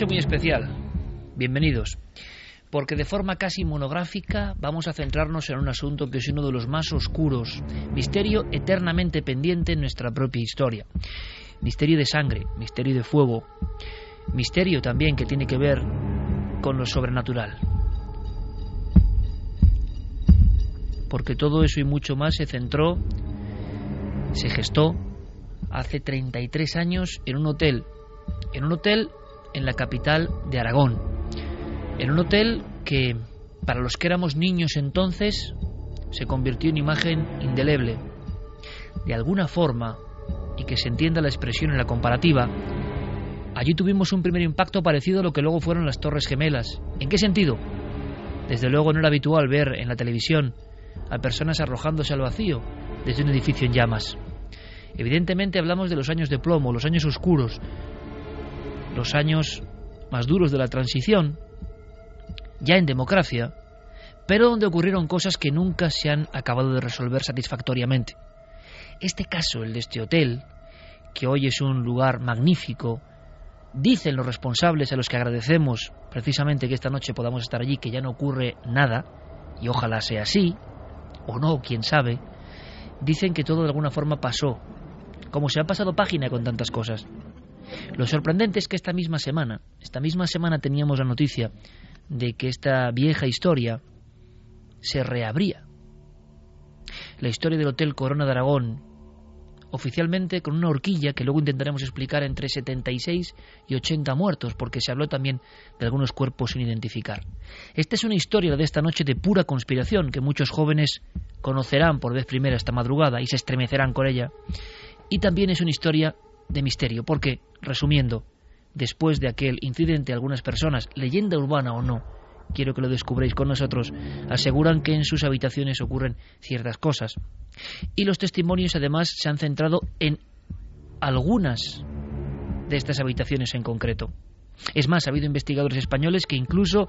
Noche muy especial. Bienvenidos. Porque de forma casi monográfica vamos a centrarnos en un asunto que es uno de los más oscuros, misterio eternamente pendiente en nuestra propia historia. Misterio de sangre, misterio de fuego, misterio también que tiene que ver con lo sobrenatural. Porque todo eso y mucho más se centró, se gestó hace 33 años en un hotel, en un hotel en la capital de Aragón, en un hotel que, para los que éramos niños entonces, se convirtió en imagen indeleble. De alguna forma, y que se entienda la expresión en la comparativa, allí tuvimos un primer impacto parecido a lo que luego fueron las Torres Gemelas. ¿En qué sentido? Desde luego no era habitual ver en la televisión a personas arrojándose al vacío desde un edificio en llamas. Evidentemente hablamos de los años de plomo, los años oscuros, los años más duros de la transición, ya en democracia, pero donde ocurrieron cosas que nunca se han acabado de resolver satisfactoriamente. Este caso, el de este hotel, que hoy es un lugar magnífico, dicen los responsables a los que agradecemos precisamente que esta noche podamos estar allí, que ya no ocurre nada, y ojalá sea así, o no, quién sabe, dicen que todo de alguna forma pasó, como se ha pasado página con tantas cosas. Lo sorprendente es que esta misma semana, esta misma semana teníamos la noticia de que esta vieja historia se reabría. La historia del Hotel Corona de Aragón, oficialmente con una horquilla que luego intentaremos explicar entre 76 y 80 muertos, porque se habló también de algunos cuerpos sin identificar. Esta es una historia de esta noche de pura conspiración que muchos jóvenes conocerán por vez primera esta madrugada y se estremecerán con ella. Y también es una historia de misterio, porque, resumiendo, después de aquel incidente algunas personas, leyenda urbana o no, quiero que lo descubréis con nosotros, aseguran que en sus habitaciones ocurren ciertas cosas. Y los testimonios además se han centrado en algunas de estas habitaciones en concreto. Es más, ha habido investigadores españoles que incluso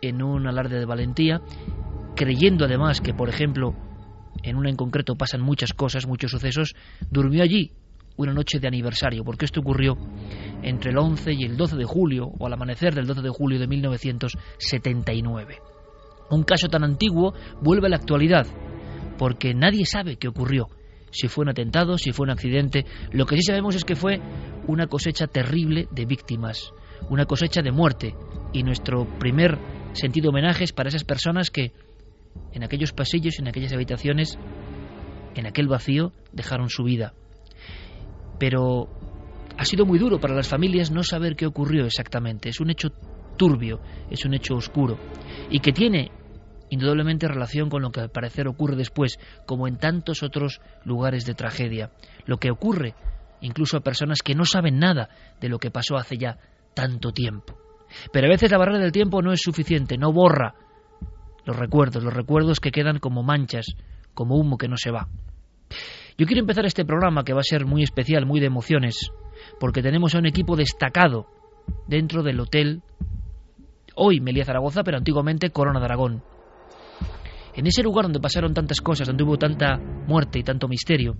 en un alarde de valentía, creyendo además que, por ejemplo, en una en concreto pasan muchas cosas, muchos sucesos, durmió allí una noche de aniversario, porque esto ocurrió entre el 11 y el 12 de julio, o al amanecer del 12 de julio de 1979. Un caso tan antiguo vuelve a la actualidad, porque nadie sabe qué ocurrió, si fue un atentado, si fue un accidente. Lo que sí sabemos es que fue una cosecha terrible de víctimas, una cosecha de muerte, y nuestro primer sentido homenaje es para esas personas que en aquellos pasillos, en aquellas habitaciones, en aquel vacío, dejaron su vida pero ha sido muy duro para las familias no saber qué ocurrió exactamente. Es un hecho turbio, es un hecho oscuro y que tiene indudablemente relación con lo que al parecer ocurre después, como en tantos otros lugares de tragedia. Lo que ocurre incluso a personas que no saben nada de lo que pasó hace ya tanto tiempo. Pero a veces la barrera del tiempo no es suficiente, no borra los recuerdos, los recuerdos que quedan como manchas, como humo que no se va. Yo quiero empezar este programa que va a ser muy especial, muy de emociones, porque tenemos a un equipo destacado dentro del hotel Hoy Melilla Zaragoza, pero antiguamente Corona de Aragón. En ese lugar donde pasaron tantas cosas, donde hubo tanta muerte y tanto misterio,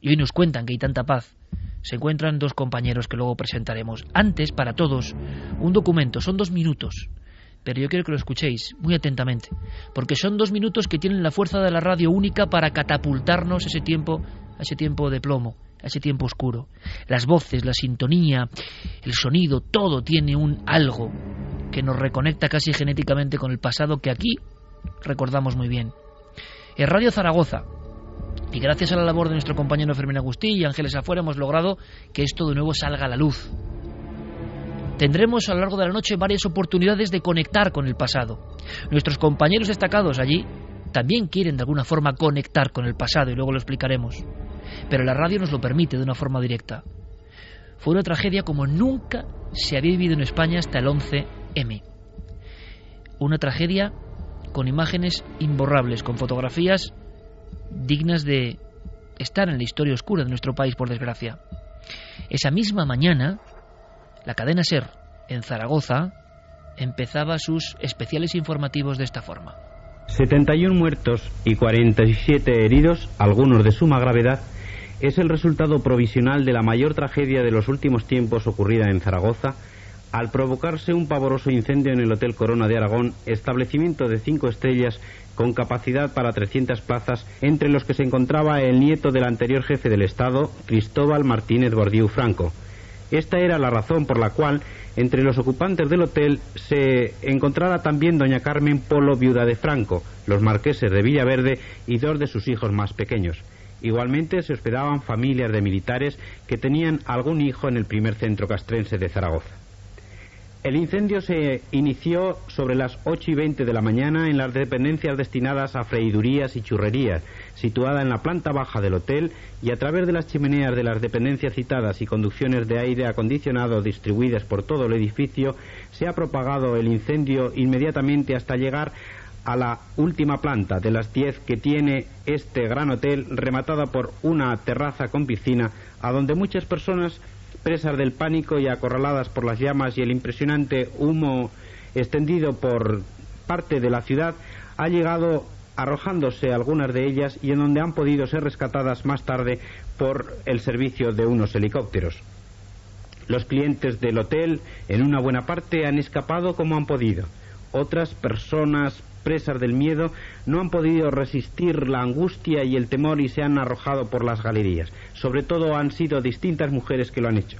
y hoy nos cuentan que hay tanta paz, se encuentran dos compañeros que luego presentaremos. Antes, para todos, un documento, son dos minutos, pero yo quiero que lo escuchéis muy atentamente, porque son dos minutos que tienen la fuerza de la radio única para catapultarnos ese tiempo, ese tiempo de plomo, ese tiempo oscuro. Las voces, la sintonía, el sonido, todo tiene un algo que nos reconecta casi genéticamente con el pasado que aquí recordamos muy bien. En Radio Zaragoza, y gracias a la labor de nuestro compañero Fermín Agustí y Ángeles Afuera hemos logrado que esto de nuevo salga a la luz. Tendremos a lo largo de la noche varias oportunidades de conectar con el pasado. Nuestros compañeros destacados allí también quieren de alguna forma conectar con el pasado y luego lo explicaremos. Pero la radio nos lo permite de una forma directa. Fue una tragedia como nunca se había vivido en España hasta el 11M. Una tragedia con imágenes imborrables, con fotografías dignas de estar en la historia oscura de nuestro país, por desgracia. Esa misma mañana, la cadena SER, en Zaragoza, empezaba sus especiales informativos de esta forma. 71 muertos y 47 heridos, algunos de suma gravedad, es el resultado provisional de la mayor tragedia de los últimos tiempos ocurrida en Zaragoza, al provocarse un pavoroso incendio en el Hotel Corona de Aragón, establecimiento de cinco estrellas con capacidad para 300 plazas, entre los que se encontraba el nieto del anterior jefe del Estado, Cristóbal Martínez Gordiú Franco. Esta era la razón por la cual entre los ocupantes del hotel se encontrara también doña Carmen Polo, viuda de Franco, los marqueses de Villaverde y dos de sus hijos más pequeños. Igualmente se hospedaban familias de militares que tenían algún hijo en el primer centro castrense de Zaragoza. El incendio se inició sobre las 8 y 20 de la mañana en las dependencias destinadas a freidurías y churrerías, situada en la planta baja del hotel, y a través de las chimeneas de las dependencias citadas y conducciones de aire acondicionado distribuidas por todo el edificio, se ha propagado el incendio inmediatamente hasta llegar a la última planta de las 10 que tiene este gran hotel, rematada por una terraza con piscina, a donde muchas personas presas del pánico y acorraladas por las llamas y el impresionante humo extendido por parte de la ciudad, ha llegado arrojándose algunas de ellas y en donde han podido ser rescatadas más tarde por el servicio de unos helicópteros. Los clientes del hotel, en una buena parte, han escapado como han podido. Otras personas presas del miedo no han podido resistir la angustia y el temor y se han arrojado por las galerías. Sobre todo han sido distintas mujeres que lo han hecho.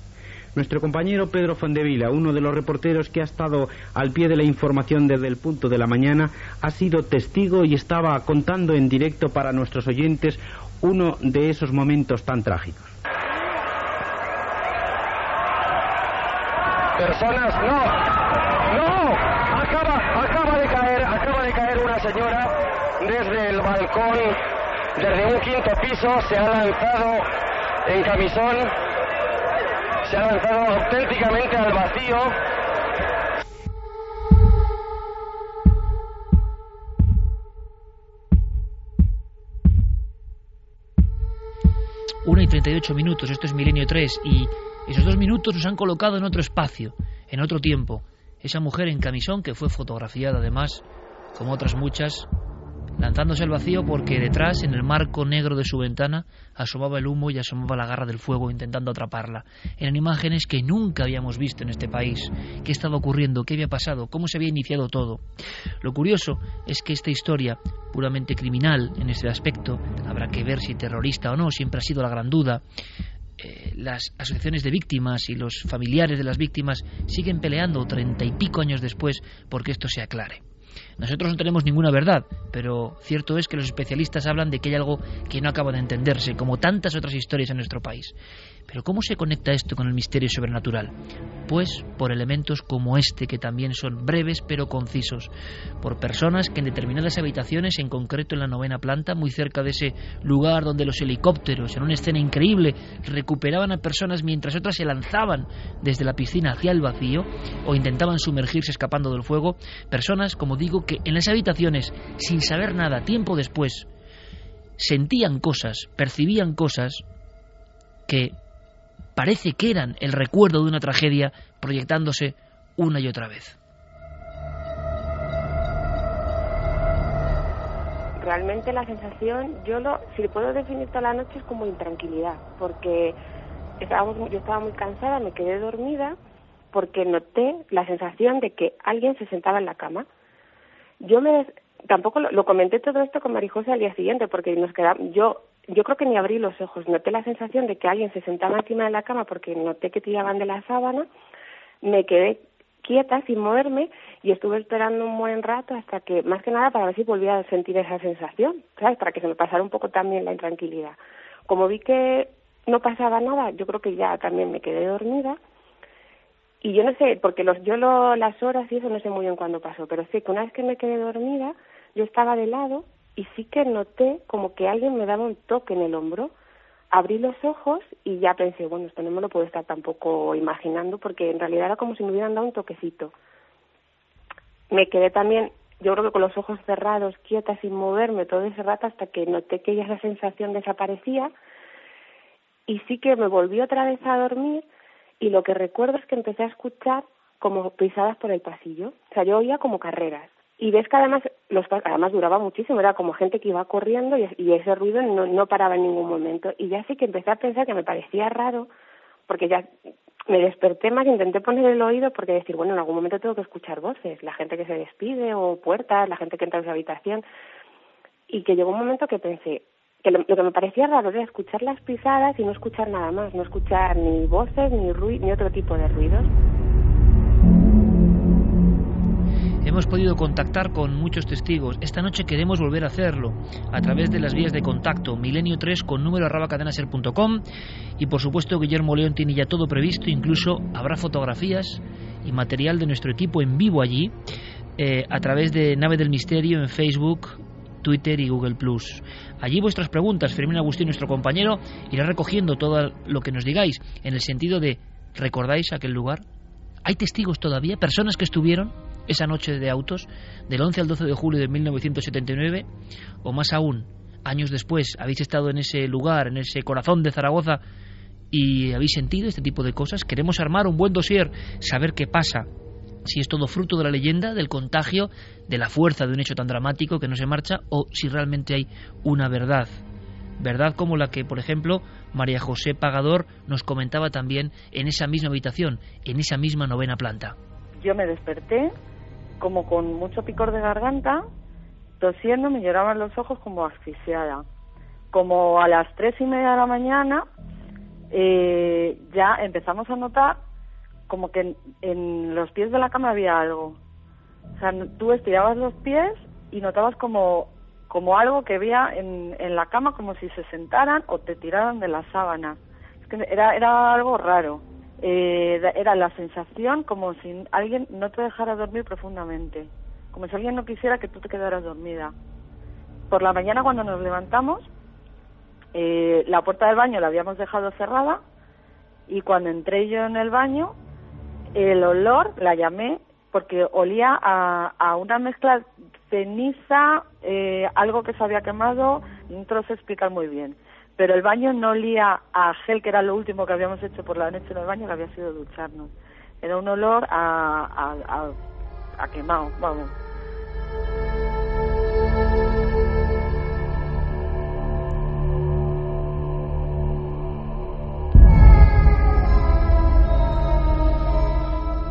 Nuestro compañero Pedro Fondevila, uno de los reporteros que ha estado al pie de la información desde el punto de la mañana, ha sido testigo y estaba contando en directo para nuestros oyentes uno de esos momentos tan trágicos. Personas, no, no, acaba, acaba de caer, acaba de caer una señora desde el balcón, desde un quinto piso, se ha lanzado en camisón, se ha lanzado auténticamente al vacío. Una y 38 minutos, esto es Milenio 3, y esos dos minutos nos han colocado en otro espacio, en otro tiempo. Esa mujer en camisón que fue fotografiada además, como otras muchas, lanzándose al vacío porque detrás, en el marco negro de su ventana, asomaba el humo y asomaba la garra del fuego intentando atraparla. Eran imágenes que nunca habíamos visto en este país. ¿Qué estaba ocurriendo? ¿Qué había pasado? ¿Cómo se había iniciado todo? Lo curioso es que esta historia, puramente criminal en este aspecto, habrá que ver si terrorista o no, siempre ha sido la gran duda, eh, las asociaciones de víctimas y los familiares de las víctimas siguen peleando treinta y pico años después porque esto se aclare. Nosotros no tenemos ninguna verdad, pero cierto es que los especialistas hablan de que hay algo que no acaba de entenderse, como tantas otras historias en nuestro país. Pero ¿cómo se conecta esto con el misterio sobrenatural? Pues por elementos como este, que también son breves pero concisos, por personas que en determinadas habitaciones, en concreto en la novena planta, muy cerca de ese lugar donde los helicópteros, en una escena increíble, recuperaban a personas mientras otras se lanzaban desde la piscina hacia el vacío o intentaban sumergirse escapando del fuego, personas, como digo, que en las habitaciones, sin saber nada, tiempo después, sentían cosas, percibían cosas que parece que eran el recuerdo de una tragedia proyectándose una y otra vez. Realmente la sensación, yo lo, si puedo definir toda la noche es como intranquilidad, porque estábamos, yo estaba muy cansada, me quedé dormida, porque noté la sensación de que alguien se sentaba en la cama. Yo me tampoco lo, comenté todo esto con Marijose al día siguiente, porque nos quedamos, yo yo creo que ni abrí los ojos, noté la sensación de que alguien se sentaba encima de la cama porque noté que tiraban de la sábana, me quedé quieta sin moverme y estuve esperando un buen rato hasta que, más que nada, para ver si volvía a sentir esa sensación, ¿sabes? Para que se me pasara un poco también la intranquilidad. Como vi que no pasaba nada, yo creo que ya también me quedé dormida y yo no sé, porque los, yo lo, las horas y eso no sé muy bien cuándo pasó, pero sé que una vez que me quedé dormida, yo estaba de lado y sí que noté como que alguien me daba un toque en el hombro. Abrí los ojos y ya pensé, bueno, esto no me lo puedo estar tampoco imaginando porque en realidad era como si me hubieran dado un toquecito. Me quedé también, yo creo que con los ojos cerrados, quieta, sin moverme todo ese rato hasta que noté que ya esa sensación desaparecía y sí que me volví otra vez a dormir y lo que recuerdo es que empecé a escuchar como pisadas por el pasillo. O sea, yo oía como carreras y ves que además los además duraba muchísimo era como gente que iba corriendo y, ese ruido no, no paraba en ningún momento. Y ya sí que empecé a pensar que me parecía raro porque ya me desperté más intenté poner el oído porque decir bueno en algún momento tengo que escuchar voces la gente que se despide o puertas la gente que entra en su habitación y que llegó un momento que pensé que lo, que me parecía raro era escuchar las pisadas y no escuchar nada más no escuchar ni voces ni ni otro tipo de ruidos Hemos podido contactar con muchos testigos. Esta noche queremos volver a hacerlo a través de las vías de contacto milenio 3 con número arroba cadenaser.com y por supuesto Guillermo León tiene ya todo previsto, incluso habrá fotografías y material de nuestro equipo en vivo allí eh, a través de Nave del Misterio en Facebook, Twitter y Google Plus. Allí vuestras preguntas, Fermín Agustín, nuestro compañero, irá recogiendo todo lo que nos digáis en el sentido de ¿recordáis aquel lugar? ¿Hay testigos todavía? ¿Personas que estuvieron? Esa noche de autos, del 11 al 12 de julio de 1979, o más aún, años después, habéis estado en ese lugar, en ese corazón de Zaragoza, y habéis sentido este tipo de cosas. Queremos armar un buen dossier, saber qué pasa, si es todo fruto de la leyenda, del contagio, de la fuerza de un hecho tan dramático que no se marcha, o si realmente hay una verdad. Verdad como la que, por ejemplo, María José Pagador nos comentaba también en esa misma habitación, en esa misma novena planta. Yo me desperté como con mucho picor de garganta, tosiendo, me lloraban los ojos como asfixiada. Como a las tres y media de la mañana, eh, ya empezamos a notar como que en, los pies de la cama había algo. O sea, tú estirabas los pies y notabas como, como algo que había en, en la cama, como si se sentaran o te tiraran de la sábana. Es que era, era algo raro eh, era la sensación como si alguien no te dejara dormir profundamente, como si alguien no quisiera que tú te quedaras dormida. Por la mañana cuando nos levantamos, eh, la puerta del baño la habíamos dejado cerrada y cuando entré yo en el baño, el olor, la llamé porque olía a, a una mezcla ceniza, eh, algo que se había quemado, no te lo sé explicar muy bien pero el baño no olía a gel, que era lo último que habíamos hecho por la noche en el baño, que había sido ducharnos. Era un olor a, a, a, quemado, vamos.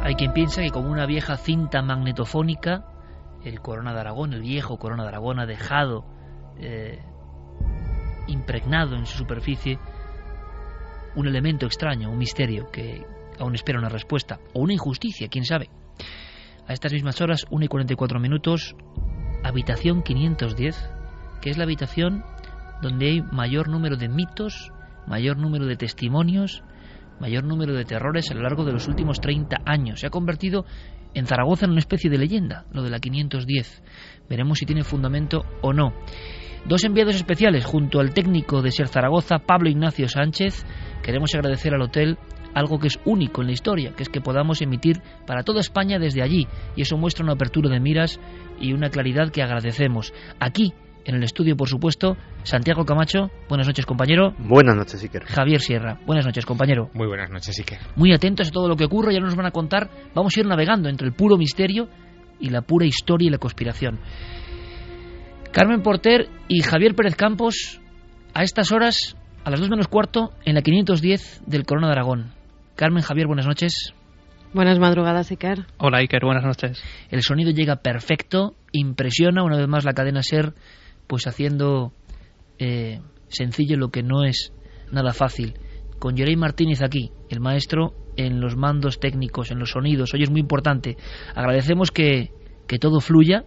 Hay quien piensa que como una vieja cinta magnetofónica, el Corona de Aragón, el viejo Corona de Aragón, ha dejado eh, impregnado en su superficie un elemento extraño, un misterio que aún espera una respuesta, o una injusticia, quién sabe. A estas mismas horas, 1 y 44 minutos, habitación 510, que es la habitación donde hay mayor número de mitos, mayor número de testimonios, mayor número de terrores a lo largo de los últimos 30 años. Se ha convertido en Zaragoza en una especie de leyenda, lo de la 510. Veremos si tiene fundamento o no. Dos enviados especiales junto al técnico de Ser Zaragoza, Pablo Ignacio Sánchez. Queremos agradecer al hotel algo que es único en la historia, que es que podamos emitir para toda España desde allí. Y eso muestra una apertura de miras y una claridad que agradecemos. Aquí, en el estudio, por supuesto, Santiago Camacho. Buenas noches, compañero. Buenas noches, Iker. Javier Sierra. Buenas noches, compañero. Muy buenas noches, Iker. Muy atentos a todo lo que ocurre, ya nos van a contar. Vamos a ir navegando entre el puro misterio y la pura historia y la conspiración. Carmen Porter y Javier Pérez Campos a estas horas, a las 2 menos cuarto, en la 510 del Corona de Aragón. Carmen, Javier, buenas noches. Buenas madrugadas, Iker. Hola, Iker, buenas noches. El sonido llega perfecto, impresiona una vez más la cadena SER, pues haciendo eh, sencillo lo que no es nada fácil. Con Jerey Martínez aquí, el maestro en los mandos técnicos, en los sonidos. Hoy es muy importante. Agradecemos que, que todo fluya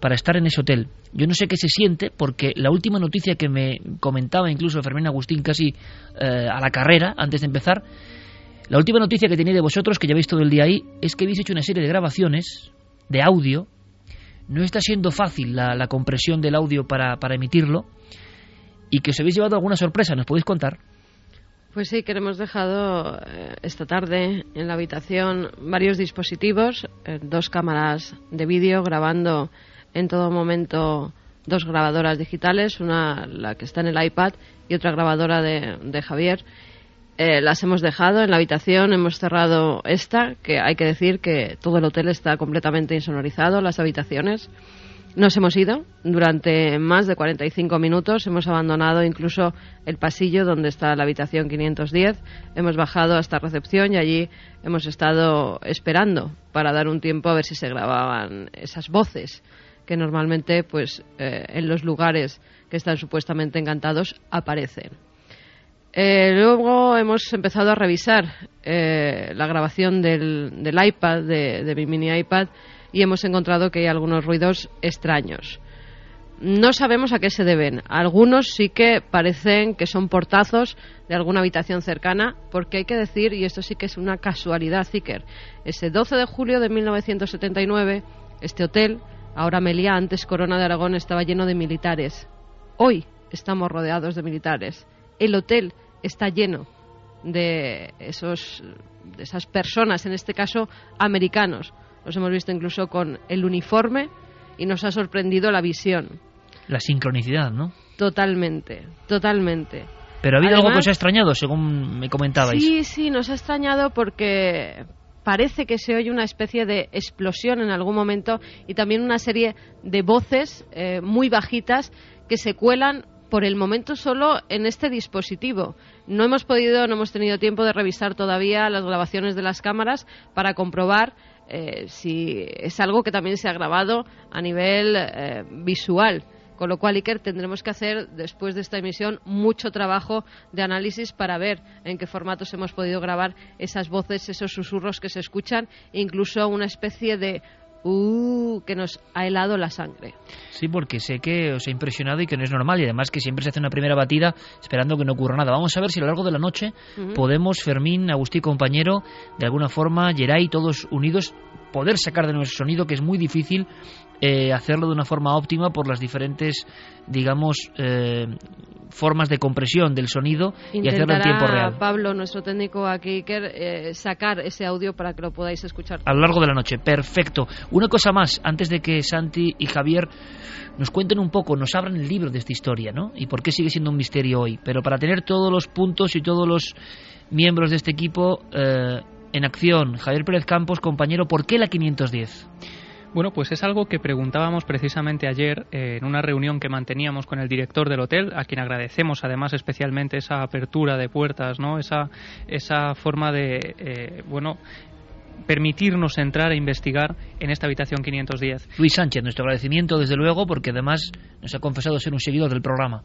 para estar en ese hotel. Yo no sé qué se siente porque la última noticia que me comentaba incluso Fermín Agustín casi eh, a la carrera, antes de empezar, la última noticia que tenía de vosotros, que lleváis todo el día ahí, es que habéis hecho una serie de grabaciones de audio. No está siendo fácil la, compresión del audio para, para emitirlo y que os habéis llevado alguna sorpresa. ¿Nos podéis contar? Pues sí, que hemos dejado eh, esta tarde en la habitación varios dispositivos, eh, dos cámaras de vídeo grabando en todo momento dos grabadoras digitales, una la que está en el iPad y otra grabadora de, Javier. Eh, las hemos dejado en la habitación, hemos cerrado esta, que hay que decir que todo el hotel está completamente insonorizado, las habitaciones. Nos hemos ido durante más de 45 minutos, hemos abandonado incluso el pasillo donde está la habitación 510, hemos bajado hasta recepción y allí hemos estado esperando para dar un tiempo a ver si se grababan esas voces que normalmente pues eh, en los lugares que están supuestamente encantados aparecen. Eh, luego hemos empezado a revisar eh, la grabación del, iPad, de, mi mini iPad, y hemos encontrado que hay algunos ruidos extraños. No sabemos a qué se deben. Algunos sí que parecen que son portazos de alguna habitación cercana, porque hay que decir, y esto sí que es una casualidad, Zicker, ese 12 de julio de 1979, este hotel Ahora Melía, antes Corona de Aragón, estaba lleno de militares. Hoy estamos rodeados de militares. El hotel está lleno de, esos, de esas personas, en este caso americanos. Los hemos visto incluso con el uniforme y nos ha sorprendido la visión. La sincronicidad, ¿no? Totalmente, totalmente. Pero ha habido algo que os ha extrañado, según me comentabais. Sí, sí, nos ha extrañado porque parece que se oye una especie de explosión en algún momento y también una serie de voces eh, muy bajitas que se cuelan por el momento solo en este dispositivo. No hemos podido, no hemos tenido tiempo de revisar todavía las grabaciones de las cámaras para comprobar eh, si es algo que también se ha grabado a nivel eh, visual. Con lo cual, Iker, tendremos que hacer, después de esta emisión, mucho trabajo de análisis para ver en qué formatos hemos podido grabar esas voces, esos susurros que se escuchan, incluso una especie de uh, que nos ha helado la sangre. Sí, porque sé que os ha impresionado y que no es normal y además que siempre se hace una primera batida esperando que no ocurra nada. Vamos a ver si a lo largo de la noche podemos, Fermín, Agustín, compañero, de alguna forma, Geray, todos unidos, poder sacar de nuestro sonido, que es muy difícil eh, hacerlo de una forma óptima por las diferentes, digamos, eh, formas de compresión del sonido y hacerlo en tiempo real. Pablo, nuestro técnico aquí, eh, sacar ese audio para que lo podáis escuchar. A lo largo de la noche, perfecto. Una cosa más, antes de que Santi y Javier nos cuenten un poco, nos abran el libro de esta historia, ¿no? Y por qué sigue siendo un misterio hoy. Pero para tener todos los puntos y todos los miembros de este equipo en acción, Javier Pérez Campos, compañero, ¿por qué la 510? Bueno, pues es algo que preguntábamos precisamente ayer eh, en una reunión que manteníamos con el director del hotel, a quien agradecemos además especialmente esa apertura de puertas, ¿no? Esa, esa forma de, eh, bueno, permitirnos entrar e investigar en esta habitación 510. Luis Sánchez, nuestro agradecimiento desde luego porque además nos ha confesado ser un seguidor del programa.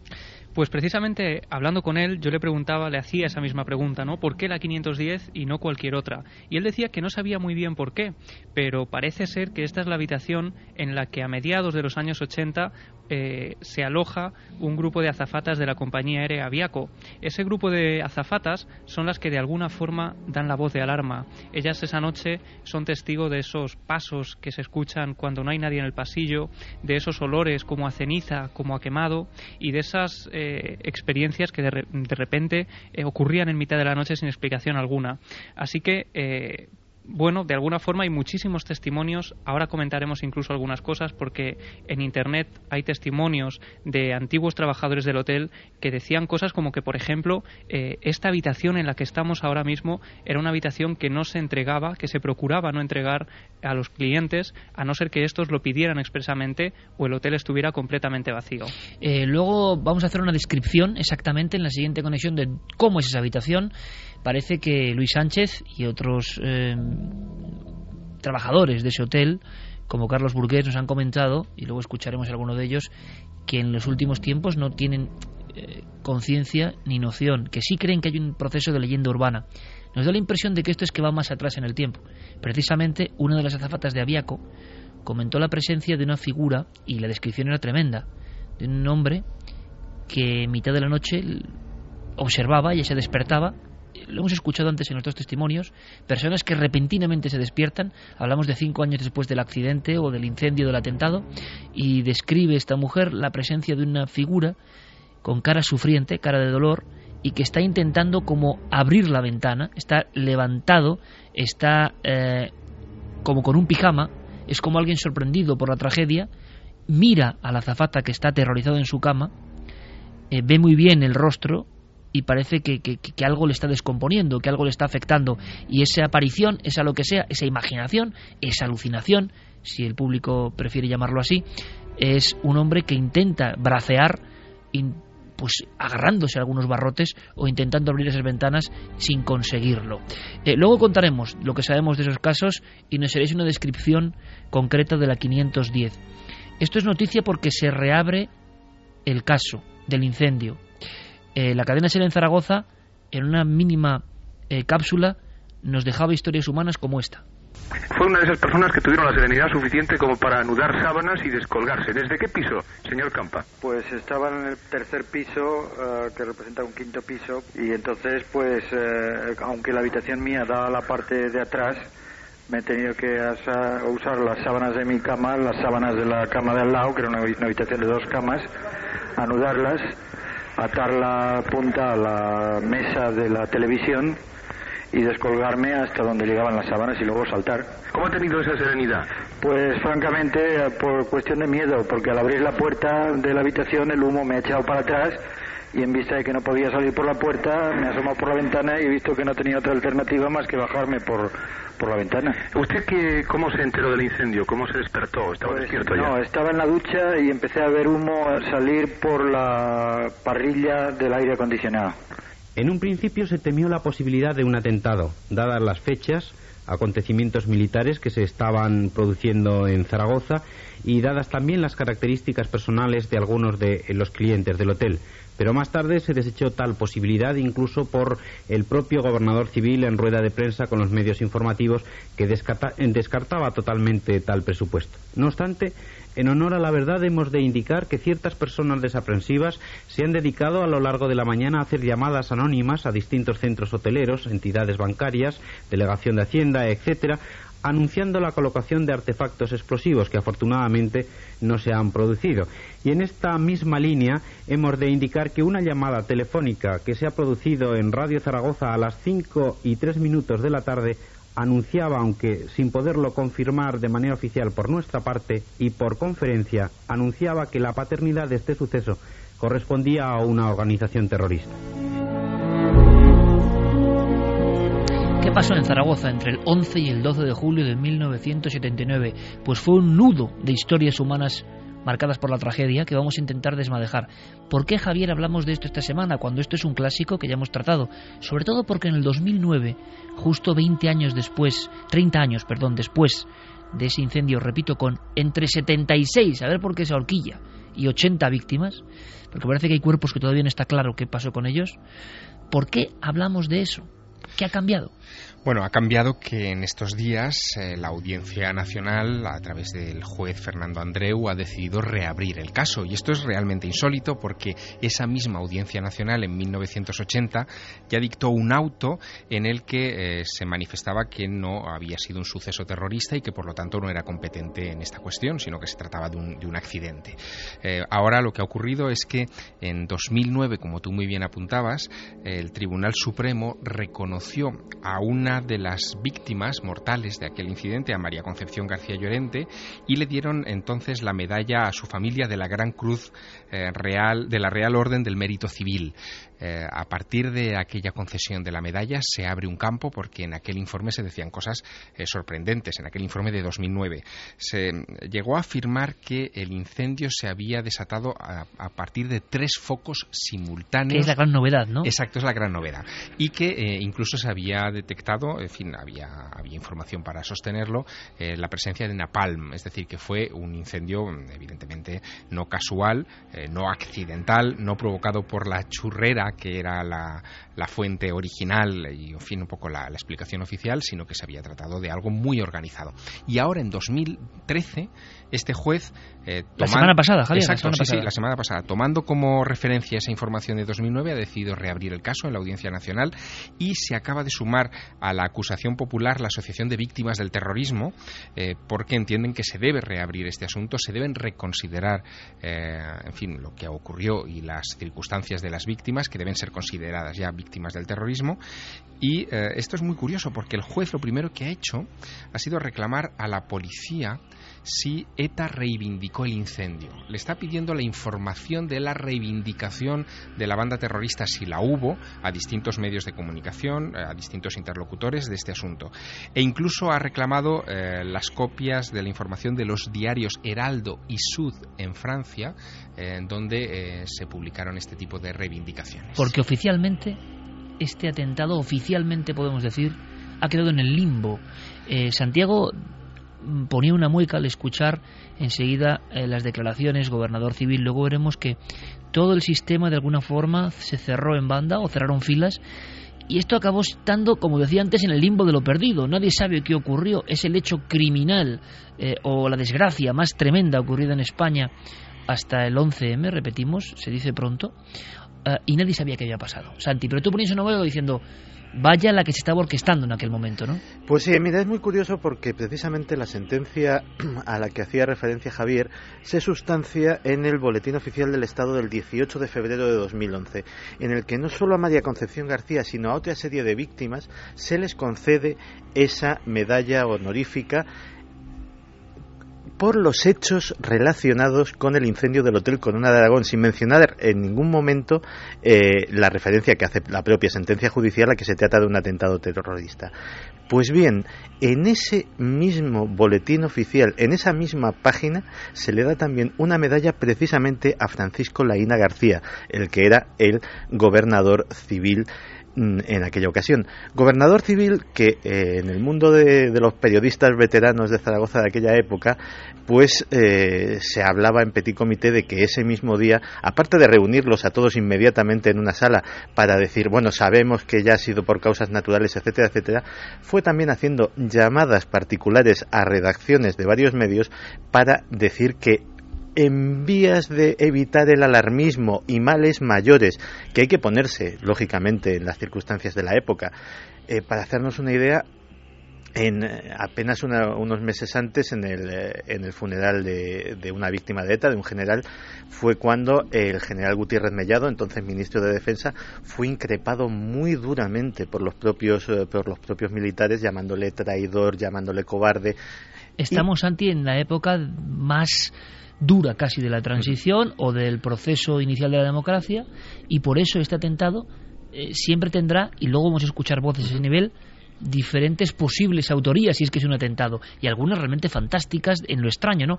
Pues precisamente hablando con él, yo le preguntaba, le hacía esa misma pregunta, ¿no? ¿Por qué la 510 y no cualquier otra? Y él decía que no sabía muy bien por qué, pero parece ser que esta es la habitación en la que a mediados de los años 80 eh, se aloja un grupo de azafatas de la compañía aérea Aviaco. Ese grupo de azafatas son las que de alguna forma dan la voz de alarma. Ellas esa noche son testigo de esos pasos que se escuchan cuando no hay nadie en el pasillo, de esos olores como a ceniza, como a quemado y de esas eh, eh, experiencias que de, repente eh, ocurrían en mitad de la noche sin explicación alguna. Así que eh, bueno, de alguna forma hay muchísimos testimonios. Ahora comentaremos incluso algunas cosas porque en Internet hay testimonios de antiguos trabajadores del hotel que decían cosas como que, por ejemplo, eh, esta habitación en la que estamos ahora mismo era una habitación que no se entregaba, que se procuraba no entregar a los clientes, a no ser que estos lo pidieran expresamente o el hotel estuviera completamente vacío. Eh, luego vamos a hacer una descripción exactamente en la siguiente conexión de cómo es esa habitación parece que Luis Sánchez y otros eh, trabajadores de ese hotel, como Carlos Burgués, nos han comentado, y luego escucharemos a alguno de ellos, que en los últimos tiempos no tienen eh, conciencia ni noción, que sí creen que hay un proceso de leyenda urbana. Nos da la impresión de que esto es que va más atrás en el tiempo. Precisamente una de las azafatas de Aviaco comentó la presencia de una figura, y la descripción era tremenda, de un hombre que en mitad de la noche observaba, y se despertaba lo hemos escuchado antes en otros testimonios, personas que repentinamente se despiertan, hablamos de cinco años después del accidente o del incendio del atentado, y describe esta mujer la presencia de una figura con cara sufriente, cara de dolor, y que está intentando como abrir la ventana, está levantado, está eh, como con un pijama, es como alguien sorprendido por la tragedia, mira a la azafata que está aterrorizado en su cama, eh, ve muy bien el rostro, y parece que, que, algo le está descomponiendo, que algo le está afectando. Y esa aparición, esa lo que sea, esa imaginación, esa alucinación, si el público prefiere llamarlo así, es un hombre que intenta bracear, pues agarrándose a algunos barrotes o intentando abrir esas ventanas sin conseguirlo. Eh, luego contaremos lo que sabemos de esos casos y nos haréis una descripción concreta de la 510. Esto es noticia porque se reabre el caso del incendio eh, la cadena SER en Zaragoza, en una mínima eh, cápsula, nos dejaba historias humanas como esta. Fue una de esas personas que tuvieron la serenidad suficiente como para anudar sábanas y descolgarse. ¿Desde qué piso, señor Campa? Pues estaba en el tercer piso, eh, que representa un quinto piso, y entonces, pues, aunque la habitación mía da la parte de atrás, me he tenido que usar las sábanas de mi cama, las sábanas de la cama de al lado, que era una habitación de dos camas, anudarlas atar la punta a la mesa de la televisión y descolgarme hasta donde llegaban las sábanas y luego saltar. ¿Cómo ha tenido esa serenidad? Pues francamente por cuestión de miedo, porque al abrir la puerta de la habitación el humo me ha echado para atrás y en vista de que no podía salir por la puerta me he asomado por la ventana y he visto que no tenía otra alternativa más que bajarme por, por la ventana. ¿Usted qué, cómo se enteró del incendio? ¿Cómo se despertó? ¿Estaba pues, despierto ya? No, estaba en la ducha y empecé a ver humo salir por la parrilla del aire acondicionado. En un principio se temió la posibilidad de un atentado, dadas las fechas, acontecimientos militares que se estaban produciendo en Zaragoza y dadas también las características personales de algunos de los clientes del hotel. Pero más tarde se desechó tal posibilidad incluso por el propio gobernador civil en rueda de prensa con los medios informativos que descartaba totalmente tal presupuesto. No obstante, en honor a la verdad hemos de indicar que ciertas personas desaprensivas se han dedicado a lo largo de la mañana a hacer llamadas anónimas a distintos centros hoteleros, entidades bancarias, delegación de Hacienda, etcétera, anunciando la colocación de artefactos explosivos que afortunadamente no se han producido. Y en esta misma línea hemos de indicar que una llamada telefónica que se ha producido en Radio Zaragoza a las 5 y 3 minutos de la tarde anunciaba, aunque sin poderlo confirmar de manera oficial por nuestra parte y por conferencia, anunciaba que la paternidad de este suceso correspondía a una organización terrorista. ¿Qué pasó en Zaragoza entre el 11 y el 12 de julio de 1979? Pues fue un nudo de historias humanas marcadas por la tragedia que vamos a intentar desmadejar. ¿Por qué, Javier, hablamos de esto esta semana cuando esto es un clásico que ya hemos tratado? Sobre todo porque en el 2009, justo 20 años después, 30 años, perdón, después de ese incendio, repito, con entre 76, a ver por qué esa horquilla, y 80 víctimas, porque parece que hay cuerpos que todavía no está claro qué pasó con ellos, ¿por qué hablamos de eso? ¿Qué ha cambiado? Bueno, ha cambiado que en estos días eh, la Audiencia Nacional, a través del juez Fernando Andreu, ha decidido reabrir el caso. Y esto es realmente insólito porque esa misma Audiencia Nacional en 1980 ya dictó un auto en el que eh, se manifestaba que no había sido un suceso terrorista y que por lo tanto no era competente en esta cuestión, sino que se trataba de un, accidente. Eh, ahora lo que ha ocurrido es que en 2009, como tú muy bien apuntabas, el Tribunal Supremo reconoció a una de las víctimas mortales de aquel incidente, a María Concepción García Llorente, y le dieron entonces la medalla a su familia de la Gran Cruz eh, Real, de la Real Orden del Mérito Civil. Eh, a partir de aquella concesión de la medalla se abre un campo porque en aquel informe se decían cosas eh, sorprendentes, en aquel informe de 2009. Se llegó a afirmar que el incendio se había desatado a, partir de tres focos simultáneos. Que es la gran novedad, ¿no? Exacto, es la gran novedad. Y que eh, incluso se había detectado, en fin, había, había información para sostenerlo, la presencia de napalm, es decir, que fue un incendio evidentemente no casual, no accidental, no provocado por la churrera que era la, fuente original y, en fin, un poco la, explicación oficial, sino que se había tratado de algo muy organizado. Y ahora, en 2013, este juez... Eh, la semana pasada, Javier. Exacto, la semana sí, la semana pasada. Tomando como referencia esa información de 2009, ha decidido reabrir el caso en la Audiencia Nacional y se acaba de sumar a la acusación popular la Asociación de Víctimas del Terrorismo, eh, porque entienden que se debe reabrir este asunto, se deben reconsiderar, eh, en fin, lo que ocurrió y las circunstancias de las víctimas, que deben ser consideradas ya víctimas del terrorismo. Y eh, esto es muy curioso porque el juez lo primero que ha hecho ha sido reclamar a la policía si ETA reivindicó el incendio. Le está pidiendo la información de la reivindicación de la banda terrorista, si la hubo, a distintos medios de comunicación, eh, a distintos interlocutores de este asunto. E incluso ha reclamado eh, las copias de la información de los diarios Heraldo y Sud en Francia, en donde se publicaron este tipo de reivindicaciones. Porque oficialmente, este atentado, oficialmente podemos decir, ha quedado en el limbo. Eh, Santiago ponía una mueca al escuchar enseguida eh, las declaraciones, gobernador civil. Luego veremos que todo el sistema de alguna forma se cerró en banda o cerraron filas. Y esto acabó estando, como decía antes, en el limbo de lo perdido. Nadie sabe qué ocurrió. Es el hecho criminal eh, o la desgracia más tremenda ocurrida en España hasta el 11M, repetimos, se dice pronto, eh, y nadie sabía qué había pasado. Santi, pero tú ponías un nuevo diciendo, vaya la que se estaba orquestando en aquel momento, ¿no? Pues sí, mira, es muy curioso porque precisamente la sentencia a la que hacía referencia Javier se sustancia en el Boletín Oficial del Estado del 18 de febrero de 2011, en el que no solo a María Concepción García, sino a otra serie de víctimas se les concede esa medalla honorífica por los hechos relacionados con el incendio del Hotel Corona de Aragón, sin mencionar en ningún momento eh, la referencia que hace la propia sentencia judicial a que se trata de un atentado terrorista. Pues bien, en ese mismo boletín oficial, en esa misma página, se le da también una medalla precisamente a Francisco Laína García, el que era el gobernador civil en aquella ocasión. Gobernador civil que eh, en el mundo de, los periodistas veteranos de Zaragoza de aquella época, pues eh, se hablaba en petit comité de que ese mismo día, aparte de reunirlos a todos inmediatamente en una sala para decir, bueno, sabemos que ya ha sido por causas naturales, etcétera, etcétera, fue también haciendo llamadas particulares a redacciones de varios medios para decir que en vías de evitar el alarmismo y males mayores que hay que ponerse, lógicamente, en las circunstancias de la época. Eh, para hacernos una idea, en eh, apenas unos meses antes, en el, eh, en el funeral de, de, una víctima de ETA, de un general, fue cuando el general Gutiérrez Mellado, entonces ministro de Defensa, fue increpado muy duramente por los propios, por los propios militares, llamándole traidor, llamándole cobarde. Estamos, Santi, en la época más dura casi de la transición o del proceso inicial de la democracia y por eso este atentado eh, siempre tendrá, y luego vamos a escuchar voces a ese nivel, diferentes posibles autorías si es que es un atentado y algunas realmente fantásticas en lo extraño, ¿no?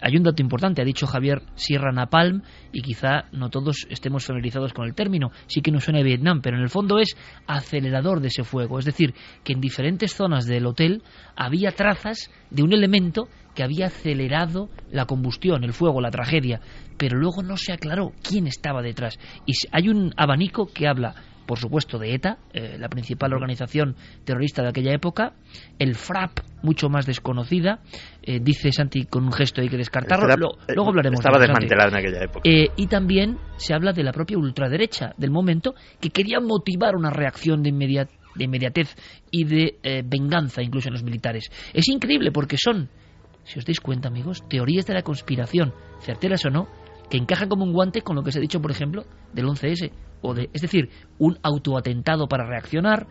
Hay un dato importante, ha dicho Javier Sierra Napalm y quizá no todos estemos familiarizados con el término, sí que nos suena de Vietnam, pero en el fondo es acelerador de ese fuego, es decir, que en diferentes zonas del hotel había trazas de un elemento que había acelerado la combustión, el fuego, la tragedia, pero luego no se aclaró quién estaba detrás. Y hay un abanico que habla, por supuesto, de ETA, eh, la principal organización terrorista de aquella época, el FRAP, mucho más desconocida, eh, dice Santi con un gesto hay que descartarlo, eh, luego hablaremos Estaba desmantelada en aquella época. y también se habla de la propia ultraderecha del momento, que quería motivar una reacción de de inmediatez y de venganza incluso en los militares. Es increíble porque son si os dais cuenta, amigos, teorías de la conspiración, certeras o no, que encajan como un guante con lo que se ha dicho, por ejemplo, del 11S. O de, es decir, un autoatentado para reaccionar,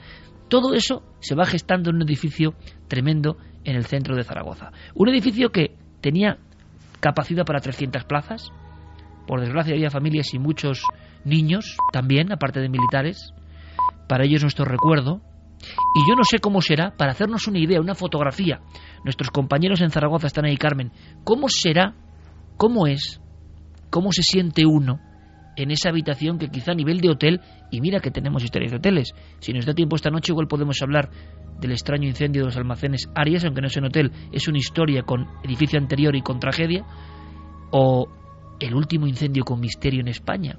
Todo eso se va gestando en un edificio tremendo en el centro de Zaragoza. Un edificio que tenía capacidad para 300 plazas. Por desgracia había familias y muchos niños también, aparte de militares. Para ellos nuestro recuerdo. Y yo no sé cómo será, para hacernos una idea, una fotografía. Nuestros compañeros en Zaragoza están ahí, Carmen. ¿Cómo será, cómo es, cómo se siente uno en esa habitación que quizá a nivel de hotel, y mira que tenemos historias de hoteles, si nos da tiempo esta noche igual podemos hablar del extraño incendio de los almacenes Arias, aunque no es en hotel, es una historia con edificio anterior y con tragedia, o el último incendio con misterio en España,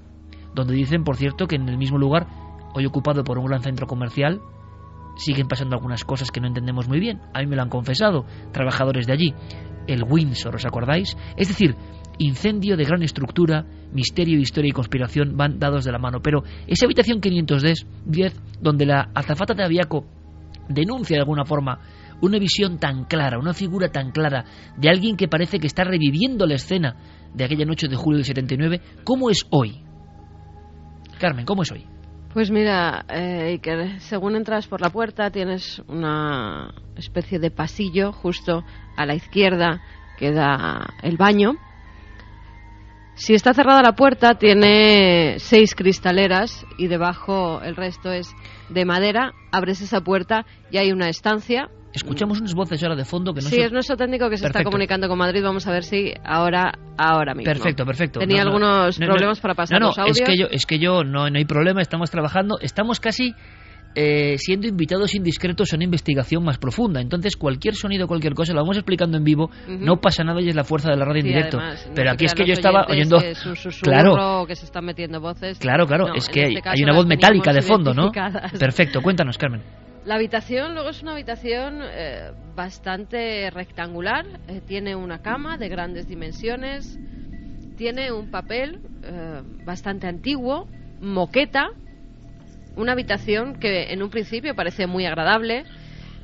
donde dicen, por cierto, que en el mismo lugar, hoy ocupado por un gran centro comercial, siguen pasando algunas cosas que no entendemos muy bien. A mí me lo han confesado trabajadores de allí. El Windsor, ¿os acordáis? Es decir, incendio de gran estructura, misterio, historia y conspiración van dados de la mano. Pero esa habitación 510, donde la azafata de Aviaco denuncia de alguna forma una visión tan clara, una figura tan clara de alguien que parece que está reviviendo la escena de aquella noche de julio del 79, ¿cómo es hoy? Carmen, ¿cómo es hoy? Pues mira, eh, que según entras por la puerta tienes una especie de pasillo justo a la izquierda queda el baño si está cerrada la puerta, tiene seis cristaleras y debajo el resto es de madera. Abres esa puerta y hay una estancia. Escuchamos unas voces ahora de fondo que no Sí, es nuestro técnico que se está comunicando con Madrid. Vamos a ver si ahora, ahora mismo. Perfecto, perfecto. Tenía algunos problemas para pasar no, los audios. Es que yo, es que yo no, no hay problema. Estamos trabajando. Estamos casi eh, siendo invitados indiscretos a una investigación más profunda. Entonces, cualquier sonido, cualquier cosa, lo vamos explicando en vivo, no pasa nada y es la fuerza de la radio en directo. Pero aquí es que yo estaba oyendo. claro. que se están metiendo voces. Claro, claro, es que este hay, una voz metálica de fondo, ¿no? Perfecto, cuéntanos, Carmen. La habitación luego es una habitación eh, bastante rectangular, eh, tiene una cama de grandes dimensiones, tiene un papel bastante antiguo, moqueta, una habitación que en un principio parece muy agradable.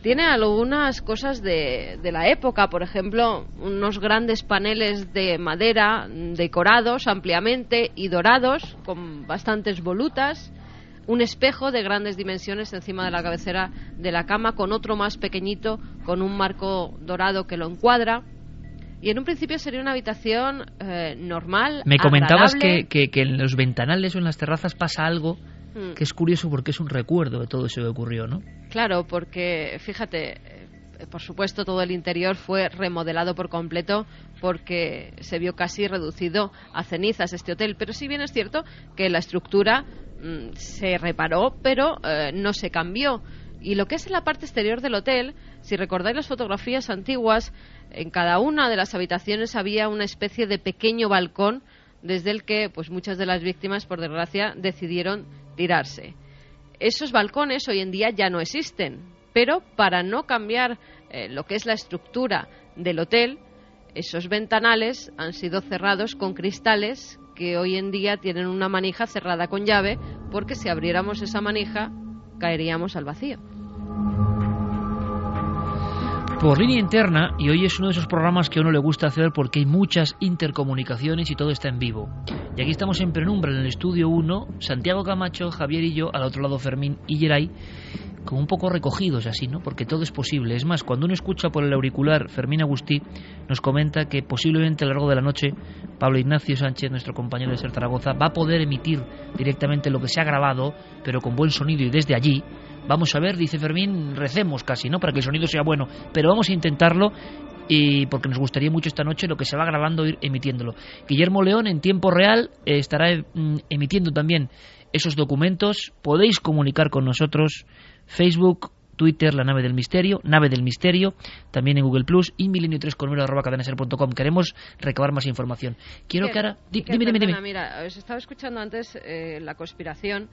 Tiene algunas cosas de, la época, por ejemplo, unos grandes paneles de madera decorados ampliamente y dorados, con bastantes volutas, un espejo de grandes dimensiones encima de la cabecera de la cama, con otro más pequeñito, con un marco dorado que lo encuadra. Y en un principio sería una habitación eh, normal. Me comentabas que, que, que en los ventanales o en las terrazas pasa algo Mm. que es curioso porque es un recuerdo de todo eso que ocurrió, ¿no? Claro, porque fíjate, eh, por supuesto todo el interior fue remodelado por completo porque se vio casi reducido a cenizas este hotel, pero sí bien es cierto que la estructura se reparó, pero eh, no se cambió. Y lo que es en la parte exterior del hotel, si recordáis las fotografías antiguas, en cada una de las habitaciones había una especie de pequeño balcón desde el que pues muchas de las víctimas por desgracia decidieron tirarse. Esos balcones hoy en día ya no existen, pero para no cambiar eh, lo que es la estructura del hotel, esos ventanales han sido cerrados con cristales que hoy en día tienen una manija cerrada con llave porque si abriéramos esa manija caeríamos al vacío por línea interna y hoy es uno de esos programas que a uno le gusta hacer porque hay muchas intercomunicaciones y todo está en vivo. Y aquí estamos en penumbra en el estudio 1, Santiago Camacho, Javier y yo, al otro lado Fermín y Geray, como un poco recogidos así, ¿no? Porque todo es posible. Es más, cuando uno escucha por el auricular Fermín Agustí, nos comenta que posiblemente a lo largo de la noche Pablo Ignacio Sánchez, nuestro compañero de Ser Zaragoza, va a poder emitir directamente lo que se ha grabado, pero con buen sonido y desde allí, Vamos a ver, dice Fermín, recemos casi, ¿no? Para que el sonido sea bueno, pero vamos a intentarlo y porque nos gustaría mucho esta noche lo que se va grabando ir emitiéndolo. Guillermo León en tiempo real estará mm, emitiendo también esos documentos. Podéis comunicar con nosotros Facebook, Twitter, la nave del misterio, nave del misterio, también en Google Plus y milenio3 con arroba Queremos recabar más información. Quiero que ahora. Dime, dime, dime. Mira, os estaba escuchando antes eh, la conspiración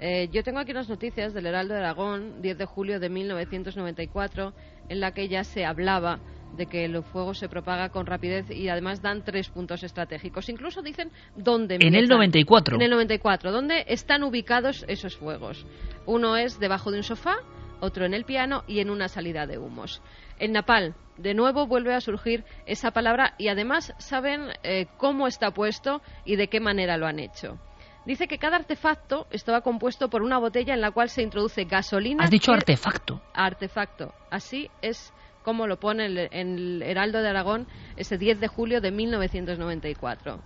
eh, yo tengo aquí unas noticias del Heraldo de Aragón, 10 de julio de 1994, en la que ya se hablaba de que el fuego se propaga con rapidez y además dan tres puntos estratégicos. Incluso dicen dónde. En el 94. En el 94. ¿Dónde están ubicados esos fuegos? Uno es debajo de un sofá, otro en el piano y en una salida de humos. En Napal, de nuevo vuelve a surgir esa palabra y además saben eh, cómo está puesto y de qué manera lo han hecho. Dice que cada artefacto estaba compuesto por una botella en la cual se introduce gasolina. Has dicho artefacto. Artefacto. Así es como lo pone el- en el Heraldo de Aragón ese 10 de julio de 1994.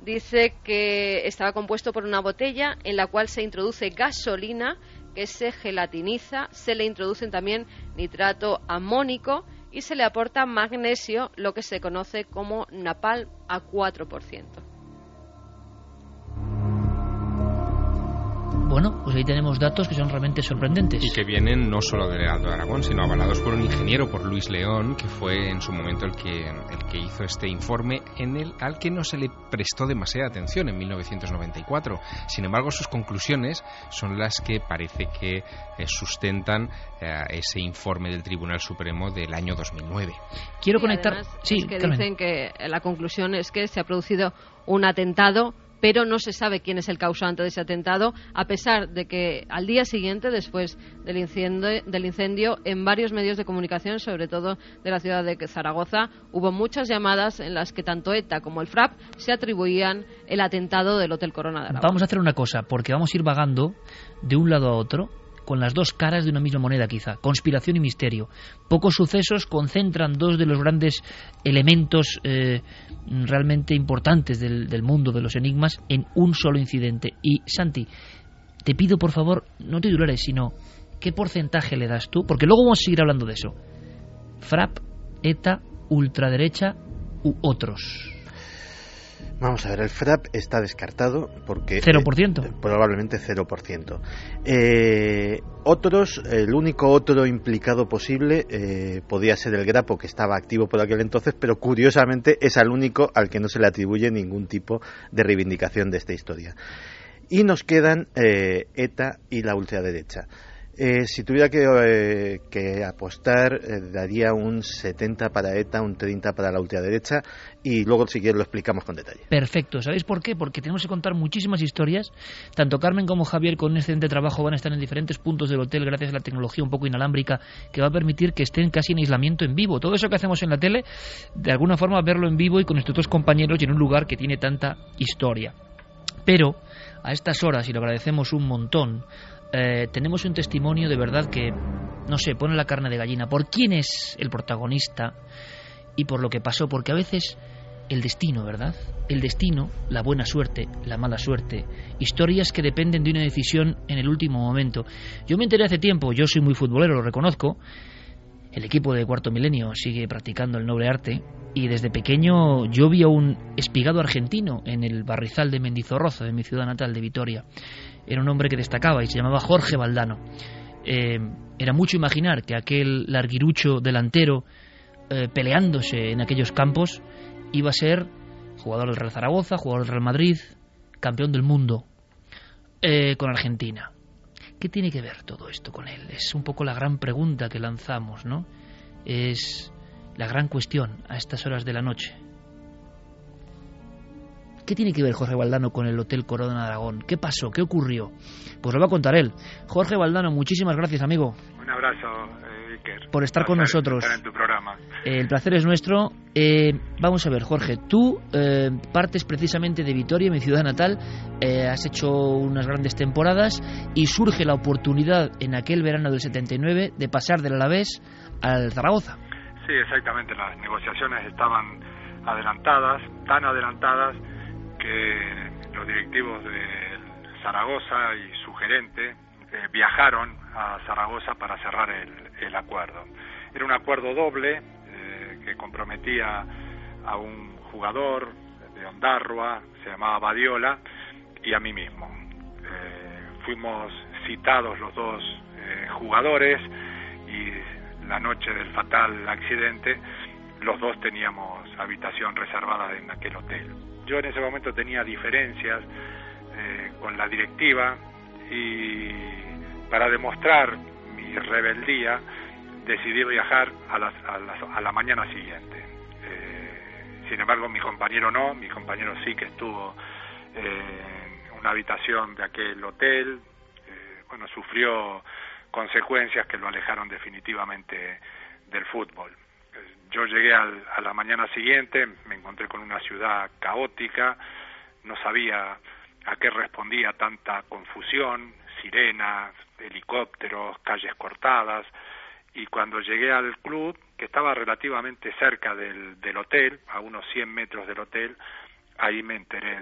Dice que estaba compuesto por una botella en la cual se introduce gasolina que se gelatiniza, se le introducen también nitrato amónico y se le aporta magnesio, lo que se conoce como napalm a 4%. Bueno, pues ahí tenemos datos que son realmente sorprendentes. Y que vienen no solo del Heraldo de Aragón, sino avalados por un ingeniero, por Luis León, que fue en su momento el que, el que hizo este informe, en el, al que no se le prestó demasiada atención en 1994. Sin embargo, sus conclusiones son las que parece que eh, sustentan eh, ese informe del Tribunal Supremo del año 2009. Quiero Y conectar. además Sí, es que Carmen. dicen que la conclusión es que se ha producido un atentado, pero no se sabe quién es el causante de ese atentado, a pesar de que al día siguiente, después del incendio, del incendio en varios medios de comunicación, sobre todo de la ciudad de Zaragoza, hubo muchas llamadas en las que tanto ETA como el FRAP se atribuían el atentado del Hotel Corona de Aragón. Vamos a hacer una cosa, porque vamos a ir vagando de un lado a otro con las dos caras de una misma moneda quizá, conspiración y misterio. Pocos sucesos concentran dos de los grandes elementos eh, realmente importantes del, mundo de los enigmas en un solo incidente. Y Santi, te pido por favor, no titulares, sino qué porcentaje le das tú, porque luego vamos a seguir hablando de eso. FRAP, ETA, ultraderecha u otros. Vamos a ver, el FRAP está descartado porque... 0%. eh, probablemente 0%. Eh, otros, el único otro implicado posible eh, podía ser el Grapo, que estaba activo por aquel entonces, pero curiosamente es al único al que no se le atribuye ningún tipo de reivindicación de esta historia. Y nos quedan eh, ETA y la ultraderecha. Eh, si tuviera que, eh, apostar, eh, daría un 70 para ETA, un 30 para la ultraderecha y luego si quieres lo explicamos con detalle. Perfecto. ¿Sabéis por qué? Porque tenemos que contar muchísimas historias. Tanto Carmen como Javier, con un excelente trabajo, van a estar en diferentes puntos del hotel gracias a la tecnología un poco inalámbrica que va a permitir que estén casi en aislamiento en vivo. Todo eso que hacemos en la tele, de alguna forma verlo en vivo y con nuestros otros compañeros y en un lugar que tiene tanta historia. Pero a estas horas, y lo agradecemos un montón, eh, tenemos un testimonio de verdad que, no sé, pone la carne de gallina. ¿Por quién es el protagonista y por lo que pasó? Porque a veces el destino, ¿verdad? El destino, la buena suerte, la mala suerte, historias que dependen de una decisión en el último momento. Yo me enteré hace tiempo, yo soy muy futbolero, lo reconozco, el equipo de Cuarto Milenio sigue practicando el noble arte y desde pequeño yo vi a un espigado argentino en el barrizal de Mendizorroza, de mi ciudad natal, de Vitoria. Era un hombre que destacaba y se llamaba Jorge Valdano. Eh, era mucho imaginar que aquel larguirucho delantero eh, peleándose en aquellos campos iba a ser jugador del Real Zaragoza, jugador del Real Madrid, campeón del mundo eh, con Argentina. ¿Qué tiene que ver todo esto con él? Es un poco la gran pregunta que lanzamos, ¿no? Es la gran cuestión a estas horas de la noche. ¿Qué tiene que ver Jorge Valdano con el Hotel Corona de Aragón? ¿Qué pasó? ¿Qué ocurrió? Pues lo va a contar él. Jorge Valdano, muchísimas gracias, amigo, Un abrazo, eh, Iker. por estar con nosotros. Estar en tu programa. Eh, el placer es nuestro. Eh, vamos a ver, Jorge, tú eh, partes precisamente de Vitoria, mi ciudad natal, eh, has hecho unas grandes temporadas y surge la oportunidad en aquel verano del 79 de pasar del Alavés al Zaragoza. Sí, exactamente. Las negociaciones estaban adelantadas, tan adelantadas que los directivos de Zaragoza y su gerente eh, viajaron a Zaragoza para cerrar el, el acuerdo. Era un acuerdo doble eh, que comprometía a un jugador de Ondarroa, se llamaba Badiola, y a mí mismo. Eh, fuimos citados los dos eh, jugadores y la noche del fatal accidente los dos teníamos habitación reservada en aquel hotel. Yo en ese momento tenía diferencias eh, con la directiva y para demostrar mi rebeldía decidí viajar a la, a la, a la mañana siguiente. Eh, sin embargo, mi compañero no, mi compañero sí que estuvo eh, en una habitación de aquel hotel, eh, bueno, sufrió consecuencias que lo alejaron definitivamente del fútbol. Yo llegué al, a la mañana siguiente, me encontré con una ciudad caótica, no sabía a qué respondía tanta confusión, sirenas, helicópteros, calles cortadas, y cuando llegué al club, que estaba relativamente cerca del, del hotel, a unos 100 metros del hotel, ahí me enteré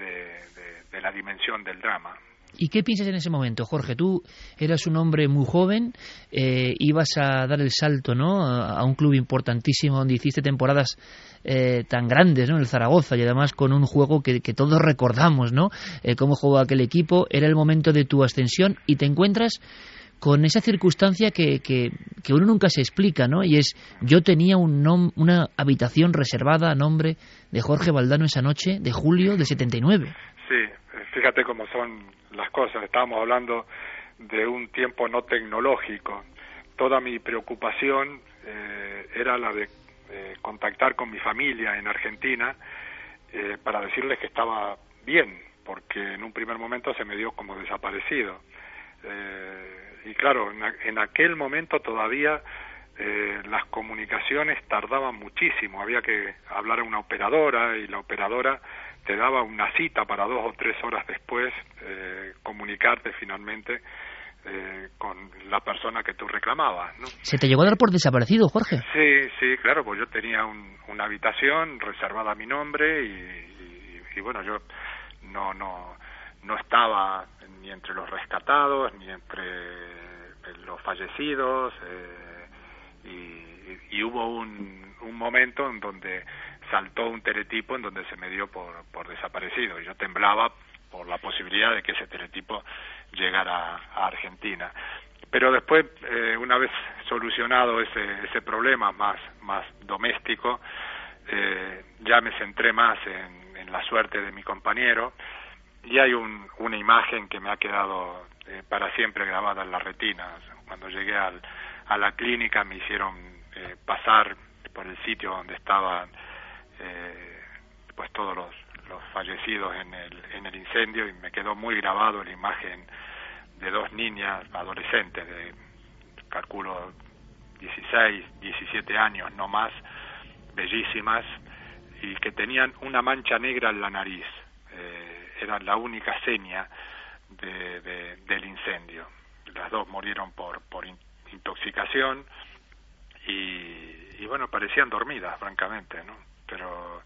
de, la dimensión del drama. ¿Y qué piensas en ese momento, Jorge? Tú eras un hombre muy joven, eh, ibas a dar el salto ¿no? a, un club importantísimo donde hiciste temporadas eh, tan grandes, ¿no? el Zaragoza, y además con un juego que, todos recordamos, ¿no? Eh, cómo jugó aquel equipo, era el momento de tu ascensión y te encuentras con esa circunstancia que, que, uno nunca se explica, ¿no? Y es, yo tenía un una habitación reservada a nombre de Jorge Valdano esa noche de julio de 79. Sí, fíjate cómo son las cosas. Estábamos hablando de un tiempo no tecnológico. Toda mi preocupación eh, era la de eh, contactar con mi familia en Argentina eh, para decirles que estaba bien, porque en un primer momento se me dio como desaparecido. Eh, y claro, en, aquel momento todavía eh, las comunicaciones tardaban muchísimo, había que hablar a una operadora y la operadora te daba una cita para dos o tres horas después eh, comunicarte finalmente eh, con la persona que tú reclamabas. ¿no? ¿Se te llegó a dar por desaparecido, Jorge? Sí, sí, claro, pues yo tenía una habitación reservada a mi nombre y, y, bueno, yo no, no, no estaba ni entre los rescatados, ni entre eh, los fallecidos, eh, y, hubo un, un momento en donde saltó un teletipo en donde se me dio por, por desaparecido yo temblaba por la posibilidad de que ese teletipo llegara a Argentina. Pero después, eh, una vez solucionado ese, ese problema más, más doméstico, eh, ya me centré más en, en la suerte de mi compañero y hay un, una imagen que me ha quedado eh, para siempre grabada en la retina. Cuando llegué al, a la clínica me hicieron eh, pasar por el sitio donde estaban eh, pues todos los, fallecidos en el, en el incendio y me quedó muy grabado la imagen de dos niñas adolescentes de calculo 16, 17 años, no más, bellísimas, y que tenían una mancha negra en la nariz era la única seña de, del incendio. Las dos murieron por, por intoxicación y, y, bueno, parecían dormidas, francamente, ¿no? Pero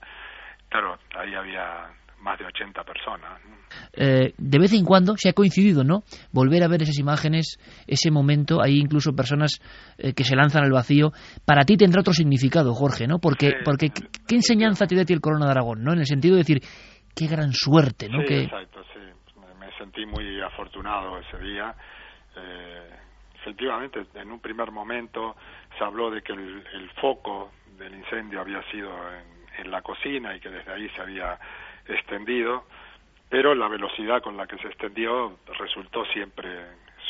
claro, ahí había más de 80 personas. Eh, de vez en cuando se ha coincidido, ¿no? Volver a ver esas imágenes, ese momento, hay incluso personas eh, que se lanzan al vacío. Para ti tendrá otro significado, Jorge, ¿no? Porque, porque ¿qué enseñanza te da a ti el Corona de Aragón, ¿no? En el sentido de decir, qué gran suerte, ¿no? Sí, exacto, sí. Me, sentí muy afortunado ese día. Eh, efectivamente, en un primer momento se habló de que el, foco del incendio había sido en, la cocina y que desde ahí se había extendido, pero la velocidad con la que se extendió resultó siempre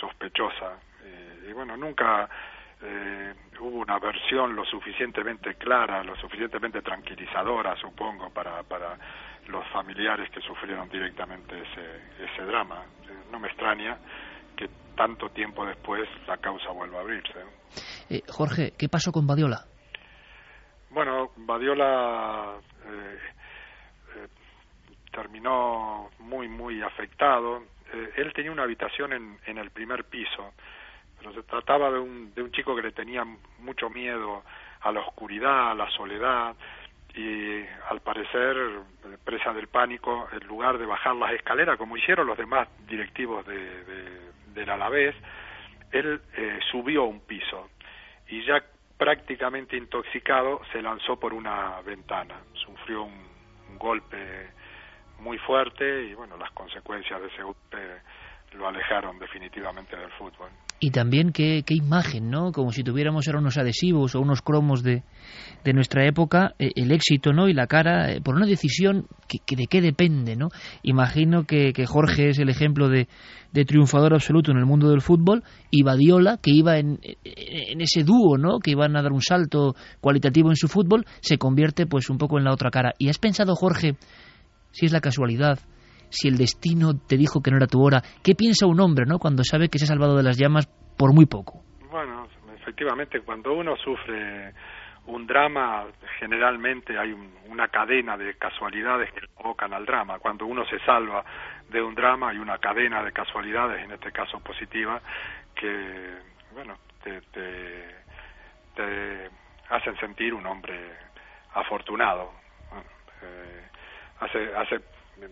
sospechosa. Eh, y bueno, nunca eh, hubo una versión lo suficientemente clara, lo suficientemente tranquilizadora, supongo, para, para los familiares que sufrieron directamente ese, ese drama. No me extraña que tanto tiempo después la causa vuelva a abrirse. Eh, Jorge, ¿qué pasó con Badiola? Bueno, Badiola eh, eh, terminó muy, muy afectado. él tenía una habitación en, en el primer piso, pero se trataba de un, de un chico que le tenía mucho miedo a la oscuridad, a la soledad, y al parecer, presa del pánico, en lugar de bajar las escaleras, como hicieron los demás directivos de, de del Alavés, él eh, subió un piso y ya prácticamente intoxicado se lanzó por una ventana. Sufrió un, un golpe muy fuerte y bueno, las consecuencias de ese golpe lo alejaron definitivamente del fútbol. Y también qué, qué imagen, ¿no? Como si tuviéramos ahora unos adhesivos o unos cromos de, de nuestra época, eh, el éxito, ¿no? Y la cara, eh, por una decisión que, que, de qué depende, ¿no? Imagino que, que Jorge es el ejemplo de, de, triunfador absoluto en el mundo del fútbol y Badiola, que iba en, en ese dúo, ¿no? Que iban a dar un salto cualitativo en su fútbol, se convierte pues un poco en la otra cara. ¿Y has pensado, Jorge, si es la casualidad, si el destino te dijo que no era tu hora. ¿Qué piensa un hombre, no, cuando sabe que se ha salvado de las llamas por muy poco? Bueno, efectivamente, cuando uno sufre un drama, generalmente hay una cadena de casualidades que provocan al drama. Cuando uno se salva de un drama hay una cadena de casualidades, en este caso positiva, que, bueno, te, te, hacen sentir un hombre afortunado. Eh, hace, hace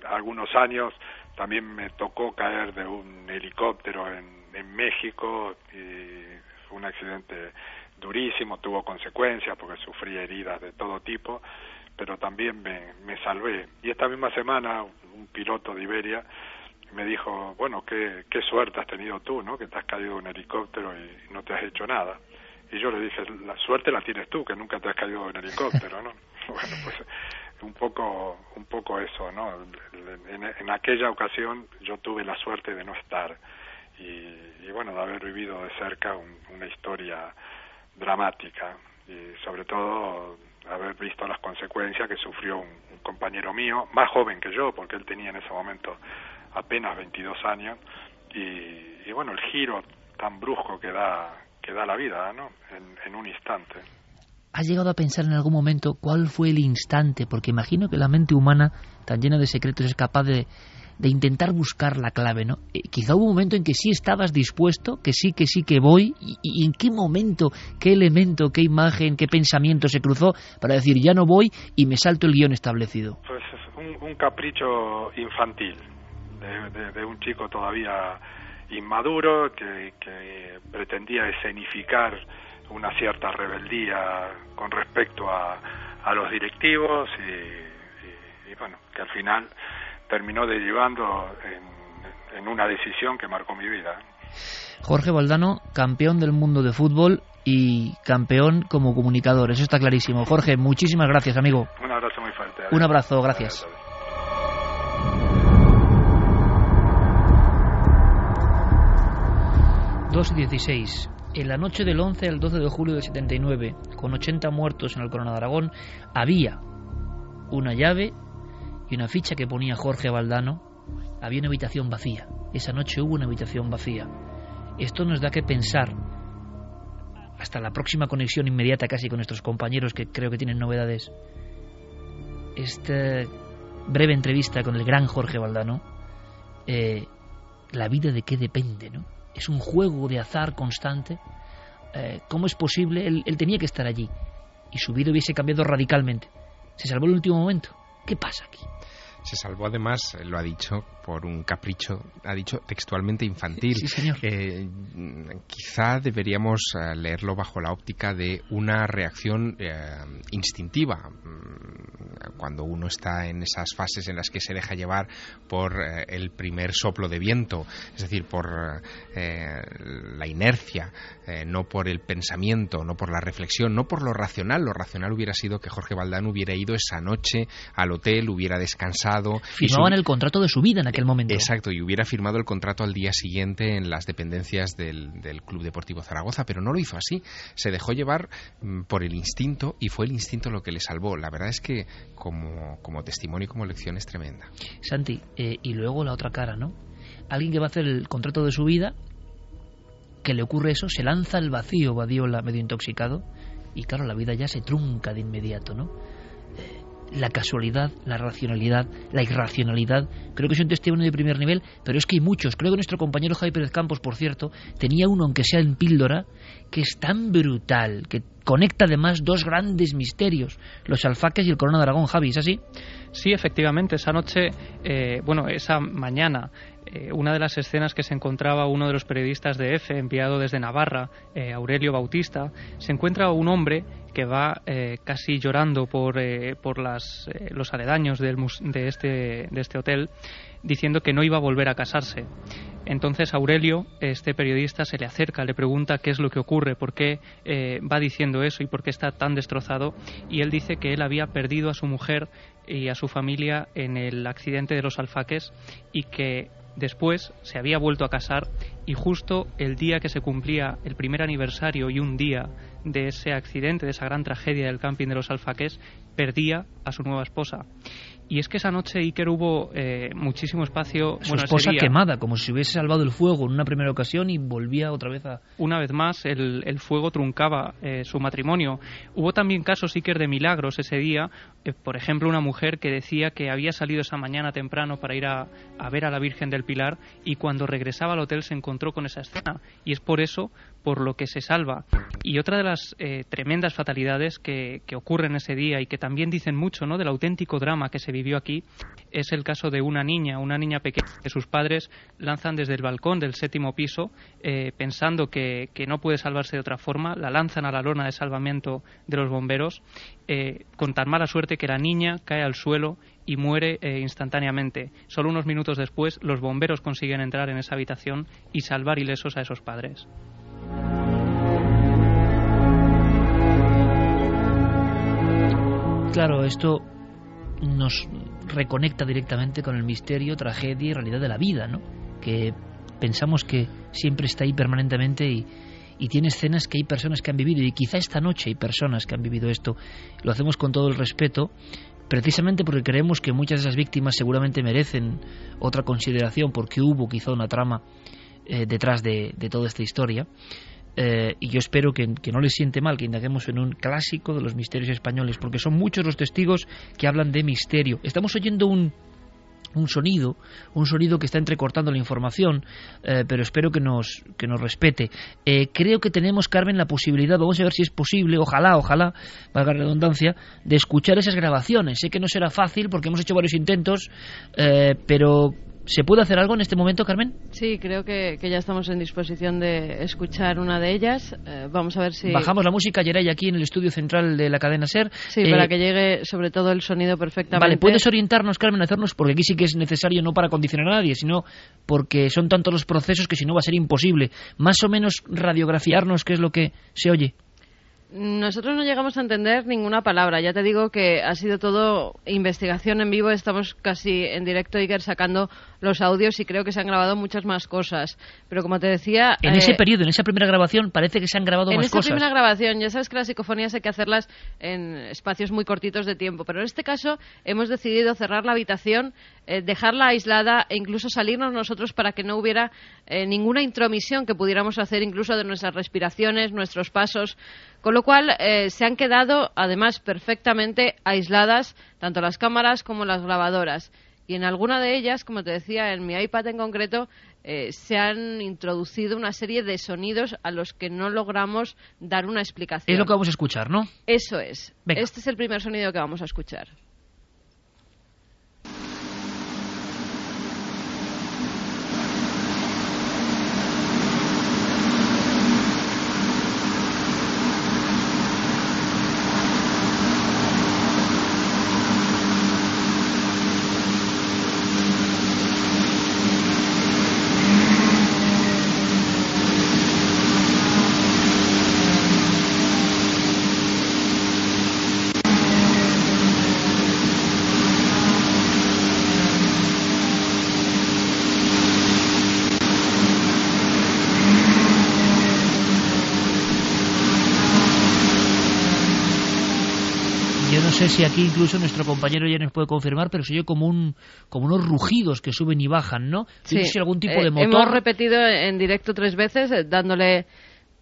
algunos años también me tocó caer de un helicóptero en, en México y un accidente durísimo, tuvo consecuencias porque sufrí heridas de todo tipo, pero también me, me salvé. Y esta misma semana un piloto de Iberia me dijo, bueno, qué, qué suerte has tenido tú, ¿no? Que te has caído de un helicóptero y no te has hecho nada. Y yo le dije, la suerte la tienes tú, que nunca te has caído de un helicóptero, ¿no? bueno, pues un poco, un poco eso, ¿no? En, aquella ocasión yo tuve la suerte de no estar y, y bueno, de haber vivido de cerca una historia dramática y sobre todo haber visto las consecuencias que sufrió un, compañero mío, más joven que yo, porque él tenía en ese momento apenas 22 años, y, bueno, el giro tan brusco que da, que da la vida, ¿no? En un instante. ¿Has llegado a pensar en algún momento cuál fue el instante? Porque imagino que la mente humana, tan llena de secretos, es capaz de, de intentar buscar la clave, ¿no? Eh, quizá hubo un momento en que sí estabas dispuesto, que sí, que sí, que voy, y, en qué momento, qué elemento, qué imagen, qué pensamiento se cruzó para decir ya no voy y me salto el guion establecido. Pues un, un capricho infantil de, un chico todavía inmaduro que, pretendía escenificar una cierta rebeldía con respecto a, a los directivos y, y, bueno, que al final terminó derivando en, en una decisión que marcó mi vida. Jorge Valdano, campeón del mundo de fútbol y campeón como comunicador, eso está clarísimo. Jorge, muchísimas gracias, amigo. Un abrazo muy fuerte. Un abrazo, gracias. 2.16. En la noche del 11 al 12 de julio del 79, con 80 muertos en el Corona de Aragón, había una llave y una ficha que ponía Jorge Valdano, había una habitación vacía. Esa noche hubo una habitación vacía. Esto nos da que pensar, hasta la próxima conexión inmediata casi con nuestros compañeros que creo que tienen novedades, esta breve entrevista con el gran Jorge Valdano, eh, la vida de qué depende, ¿no? Es un juego de azar constante. Eh, ¿Cómo es posible? Él, él tenía que estar allí y su vida hubiese cambiado radicalmente. Se salvó en el último momento. ¿Qué pasa aquí? Se salvó además, lo ha dicho, por un capricho, ha dicho textualmente infantil. Sí, señor. Eh, quizá deberíamos eh, leerlo bajo la óptica de una reacción eh, instintiva. Cuando uno está en esas fases en las que se deja llevar por el primer soplo de viento, es decir, por la inercia, no por el pensamiento, no por la reflexión, no por lo racional. Lo racional hubiera sido que Jorge Valdán hubiera ido esa noche al hotel, hubiera descansado. Firmaban el contrato de su vida en aquel momento. Exacto, y hubiera firmado el contrato al día siguiente en las dependencias del, Club Deportivo Zaragoza, pero no lo hizo así. Se dejó llevar mm, por el instinto y fue el instinto lo que le salvó. La verdad es que como, como testimonio y como lección es tremenda. Santi, eh, y luego la otra cara, ¿no? Alguien que va a hacer el contrato de su vida, que le ocurre eso, se lanza al vacío, Badiola, medio intoxicado, y claro, la vida ya se trunca de inmediato, ¿no? la casualidad, la racionalidad, la irracionalidad. Creo que es un testimonio de primer nivel, pero es que hay muchos. Creo que nuestro compañero Javi Pérez Campos, por cierto, tenía uno, aunque sea en píldora, que es tan brutal, que conecta además dos grandes misterios, los alfaques y el corona de Aragón. Javi, ¿es así? Sí, efectivamente. Esa noche, eh, bueno, esa mañana, eh, una de las escenas que se encontraba uno de los periodistas de EFE, enviado desde Navarra, eh, Aurelio Bautista, se encuentra un hombre que va eh, casi llorando por, por las, los aledaños del de, este, de este hotel, diciendo que no iba a volver a casarse. Entonces Aurelio, este periodista, se le acerca, le pregunta qué es lo que ocurre, por qué va diciendo eso y por qué está tan destrozado. Y él dice que él había perdido a su mujer y a su familia en el accidente de los alfaques y que Después se había vuelto a casar y justo el día que se cumplía el primer aniversario y un día de ese accidente, de esa gran tragedia del camping de los Alfaqués, perdía a su nueva esposa. Y es que esa noche Iker hubo eh, muchísimo espacio. Su esposa quemada, como si hubiese salvado el fuego en una primera ocasión y volvía otra vez a. Una vez más, el, el fuego truncaba eh, su matrimonio. Hubo también casos Iker de milagros ese día. Eh, por ejemplo, una mujer que decía que había salido esa mañana temprano para ir a, a ver a la Virgen del Pilar y cuando regresaba al hotel se encontró con esa escena. Y es por eso por lo que se salva. Y otra de las tremendas fatalidades que, que ocurren ese día y que también dicen mucho ¿no? del auténtico drama que se vivió aquí es el caso de una niña, una niña pequeña que sus padres lanzan desde el balcón del séptimo piso, eh, pensando que, no puede salvarse de otra forma, la lanzan a la lona de salvamento de los bomberos, eh, con tan mala suerte que la niña cae al suelo y muere eh, instantáneamente. Solo unos minutos después, los bomberos consiguen entrar en esa habitación y salvar ilesos a esos padres. Claro, esto nos reconecta directamente con el misterio, tragedia y realidad de la vida, ¿no? Que pensamos que siempre está ahí permanentemente y, y tiene escenas que hay personas que han vivido y quizá esta noche hay personas que han vivido esto. Lo hacemos con todo el respeto, precisamente porque creemos que muchas de esas víctimas seguramente merecen otra consideración porque hubo quizá una trama eh, detrás de, de toda esta historia. Eh, y yo espero que, no les siente mal que indaguemos en un clásico de los misterios españoles, porque son muchos los testigos que hablan de misterio. Estamos oyendo un, un sonido, un sonido que está entrecortando la información, eh, pero espero que nos, que nos respete. Eh, creo que tenemos, Carmen, la posibilidad, vamos a ver si es posible, ojalá, ojalá, valga la redundancia, de escuchar esas grabaciones. Sé que no será fácil porque hemos hecho varios intentos, pero ¿Se puede hacer algo en este momento, Carmen? Sí, creo que, ya estamos en disposición de escuchar una de ellas. Eh, vamos a ver si... Bajamos la música, Yeray, aquí en el estudio central de la cadena SER. Sí, para eh, que llegue sobre todo el sonido perfectamente. Vale, ¿puedes orientarnos, Carmen, a hacernos? Porque aquí sí que es necesario no para condicionar a nadie, sino porque son tantos los procesos que si no va a ser imposible. Más o menos radiografiarnos qué es lo que se oye. Nosotros no llegamos a entender ninguna palabra. Ya te digo que ha sido todo investigación en vivo. Estamos casi en directo, Iker, sacando los audios y creo que se han grabado muchas más cosas. Pero como te decía... En ese eh, periodo, en esa primera grabación, parece que se han grabado más cosas. En esa primera grabación, ya sabes que las psicofonías hay que hacerlas en espacios muy cortitos de tiempo. Pero en este caso hemos decidido cerrar la habitación, eh, dejarla aislada e incluso salirnos nosotros para que no hubiera eh, ninguna intromisión que pudiéramos hacer incluso de nuestras respiraciones, nuestros pasos. Con lo cual se han quedado además perfectamente aisladas tanto las cámaras como las grabadoras y en alguna de ellas, como te decía, en mi iPad en concreto, eh, se han introducido una serie de sonidos a los que no logramos dar una explicación. Es lo que vamos a escuchar, ¿no? Eso es. Este es el primer sonido que vamos a escuchar. sé si aquí incluso nuestro compañero ya nos puede confirmar, pero se oye como, un, como unos rugidos que suben y bajan, ¿no? Sí. Si algún tipo de eh, motor. hemos repetido en directo tres veces, eh, dándole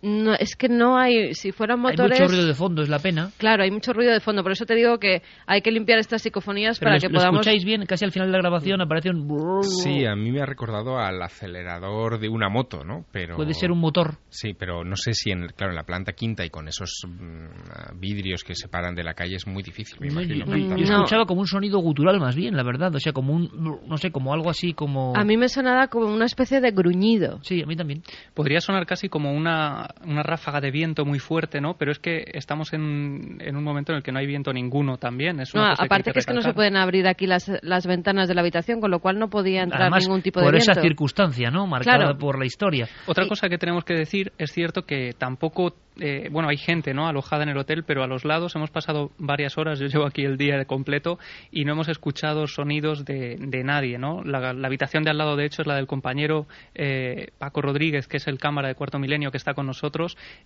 no, es que no hay, si fueran motores... Hay mucho ruido de fondo, es la pena. Claro, hay mucho ruido de fondo, por eso te digo que hay que limpiar estas psicofonías para que podamos... ¿Lo escucháis bien? Casi al final de la grabación aparece un... Sí, a mí me ha recordado al acelerador de una moto, ¿no? Pero... Puede ser un motor. Sí, pero no sé si, en, claro, en la planta quinta y con esos mm, vidrios que separan de la calle es muy difícil, me imagino. Yo, yo escuchaba como un sonido gutural más bien, la verdad, o sea, como un, no sé, como algo así como... A mí me sonaba como una especie de gruñido. Sí, a mí también. Podría sonar casi como una, una ráfaga de viento muy fuerte, ¿no? Pero es que estamos en, en un momento en el que no hay viento ninguno también. Es aparte que, es que no se pueden abrir aquí las, las ventanas de la habitación, con lo cual no podía entrar ningún tipo de viento. Por esa circunstancia, ¿no? Marcada por la historia. Otra cosa que tenemos que decir, es cierto que tampoco eh, bueno, hay gente ¿no? alojada en el hotel, pero a los lados hemos pasado varias horas, yo llevo aquí el día completo y no hemos escuchado sonidos de, de nadie. ¿no? La, habitación de al lado, de hecho, es la del compañero eh, Paco Rodríguez, que es el cámara de Cuarto Milenio que está con nosotros.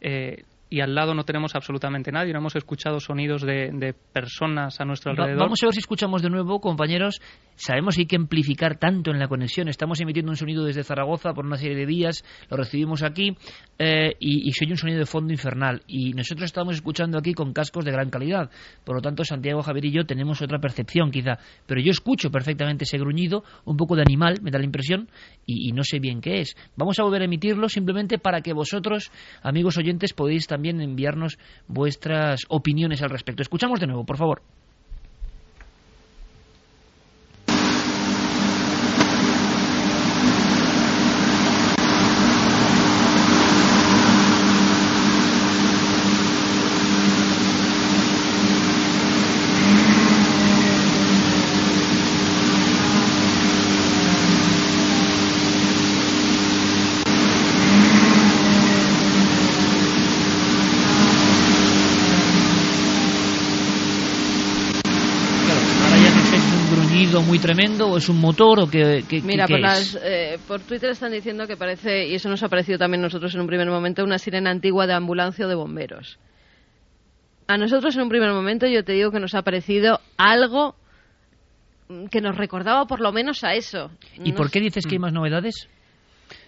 Eh, y al lado no tenemos absolutamente nadie, no hemos escuchado sonidos de, de personas a nuestro alrededor. vamos a ver si escuchamos de nuevo, compañeros. Sabemos que hay que amplificar tanto en la conexión. Estamos emitiendo un sonido desde Zaragoza por una serie de vías, lo recibimos aquí eh, y, y se oye un sonido de fondo infernal. Y nosotros estamos escuchando aquí con cascos de gran calidad. Por lo tanto, Santiago, Javier y yo tenemos otra percepción quizá. Pero yo escucho perfectamente ese gruñido, un poco de animal, me da la impresión, y, y no sé bien qué es. Vamos a volver a emitirlo simplemente para que vosotros, amigos oyentes, podéis también enviarnos vuestras opiniones al respecto. Escuchamos de nuevo, por favor. muy tremendo o es un motor o que, Mira, por, las, eh, por Twitter están diciendo que parece, y eso nos ha parecido también nosotros en un primer momento, una sirena antigua de ambulancia o de bomberos. A nosotros en un primer momento yo te digo que nos ha parecido algo que nos recordaba por lo menos a eso. ¿Y por qué dices que hay más novedades?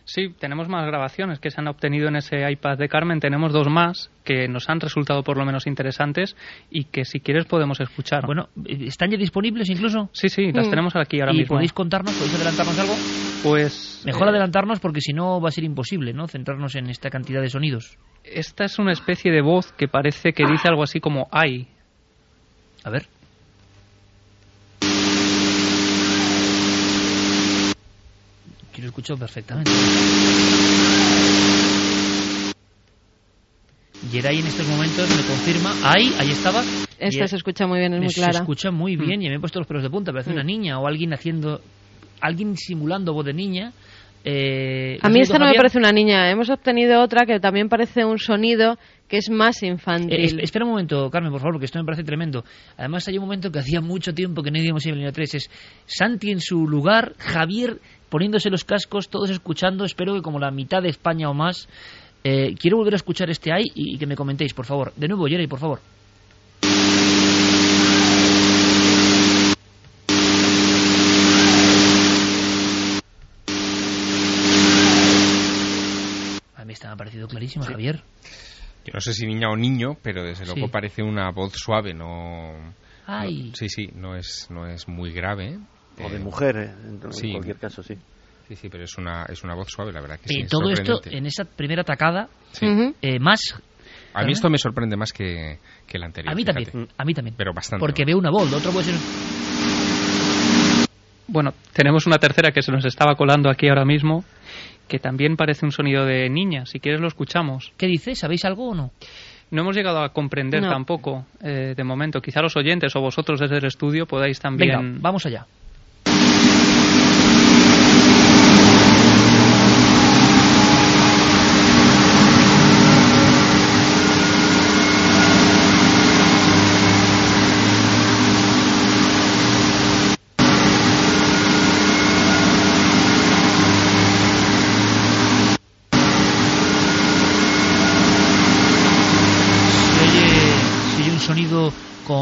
Sí, tenemos más grabaciones que se han obtenido en ese iPad de Carmen. Tenemos dos más que nos han resultado por lo menos interesantes y que si quieres podemos escuchar. Bueno, ¿están ya disponibles incluso? Sí, sí, las Mm. tenemos aquí ahora ¿Y mismo. podéis contarnos, podéis adelantarnos algo? Pues Mejor eh, adelantarnos porque si no va a ser imposible, ¿no? Centrarnos en esta cantidad de sonidos. esta es una especie de voz que parece que dice algo así como ay. A ver. Lo escucho perfectamente. Geray en estos momentos me confirma. Ahí, ahí estaba. Esta se escucha muy bien, es muy se clara. escucha muy bien y me he puesto los pelos de punta. Parece Mm. una niña o alguien haciendo. Alguien simulando voz de niña. Eh, A ¿has mí esta no me parece una niña. Hemos obtenido otra que también parece un sonido que es más Eh, es- infantil. espera un momento, Carmen, por favor, porque esto me parece tremendo. Además, hay un momento que hacía mucho tiempo que no íbamos a línea 3. Es Santi en su lugar, Javier poniéndose los cascos, todos escuchando. Espero que como la mitad de España o más. Eh, quiero volver a escuchar este ahí y, y que me comentéis, por favor. De nuevo, Jerry, por favor. A mí me ha parecido clarísima, Javier. Yo no sé si niña o niño, pero desde luego Sí. parece una voz suave, no... Ay. no- sí, sí, no es, no es muy grave. O de Eh, mujer, eh, en sí. cualquier caso, sí. Sí, sí, pero es una, es una voz suave, la verdad que Eh, sí. es todo esto en esa primera atacada, Sí. Eh, más... A mí esto me sorprende más que, que el anterior. A mí fíjate. también, a mí también. Pero bastante. Porque veo una voz, lo otro puede ser... Bueno, tenemos una tercera que se nos estaba colando aquí ahora mismo, que también parece un sonido de niña. Si quieres lo escuchamos. ¿Qué dice? ¿Sabéis algo o no? No hemos llegado a comprender No. tampoco eh, de momento. Quizá los oyentes o vosotros desde el estudio podáis también. Venga, vamos allá. Se oye, se oye un sonido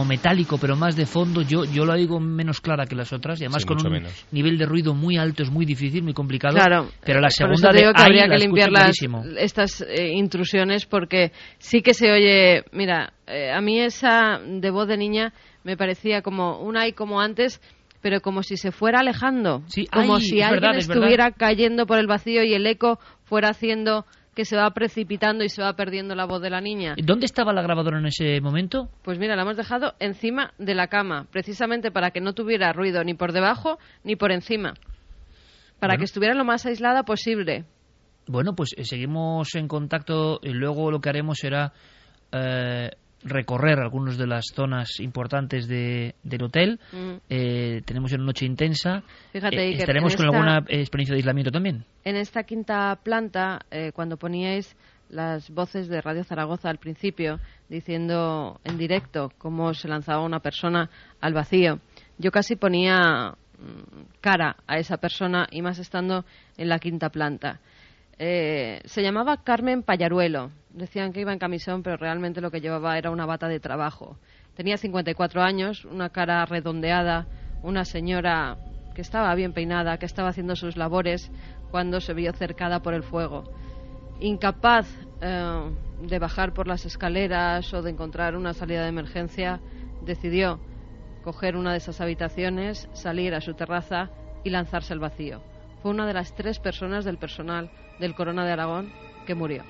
como metálico, pero más de fondo. Yo, yo lo digo menos clara que las otras y además Sí, con un menos. nivel de ruido muy alto, es muy difícil, muy complicado. Claro, pero la por eso segunda te de que habría la que limpiar las- estas eh, intrusiones porque sí que se oye, mira, eh, a mí esa de voz de niña me parecía como un ay como antes, pero como si se fuera alejando, como ay, si es alguien verdad, es verdad. estuviera cayendo por el vacío y el eco fuera haciendo que se va precipitando y se va perdiendo la voz de la niña. ¿Dónde estaba la grabadora en ese momento? Pues mira, la hemos dejado encima de la cama, precisamente para que no tuviera ruido ni por debajo ni por encima, para Bueno. que estuviera lo más aislada posible. Bueno, pues eh, seguimos en contacto y luego lo que haremos será eh, recorrer algunas de las zonas importantes de, del hotel. Mm. Eh, tenemos una noche intensa. Fíjate, Eh, estaremos con esta- alguna eh, experiencia de aislamiento también. En esta quinta planta, eh, cuando poníais las voces de Radio Zaragoza al principio, diciendo en directo cómo se lanzaba una persona al vacío, yo casi ponía mm, cara a esa persona y más estando en la quinta planta. Eh, se llamaba Carmen Payaruelo. Decían que iba en camisón, pero realmente lo que llevaba era una bata de trabajo. Tenía 54 años, una cara redondeada, una señora que estaba bien peinada, que estaba haciendo sus labores cuando se vio cercada por el fuego. Incapaz eh, de bajar por las escaleras o de encontrar una salida de emergencia, decidió coger una de esas habitaciones, salir a su terraza y lanzarse al vacío. Fue una de las tres personas del personal del Corona de Aragón que murió.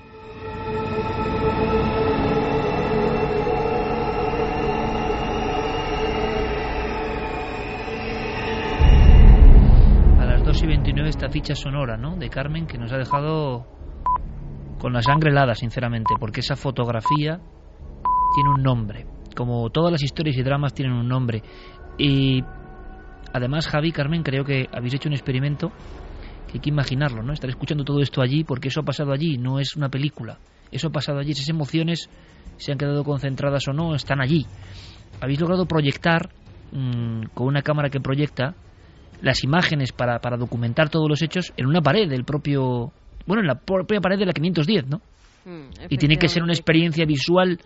A las 2 y 29 esta ficha sonora, ¿no? De Carmen que nos ha dejado con la sangre helada, sinceramente, porque esa fotografía tiene un nombre. Como todas las historias y dramas tienen un nombre. Y además, Javi, Carmen, creo que habéis hecho un experimento hay que imaginarlo, ¿no? Estar escuchando todo esto allí, porque eso ha pasado allí, no es una película. Eso ha pasado allí, esas emociones se han quedado concentradas o no, están allí. Habéis logrado proyectar mmm, con una cámara que proyecta las imágenes para, para documentar todos los hechos en una pared del propio bueno en la propia pared de la 510 no Mm, y tiene que ser una experiencia visual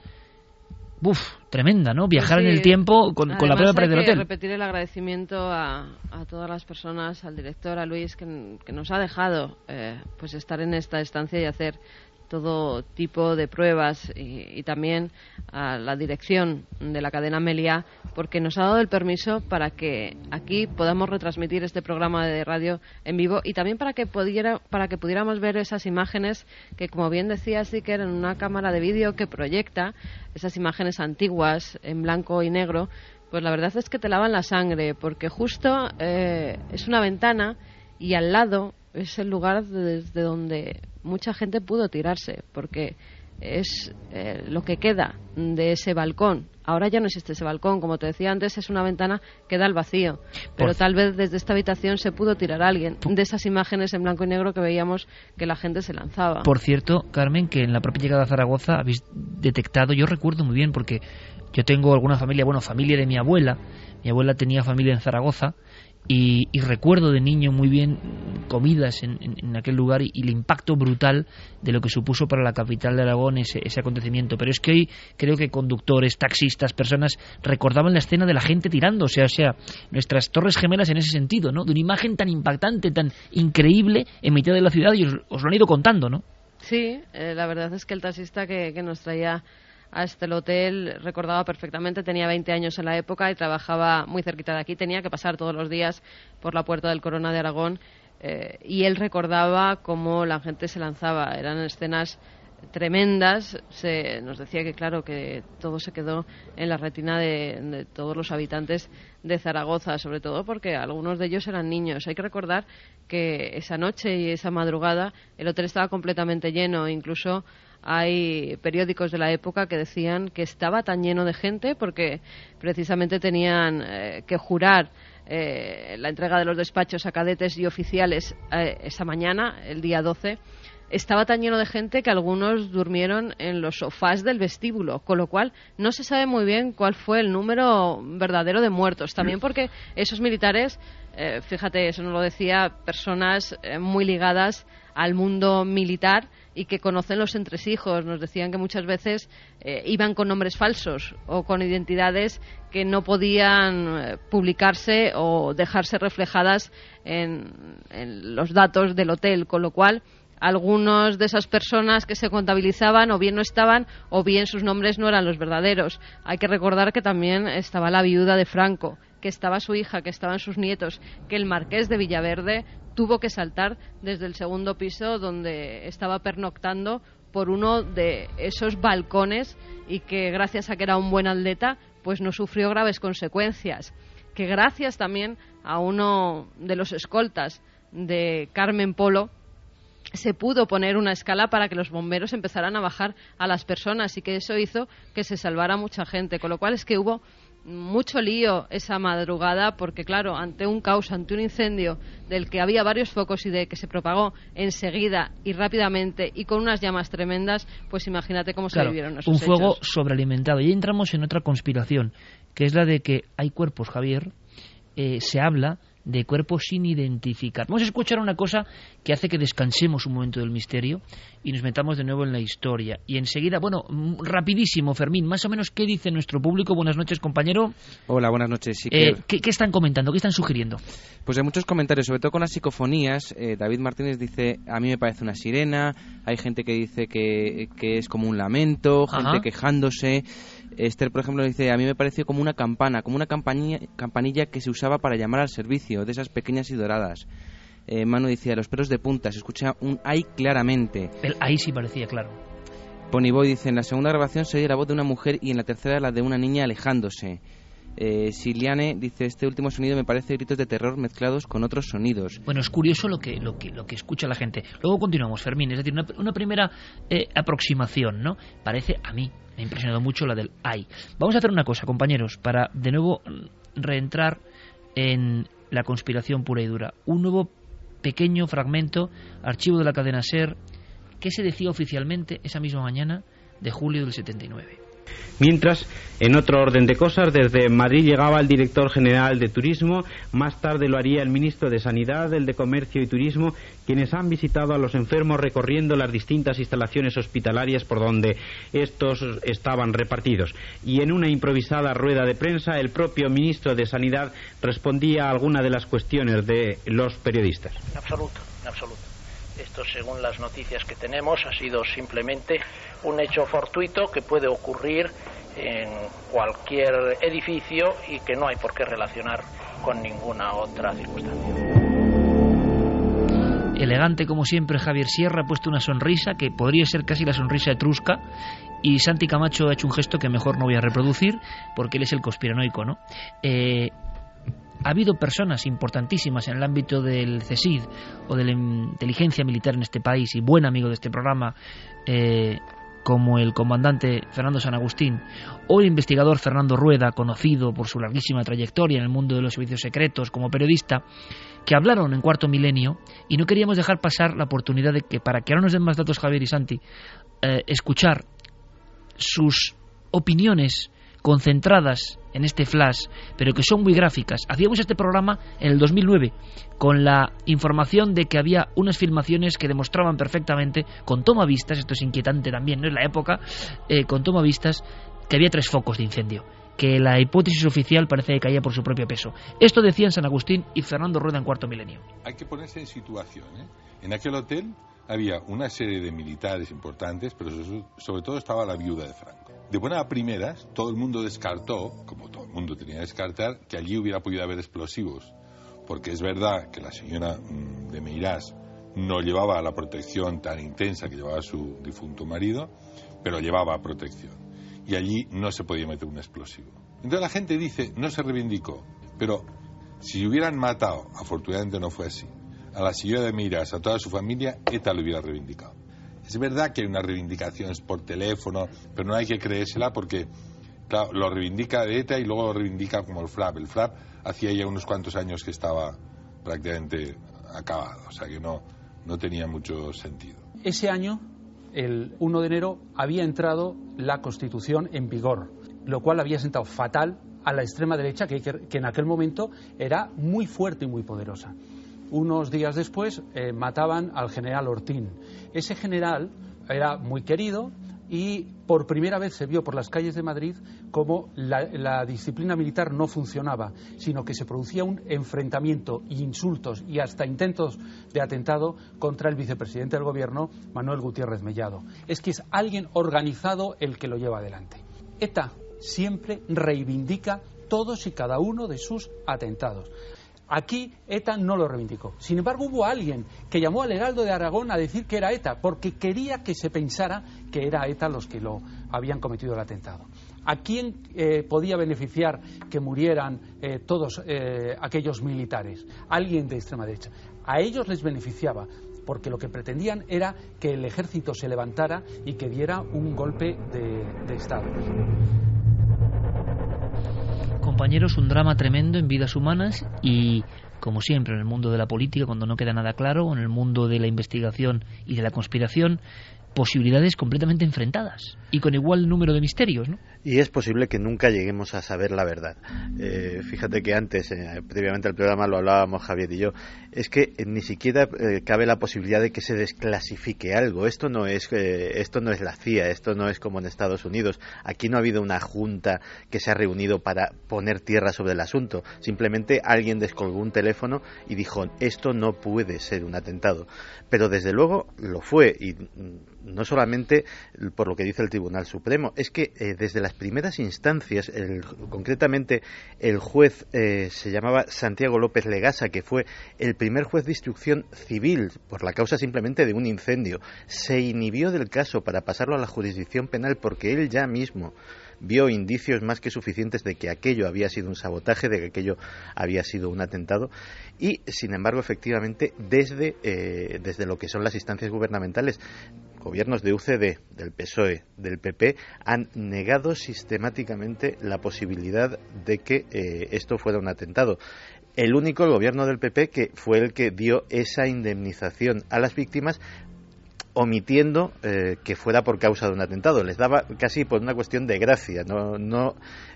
uf, tremenda no viajar Sí. en el tiempo con, con la propia pared del hotel repetir el agradecimiento a, a todas las personas, al director, a Luis, que, que nos ha dejado eh, pues estar en esta estancia y hacer todo tipo de pruebas y, también a la dirección de la cadena Melia porque nos ha dado el permiso para que aquí podamos retransmitir este programa de radio en vivo y también para que pudiera para que pudiéramos ver esas imágenes que como bien decía que eran una cámara de vídeo que proyecta esas imágenes antiguas en blanco y negro pues la verdad es que te lavan la sangre porque justo eh, es una ventana y al lado es el lugar desde donde mucha gente pudo tirarse, porque es eh, lo que queda de ese balcón. Ahora ya no existe ese balcón, como te decía antes, es una ventana que da al vacío. Pero tal vez desde esta habitación se pudo tirar a alguien de esas imágenes en blanco y negro que veíamos que la gente se lanzaba. Por cierto, Carmen, que en la propia llegada a Zaragoza habéis detectado, yo recuerdo muy bien porque yo tengo alguna familia, bueno, familia de mi abuela, mi abuela tenía familia en Zaragoza y, y recuerdo de niño muy bien comidas en, en- en aquel lugar y, el impacto brutal de lo que supuso para la capital de Aragón ese, ese acontecimiento. Pero es que hoy creo que conductores, taxistas, personas recordaban la escena de la gente tirándose, o sea, nuestras torres gemelas en ese sentido, ¿no? De una imagen tan impactante, tan increíble en mitad de la ciudad y os, os lo han ido contando, ¿no? Sí, eh, la verdad es que el taxista que, que nos traía a este hotel recordaba perfectamente, tenía 20 años en la época y trabajaba muy cerquita de aquí, tenía que pasar todos los días por la puerta del Corona de Aragón eh, y él recordaba cómo la gente se lanzaba, eran escenas tremendas, se, nos decía que claro que todo se quedó en la retina de, de todos los habitantes de Zaragoza, sobre todo porque algunos de ellos eran niños. Hay que recordar que esa noche y esa madrugada el hotel estaba completamente lleno, incluso hay periódicos de la época que decían que estaba tan lleno de gente porque precisamente tenían eh, que jurar eh, la entrega de los despachos a cadetes y oficiales eh, esa mañana, el día 12, estaba tan lleno de gente que algunos durmieron en los sofás del vestíbulo, con lo cual no se sabe muy bien cuál fue el número verdadero de muertos. También porque esos militares, eh, fíjate, eso nos lo decía, personas muy ligadas al mundo militar y que conocen los entresijos. Nos decían que muchas veces eh, iban con nombres falsos o con identidades que no podían eh, publicarse o dejarse reflejadas en, en los datos del hotel, con lo cual algunos de esas personas que se contabilizaban o bien no estaban o bien sus nombres no eran los verdaderos. Hay que recordar que también estaba la viuda de Franco, que estaba su hija, que estaban sus nietos, que el marqués de Villaverde tuvo que saltar desde el segundo piso donde estaba pernoctando por uno de esos balcones y que gracias a que era un buen atleta pues no sufrió graves consecuencias que gracias también a uno de los escoltas de Carmen Polo se pudo poner una escala para que los bomberos empezaran a bajar a las personas y que eso hizo que se salvara mucha gente. Con lo cual es que hubo mucho lío esa madrugada porque, claro, ante un caos, ante un incendio del que había varios focos y de que se propagó enseguida y rápidamente y con unas llamas tremendas, pues imagínate cómo se Claro, vivieron esos un fuego hechos. sobrealimentado. Y entramos en otra conspiración, que es la de que hay cuerpos, Javier, eh, se habla de cuerpos sin identificar. Vamos a escuchar una cosa que hace que descansemos un momento del misterio y nos metamos de nuevo en la historia. Y enseguida, bueno, mm, rapidísimo, Fermín, más o menos, ¿qué dice nuestro público? Buenas noches, compañero. Hola, buenas noches. Eh, ¿qué, están comentando? ¿Qué están sugiriendo? Pues hay muchos comentarios, sobre todo con las psicofonías. Eh, David Martínez dice, a mí me parece una sirena, hay gente que dice que, es como un lamento, gente quejándose. Esther, por ejemplo, dice, a mí me pareció como una campana, como una campanilla que se usaba para llamar al servicio, de esas pequeñas y doradas. Eh, Manu decía, los pelos de punta, se escucha un ay claramente. El ay sí parecía claro. Ponyboy dice, en la segunda grabación se oye la voz de una mujer y en la tercera la de una niña alejándose. Eh, Siliane dice, este último sonido me parece gritos de terror mezclados con otros sonidos. Bueno, es curioso lo que, lo que, lo que escucha la gente. Luego continuamos, Fermín, es decir, una, primera eh, aproximación, ¿no? Parece a mí, me ha impresionado mucho la del ay. Vamos a hacer una cosa, compañeros, para de nuevo reentrar en la conspiración pura y dura. Un nuevo pequeño fragmento, archivo de la cadena SER, que se decía oficialmente esa misma mañana de julio del 79. Mientras, en otro orden de cosas, desde Madrid llegaba el director general de Turismo, más tarde lo haría el ministro de Sanidad, el de Comercio y Turismo, quienes han visitado a los enfermos recorriendo las distintas instalaciones hospitalarias por donde estos estaban repartidos. Y en una improvisada rueda de prensa, el propio ministro de Sanidad respondía a alguna de las cuestiones de los periodistas. absoluto, absoluto. Esto, según las noticias que tenemos, ha sido simplemente un hecho fortuito que puede ocurrir en cualquier edificio y que no hay por qué relacionar con ninguna otra circunstancia. Elegante como siempre Javier Sierra ha puesto una sonrisa que podría ser casi la sonrisa etrusca y Santi Camacho ha hecho un gesto que mejor no voy a reproducir porque él es el conspiranoico, ¿no? Eh, ha habido personas importantísimas en el ámbito del CESID o de la inteligencia militar en este país y buen amigo de este programa, eh, como el comandante Fernando San Agustín. O el investigador Fernando Rueda, conocido por su larguísima trayectoria en el mundo de los servicios secretos como periodista, que hablaron en cuarto milenio y no queríamos dejar pasar la oportunidad de que, para que ahora nos den más datos Javier y Santi, eh, escuchar sus opiniones concentradas en este flash, pero que son muy gráficas. Hacíamos este programa en el 2009 con la información de que había unas filmaciones que demostraban perfectamente, con toma vistas, esto es inquietante también, no es la época, eh, con toma vistas, que había tres focos de incendio que la hipótesis oficial parece que caía por su propio peso. Esto decían San Agustín y Fernando Rueda en cuarto milenio. Hay que ponerse en situación. ¿eh? En aquel hotel había una serie de militares importantes, pero sobre todo estaba la viuda de Franco. De buena a primeras, todo el mundo descartó, como todo el mundo tenía que descartar, que allí hubiera podido haber explosivos. Porque es verdad que la señora mm, de Meirás no llevaba la protección tan intensa que llevaba su difunto marido, pero llevaba protección. Y allí no se podía meter un explosivo. Entonces la gente dice, no se reivindicó, pero si hubieran matado, afortunadamente no fue así, a la señora de Miras, a toda su familia, ETA lo hubiera reivindicado. Es verdad que hay unas reivindicaciones por teléfono, pero no hay que creérsela porque, claro, lo reivindica ETA y luego lo reivindica como el FRAP. El FRAP hacía ya unos cuantos años que estaba prácticamente acabado, o sea que no, no tenía mucho sentido. Ese año, el 1 de enero, había entrado la Constitución en vigor, lo cual había sentado fatal a la extrema derecha, que, que en aquel momento era muy fuerte y muy poderosa. Unos días después eh, mataban al general Ortín. Ese general era muy querido y por primera vez se vio por las calles de Madrid como la, disciplina militar no funcionaba, sino que se producía un enfrentamiento, insultos y hasta intentos de atentado contra el vicepresidente del gobierno, Manuel Gutiérrez Mellado. Es que es alguien organizado el que lo lleva adelante. ETA siempre reivindica todos y cada uno de sus atentados. Aquí ETA no lo reivindicó. Sin embargo, hubo alguien que llamó al Heraldo de Aragón a decir que era ETA, porque quería que se pensara que era ETA los que lo habían cometido el atentado. ¿A quién eh, podía beneficiar que murieran eh, todos eh, aquellos militares? Alguien de extrema derecha. A ellos les beneficiaba, porque lo que pretendían era que el ejército se levantara y que diera un golpe de, de Estado compañeros, un drama tremendo en vidas humanas y, como siempre, en el mundo de la política, cuando no queda nada claro, en el mundo de la investigación y de la conspiración, posibilidades completamente enfrentadas y con igual número de misterios, ¿no? Y es posible que nunca lleguemos a saber la verdad. Eh, fíjate que antes, eh, previamente al programa, lo hablábamos Javier y yo, es que ni siquiera eh, cabe la posibilidad de que se desclasifique algo. Esto no es esto no es la CIA, esto no es como en Estados Unidos. Aquí no ha habido una junta que se ha reunido para poner tierra sobre el asunto. Simplemente alguien descolgó un teléfono y dijo esto no puede ser un atentado. Pero desde luego lo fue y no solamente por lo que dice el Tribunal Supremo, es que eh, desde las primeras instancias, concretamente el juez eh, se llamaba Santiago López Legasa, que fue el primer juez de instrucción civil por la causa simplemente de un incendio, se inhibió del caso para pasarlo a la jurisdicción penal porque él ya mismo vio indicios más que suficientes de que aquello había sido un sabotaje, de que aquello había sido un atentado. Y, sin embargo, efectivamente, desde, eh, desde lo que son las instancias gubernamentales, gobiernos de UCD, del PSOE, del PP, han negado sistemáticamente la posibilidad de que eh, esto fuera un atentado. El único, el gobierno del PP, que fue el que dio esa indemnización a las víctimas, omitiendo eh, que fuera por causa de un atentado. Les daba casi por una cuestión de gracia, no, no,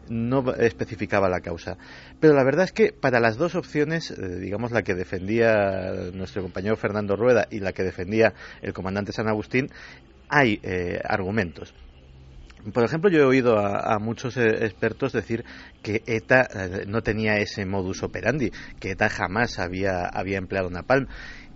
no especificaba la causa. Pero la verdad es que para las dos opciones, eh, digamos la que defendía nuestro compañero Fernando Rueda y la que defendía el comandante San Agustín, hay eh, argumentos. Por ejemplo, yo he oído a, muchos expertos decir que ETA no tenía ese modus operandi, que ETA jamás había, había empleado napalm.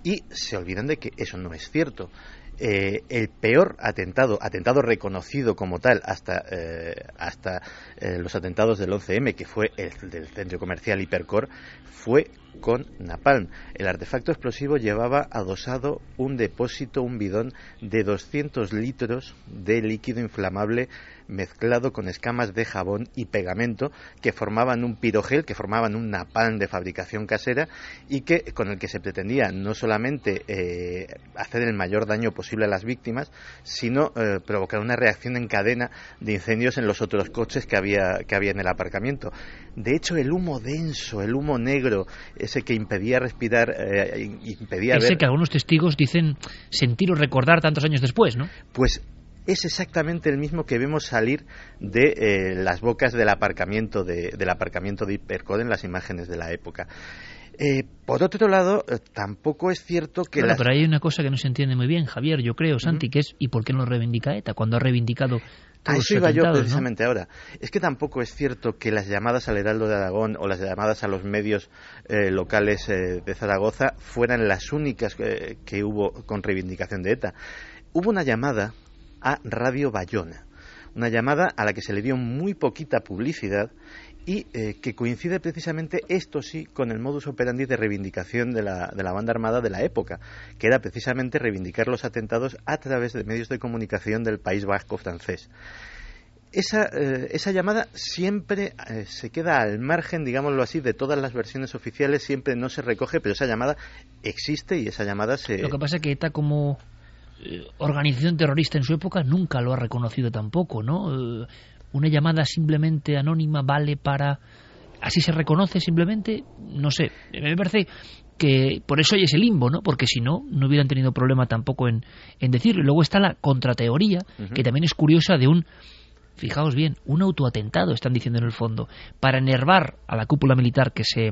Y se olvidan de que eso no es cierto. Eh, el peor atentado, atentado reconocido como tal hasta, eh, hasta eh, los atentados del 11M, que fue el del centro comercial Hipercor, fue con napalm. El artefacto explosivo llevaba adosado un depósito, un bidón de 200 litros de líquido inflamable mezclado con escamas de jabón y pegamento que formaban un pirogel, que formaban un napalm de fabricación casera y que con el que se pretendía no solamente eh, hacer el mayor daño posible a las víctimas, sino eh, provocar una reacción en cadena de incendios en los otros coches que había, que había en el aparcamiento. De hecho, el humo denso, el humo negro, ese que impedía respirar, eh, impedía ese que algunos testigos dicen sentir o recordar tantos años después, ¿no? Pues es exactamente el mismo que vemos salir de eh, las bocas del aparcamiento de, del aparcamiento de Hipercode en las imágenes de la época. Eh, por otro lado, eh, tampoco es cierto que. Bueno, pero hay una cosa que no se entiende muy bien, Javier, yo creo, Santi, que es ¿y por qué no reivindica ETA cuando ha reivindicado a eso iba yo precisamente ahora. Es que tampoco es cierto que las llamadas al Heraldo de Aragón o las llamadas a los medios locales de Zaragoza fueran las únicas que hubo con reivindicación de ETA. Hubo una llamada a Radio Bayona. Una llamada a la que se le dio muy poquita publicidad y eh, que coincide precisamente, esto sí, con el modus operandi de reivindicación de la, de la banda armada de la época, que era precisamente reivindicar los atentados a través de medios de comunicación del País Vasco francés. Esa, eh, esa, llamada siempre eh, se queda al margen, digámoslo así, de todas las versiones oficiales, siempre no se recoge, pero esa llamada existe y esa llamada se... Lo que pasa es que ETA como organización terrorista en su época nunca lo ha reconocido tampoco, ¿no? Eh, una llamada simplemente anónima vale para así se reconoce simplemente, no sé, me parece que por eso hay ese limbo, ¿no? Porque si no, no hubieran tenido problema tampoco en, en decirlo. Y luego está la contrateoría, que también es curiosa, de un, fijaos bien, un autoatentado, están diciendo en el fondo, para enervar a la cúpula militar que se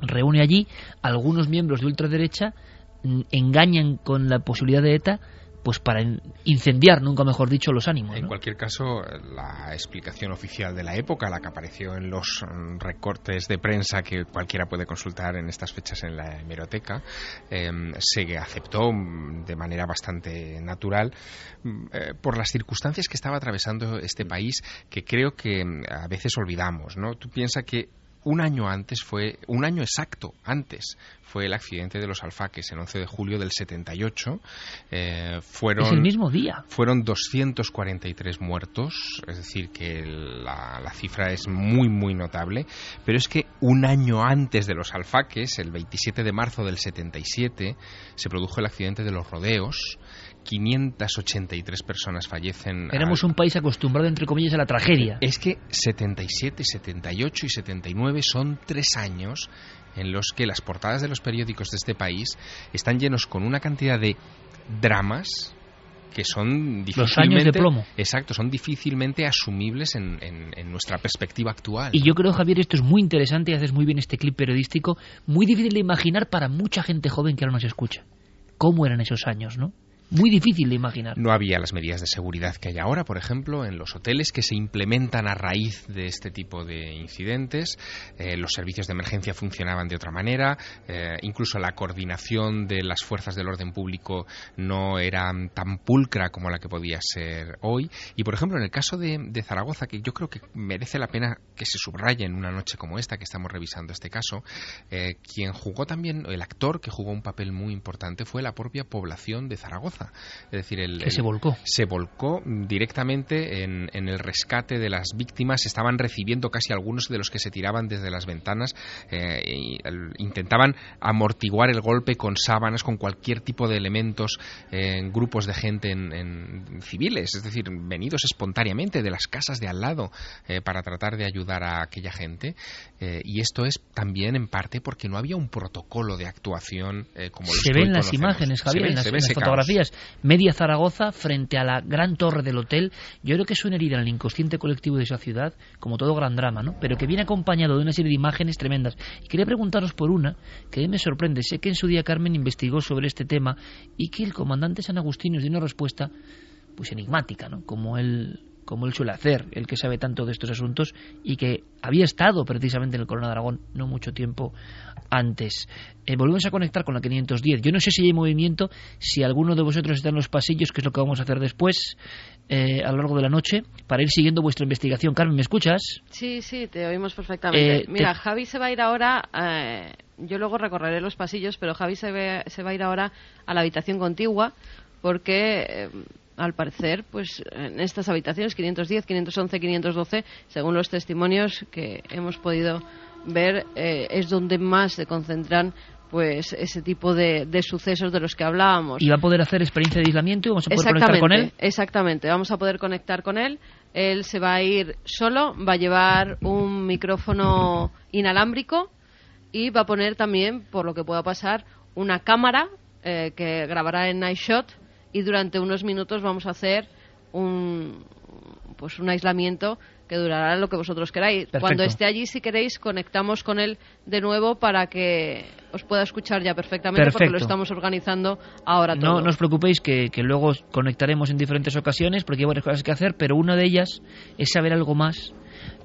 reúne allí, algunos miembros de ultraderecha engañan con la posibilidad de ETA pues para incendiar, nunca mejor dicho, los ánimos. En cualquier caso, la explicación oficial de la época, la que apareció en los mm, recortes de prensa que cualquiera puede consultar en estas fechas en la hemeroteca, em, se aceptó mm, de manera bastante natural mm, eh, por las circunstancias que estaba atravesando este país, que creo que a veces olvidamos. ¿no? Tú piensas que un año antes fue, un año exacto antes fue el accidente de los alfaques, el 11 de julio del 78. Eh, fueron, es el mismo día. Fueron 243 muertos, es decir, que la, la, cifra es muy, muy notable. Pero es que un año antes de los alfaques, el 27 de marzo del 77, se produjo el accidente de los rodeos 583 personas fallecen. Éramos un país acostumbrado, entre comillas, a la tragedia. Es que 77, 78 y 79 son tres años en los que las portadas de los periódicos de este país están llenos con una cantidad de dramas que son difícilmente... Los años de plomo. Exacto, son difícilmente asumibles en, en, nuestra perspectiva actual. Y yo creo, Javier, esto es muy interesante y haces muy bien este clip periodístico, muy difícil de imaginar para mucha gente joven que ahora nos escucha. ¿Cómo eran esos años, no? Muy difícil de imaginar. No había las medidas de seguridad que hay ahora, por ejemplo, en los hoteles que se implementan a raíz de este tipo de incidentes. Eh, los servicios de emergencia funcionaban de otra manera. Eh, incluso la coordinación de las fuerzas del orden público no era tan pulcra como la que podía ser hoy. Y, por ejemplo, en el caso de, Zaragoza, que yo creo que merece la pena que se subraye en una noche como esta que estamos revisando este caso, eh, quien jugó también, el actor que jugó un papel muy importante fue la propia población de Zaragoza es decir, el, se volcó. Se volcó directamente en, el rescate de las víctimas. Estaban recibiendo casi algunos de los que se tiraban desde las ventanas. Eh, intentaban amortiguar el golpe con sábanas, con cualquier tipo de elementos, en grupos de gente en, civiles, es decir, venidos espontáneamente de las casas de al lado eh, para tratar de ayudar a aquella gente. Eh, y esto es también en parte porque no había un protocolo de actuación como Se ven las imágenes, Javier, en las fotografías media Zaragoza frente a la gran torre del hotel, yo creo que es una herida en el inconsciente colectivo de esa ciudad, como todo gran drama, ¿no? Pero que viene acompañado de una serie de imágenes tremendas. Y quería preguntaros por una, que a mí me sorprende. Sé que en su día Carmen investigó sobre este tema y que el comandante San Agustín nos dio una respuesta pues enigmática, ¿no? Como él como él suele hacer, el que sabe tanto de estos asuntos y que había estado precisamente en el Corona de Aragón no mucho tiempo antes. Eh, volvemos a conectar con la 510. Yo no sé si hay movimiento, si alguno de vosotros está en los pasillos, que es lo que vamos a hacer después, eh, a lo largo de la noche, para ir siguiendo vuestra investigación. Carmen, ¿me escuchas? Sí, sí, te oímos perfectamente. Eh, Mira, Javi se va a ir ahora, yo luego recorreré los pasillos, pero Javi se, se va a ir ahora a la habitación contigua porque al parecer, pues en estas habitaciones 510, 511, 512, según los testimonios que hemos podido ver, eh, es donde más se concentran pues ese tipo de, sucesos de los que hablábamos. ¿Y va a poder hacer experiencia de aislamiento y vamos a poder conectar con él? Exactamente, vamos a poder conectar con él. Él se va a ir solo, va a llevar un micrófono inalámbrico y va a poner también, por lo que pueda pasar, una cámara eh, que grabará en Night Shot y durante unos minutos vamos a hacer un, pues un aislamiento que durará lo que vosotros queráis. Cuando esté allí, si queréis, conectamos con él de nuevo para que os pueda escuchar ya perfectamente, porque lo estamos organizando ahora todo. No, no os preocupéis que, luego conectaremos en diferentes ocasiones, porque hay varias cosas que hacer, pero una de ellas es saber algo más.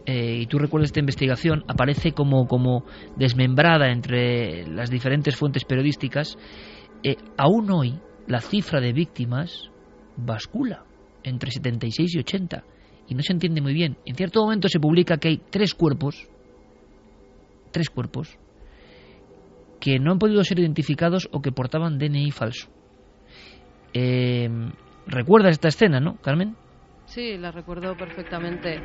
Eh, y tú recuerdas esta investigación, aparece como, como desmembrada entre las diferentes fuentes periodísticas. Eh, aún hoy, la cifra de víctimas bascula entre 76 y 80 y no se entiende muy bien. En cierto momento se publica que hay tres cuerpos, tres cuerpos, que no han podido ser identificados o que portaban DNI falso. Eh, ¿Recuerdas esta escena, no, Carmen? Sí, la recuerdo perfectamente.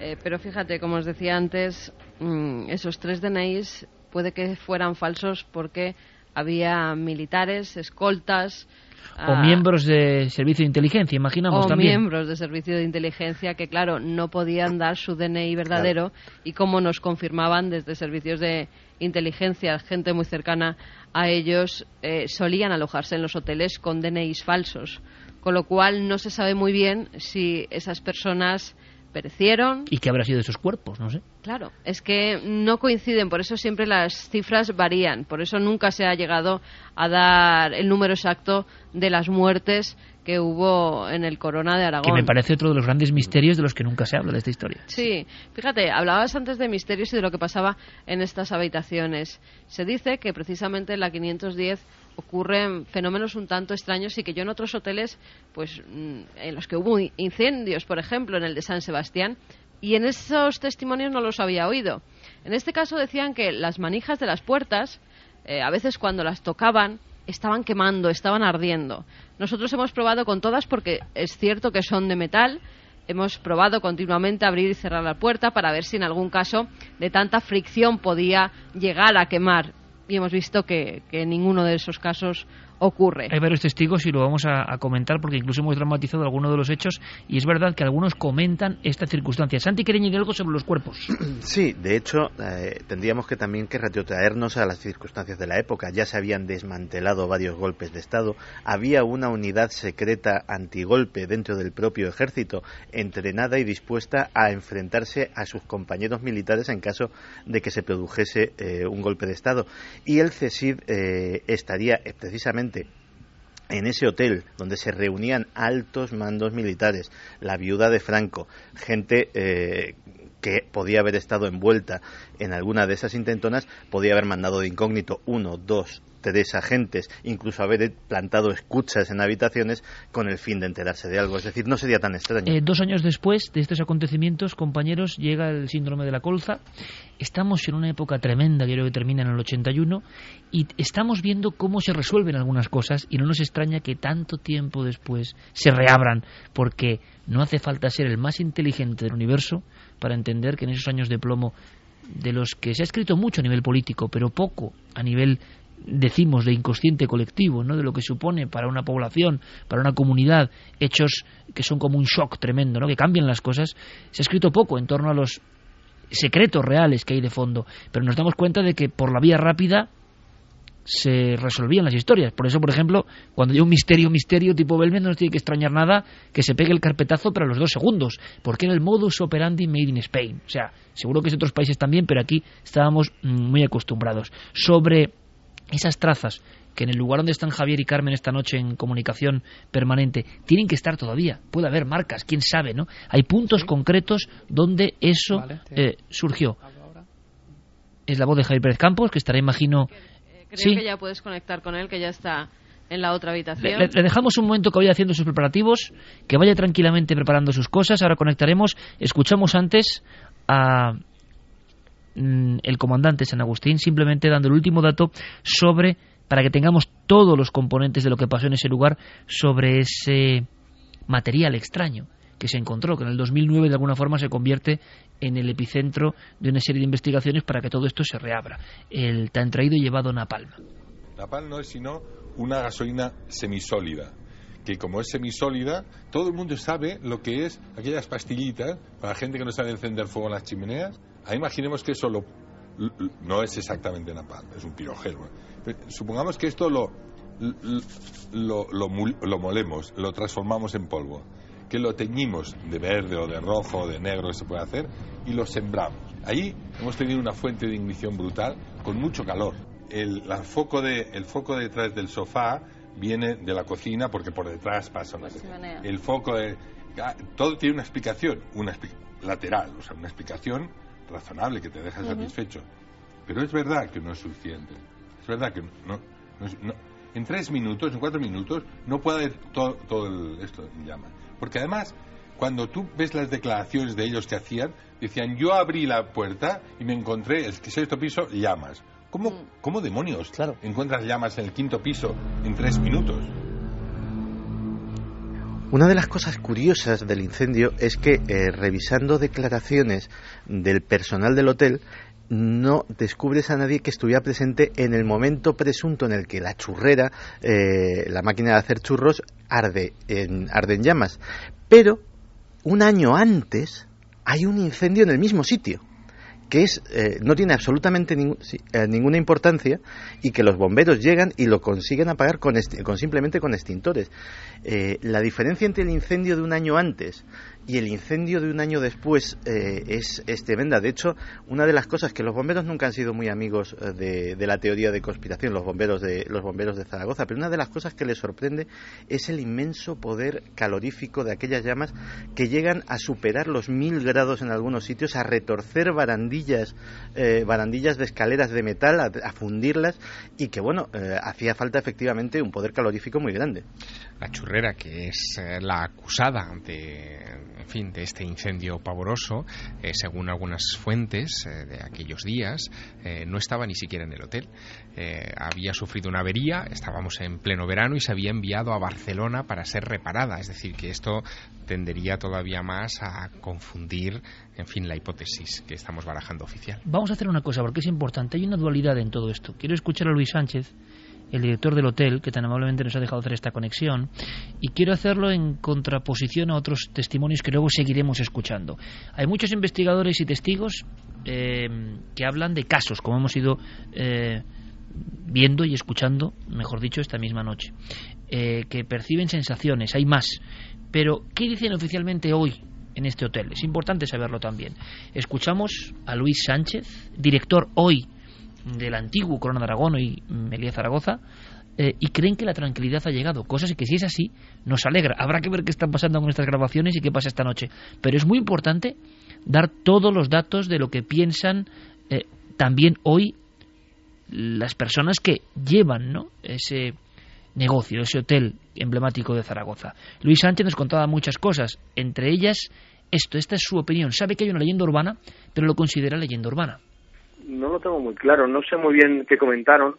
Eh, pero fíjate, como os decía antes, mm, esos tres DNIs puede que fueran falsos porque había militares, escoltas. O ah, miembros de servicio de inteligencia, imaginamos o también. miembros de servicio de inteligencia que, claro, no podían dar su DNI verdadero y como nos confirmaban desde servicios de inteligencia, gente muy cercana a ellos, eh, solían alojarse en los hoteles con DNIs falsos. Con lo cual no se sabe muy bien si esas personas perecieron. ¿Y qué habrá sido de esos cuerpos? No sé. Claro, es que no coinciden, por eso siempre las cifras varían, por eso nunca se ha llegado a dar el número exacto de las muertes que hubo en el Corona de Aragón. Que me parece otro de los grandes misterios de los que nunca se habla de esta historia. Sí, fíjate, hablabas antes de misterios y de lo que pasaba en estas habitaciones. Se dice que precisamente en la 510 ocurren fenómenos un tanto extraños y que yo en otros hoteles, pues mm, en los que hubo incendios, por ejemplo, en el de San Sebastián, y en esos testimonios no los había oído. En este caso decían que las manijas de las puertas, eh, a veces cuando las tocaban, estaban quemando, estaban ardiendo. Nosotros hemos probado con todas porque es cierto que son de metal. Hemos probado continuamente abrir y cerrar la puerta para ver si en algún caso de tanta fricción podía llegar a quemar. Y hemos visto que, que ninguno de esos casos ocurre. Hay varios testigos y lo vamos a, comentar porque incluso hemos dramatizado algunos de los hechos y es verdad que algunos comentan esta circunstancia. Santi quería añadir algo sobre los cuerpos. Sí, de hecho, eh, tendríamos que también que retrotraernos a las circunstancias de la época. Ya se habían desmantelado varios golpes de Estado, había una unidad secreta antigolpe dentro del propio ejército, entrenada y dispuesta a enfrentarse a sus compañeros militares en caso de que se produjese eh, un golpe de Estado. Y el CESID eh, estaría precisamente en ese hotel donde se reunían altos mandos militares, la viuda de Franco, gente eh, que podía haber estado envuelta en alguna de esas intentonas, podía haber mandado de incógnito uno, dos, tres agentes, incluso haber plantado escuchas en habitaciones con el fin de enterarse de algo. Es decir, no sería tan extraño. Eh, dos años después de estos acontecimientos, compañeros, llega el síndrome de la colza. Estamos en una época tremenda, que creo que termina en el 81, y estamos viendo cómo se resuelven algunas cosas y no nos extraña que tanto tiempo después se reabran, porque no hace falta ser el más inteligente del universo para entender que en esos años de plomo de los que se ha escrito mucho a nivel político, pero poco a nivel decimos de inconsciente colectivo, ¿no? de lo que supone para una población, para una comunidad, hechos que son como un shock tremendo, ¿no? que cambian las cosas, se ha escrito poco en torno a los secretos reales que hay de fondo, pero nos damos cuenta de que por la vía rápida se resolvían las historias. Por eso, por ejemplo, cuando hay un misterio, misterio tipo Belmez, no nos tiene que extrañar nada que se pegue el carpetazo para los dos segundos, porque era el modus operandi made in Spain. O sea, seguro que en otros países también, pero aquí estábamos mm, muy acostumbrados. Sobre esas trazas que en el lugar donde están Javier y Carmen esta noche en comunicación permanente tienen que estar todavía. Puede haber marcas, quién sabe, ¿no? Hay puntos concretos donde eso eh, surgió. Es la voz de Javier Pérez Campos, que estará, imagino. Creo que ya puedes conectar con él, que ya está en la otra habitación. Le, dejamos un momento que vaya haciendo sus preparativos, que vaya tranquilamente preparando sus cosas. Ahora conectaremos. Escuchamos antes a Mm, el comandante San Agustín, simplemente dando el último dato sobre, para que tengamos todos los componentes de lo que pasó en ese lugar, sobre ese material extraño que se encontró, que en el 2009 de alguna forma se convierte en el epicentro de una serie de investigaciones para que todo esto se reabra. El tan traído y llevado napalm. Napalm no es sino una gasolina semisólida, que como es semisólida, todo el mundo sabe lo que es aquellas pastillitas para la gente que no sabe encender fuego en las chimeneas, imaginemos que eso no es exactamente napalm, es un pirogeno. Supongamos que esto lo, lo, molemos, lo transformamos en polvo, que lo teñimos de verde o de rojo o de negro que se puede hacer y lo sembramos. Ahí hemos tenido una fuente de ignición brutal con mucho calor. El, foco, de, el foco detrás del sofá viene de la cocina porque por detrás pasa una... El foco de... Ah, todo tiene una explicación, una lateral, o sea, una explicación razonable que te deja satisfecho. Pero es verdad que no es suficiente. Es verdad que no, en tres minutos, en cuatro minutos, no puede todo, todo esto en llamas. Porque además, cuando tú ves las declaraciones de ellos que hacían, decían, yo abrí la puerta y me encontré el sexto piso, llamas. ¿Cómo, mm. ¿Cómo demonios claro. encuentras llamas en el quinto piso en tres minutos? Una de las cosas curiosas del incendio es que, eh, revisando declaraciones del personal del hotel, no descubres a nadie que estuviera presente en el momento presunto en el que la churrera, eh, la máquina de hacer churros, arde en, arde en llamas. Pero, un año antes, hay un incendio en el mismo sitio que es, eh, no tiene absolutamente eh, ninguna importancia y que los bomberos llegan y lo consiguen apagar con, con simplemente con extintores. La diferencia entre el incendio de un año antes y el incendio de un año después eh, es, tremenda. De hecho, una de las cosas que los bomberos nunca han sido muy amigos eh, de, la teoría de conspiración, los bomberos de, los bomberos de Zaragoza, pero una de las cosas que les sorprende es el inmenso poder calorífico de aquellas llamas que llegan a superar los mil grados en algunos sitios, a retorcer barandillas, eh, barandillas de escaleras de metal, a, fundirlas y que, bueno, hacía falta efectivamente un poder calorífico muy grande. La churrera, que es la acusada de en fin, de este incendio pavoroso, eh, según algunas fuentes eh, de aquellos días, eh, no estaba ni siquiera en el hotel. había sufrido una avería, estábamos en pleno verano y se había enviado a Barcelona para ser reparada. Es decir, que esto tendería todavía más a confundir, en fin, la hipótesis que estamos barajando oficial. Vamos a hacer una cosa, porque es importante. Hay una dualidad en todo esto. Quiero escuchar a Luis Sánchez el director del hotel, que tan amablemente nos ha dejado hacer esta conexión, y quiero hacerlo en contraposición a otros testimonios que luego seguiremos escuchando. Hay muchos investigadores y testigos eh, que hablan de casos, como hemos ido eh, viendo y escuchando, mejor dicho, esta misma noche, eh, que perciben sensaciones, hay más. Pero, ¿qué dicen oficialmente hoy en este hotel? Es importante saberlo también. Escuchamos a Luis Sánchez, director hoy del antiguo Corona de Aragón y Melía Zaragoza, eh, y creen que la tranquilidad ha llegado, cosas que si es así nos alegra. Habrá que ver qué están pasando con estas grabaciones y qué pasa esta noche. Pero es muy importante dar todos los datos de lo que piensan eh, también hoy las personas que llevan ¿no? ese negocio, ese hotel emblemático de Zaragoza. Luis Sánchez nos contaba muchas cosas, entre ellas esto, esta es su opinión. Sabe que hay una leyenda urbana, pero lo considera leyenda urbana. No lo tengo muy claro, no sé muy bien qué comentaron,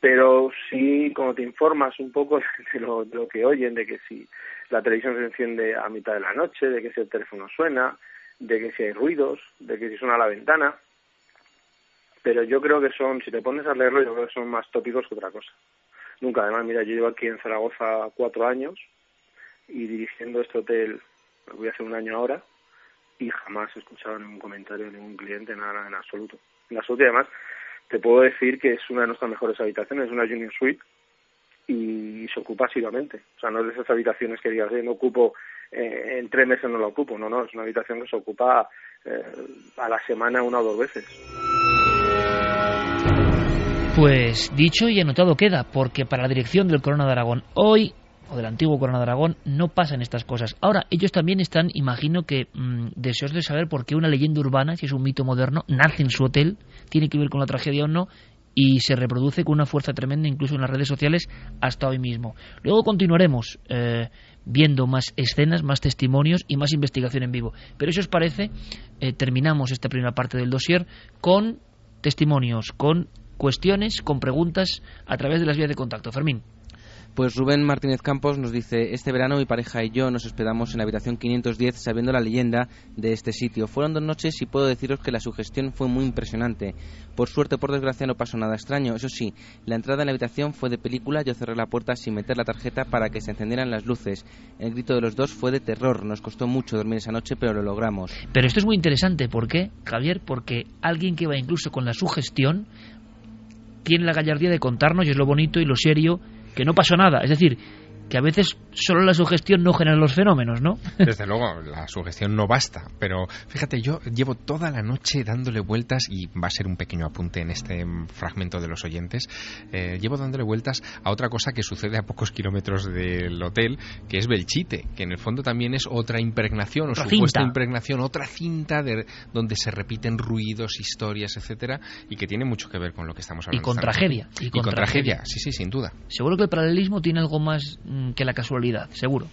pero sí, como te informas un poco de lo, de lo que oyen, de que si la televisión se enciende a mitad de la noche, de que si el teléfono suena, de que si hay ruidos, de que si suena la ventana, pero yo creo que son, si te pones a leerlo, yo creo que son más tópicos que otra cosa. Nunca, además, mira, yo llevo aquí en Zaragoza cuatro años y dirigiendo este hotel, voy a hacer un año ahora, y jamás he escuchado ningún comentario de ningún cliente, nada, en absoluto. Absoluto, y además, te puedo decir que es una de nuestras mejores habitaciones, es una Junior Suite, y se ocupa asiduamente. O sea, no es de esas habitaciones que digas, eh, no ocupo, eh, en tres meses no la ocupo. No, no, es una habitación que se ocupa eh, a la semana una o dos veces. Pues dicho y anotado queda, porque para la dirección del Corona de Aragón hoy o del antiguo Corona de Aragón no pasan estas cosas. Ahora, ellos también están, imagino que mm, deseosos de saber por qué una leyenda urbana, si es un mito moderno, nace en su hotel, tiene que ver con la tragedia o no, y se reproduce con una fuerza tremenda incluso en las redes sociales hasta hoy mismo. Luego continuaremos eh, viendo más escenas, más testimonios y más investigación en vivo. Pero eso os parece, eh, terminamos esta primera parte del dossier con testimonios, con cuestiones, con preguntas a través de las vías de contacto. Fermín. Pues Rubén Martínez Campos nos dice, este verano mi pareja y yo nos hospedamos en la habitación 510 sabiendo la leyenda de este sitio. Fueron dos noches y puedo deciros que la sugestión fue muy impresionante. Por suerte, por desgracia, no pasó nada extraño. Eso sí, la entrada en la habitación fue de película, yo cerré la puerta sin meter la tarjeta para que se encendieran las luces. El grito de los dos fue de terror. Nos costó mucho dormir esa noche, pero lo logramos. Pero esto es muy interesante, ¿por qué, Javier? Porque alguien que va incluso con la sugestión tiene la gallardía de contarnos, y es lo bonito y lo serio, que no pasó nada. Es decir, que a veces solo la sugestión no genera los fenómenos, ¿no? Desde luego, la sugestión no basta, pero fíjate, yo llevo toda la noche dándole vueltas, y va a ser un pequeño apunte en este fragmento de los oyentes, eh, llevo dándole vueltas a otra cosa que sucede a pocos kilómetros del hotel, que es Belchite, que en el fondo también es otra impregnación, o supuesta impregnación, otra cinta de, donde se repiten ruidos, historias, etcétera, y que tiene mucho que ver con lo que estamos hablando. Y con tragedia. Y, con, tragedia. sí, sí, sin duda. Seguro que el paralelismo tiene algo más que la casualidad, seguro.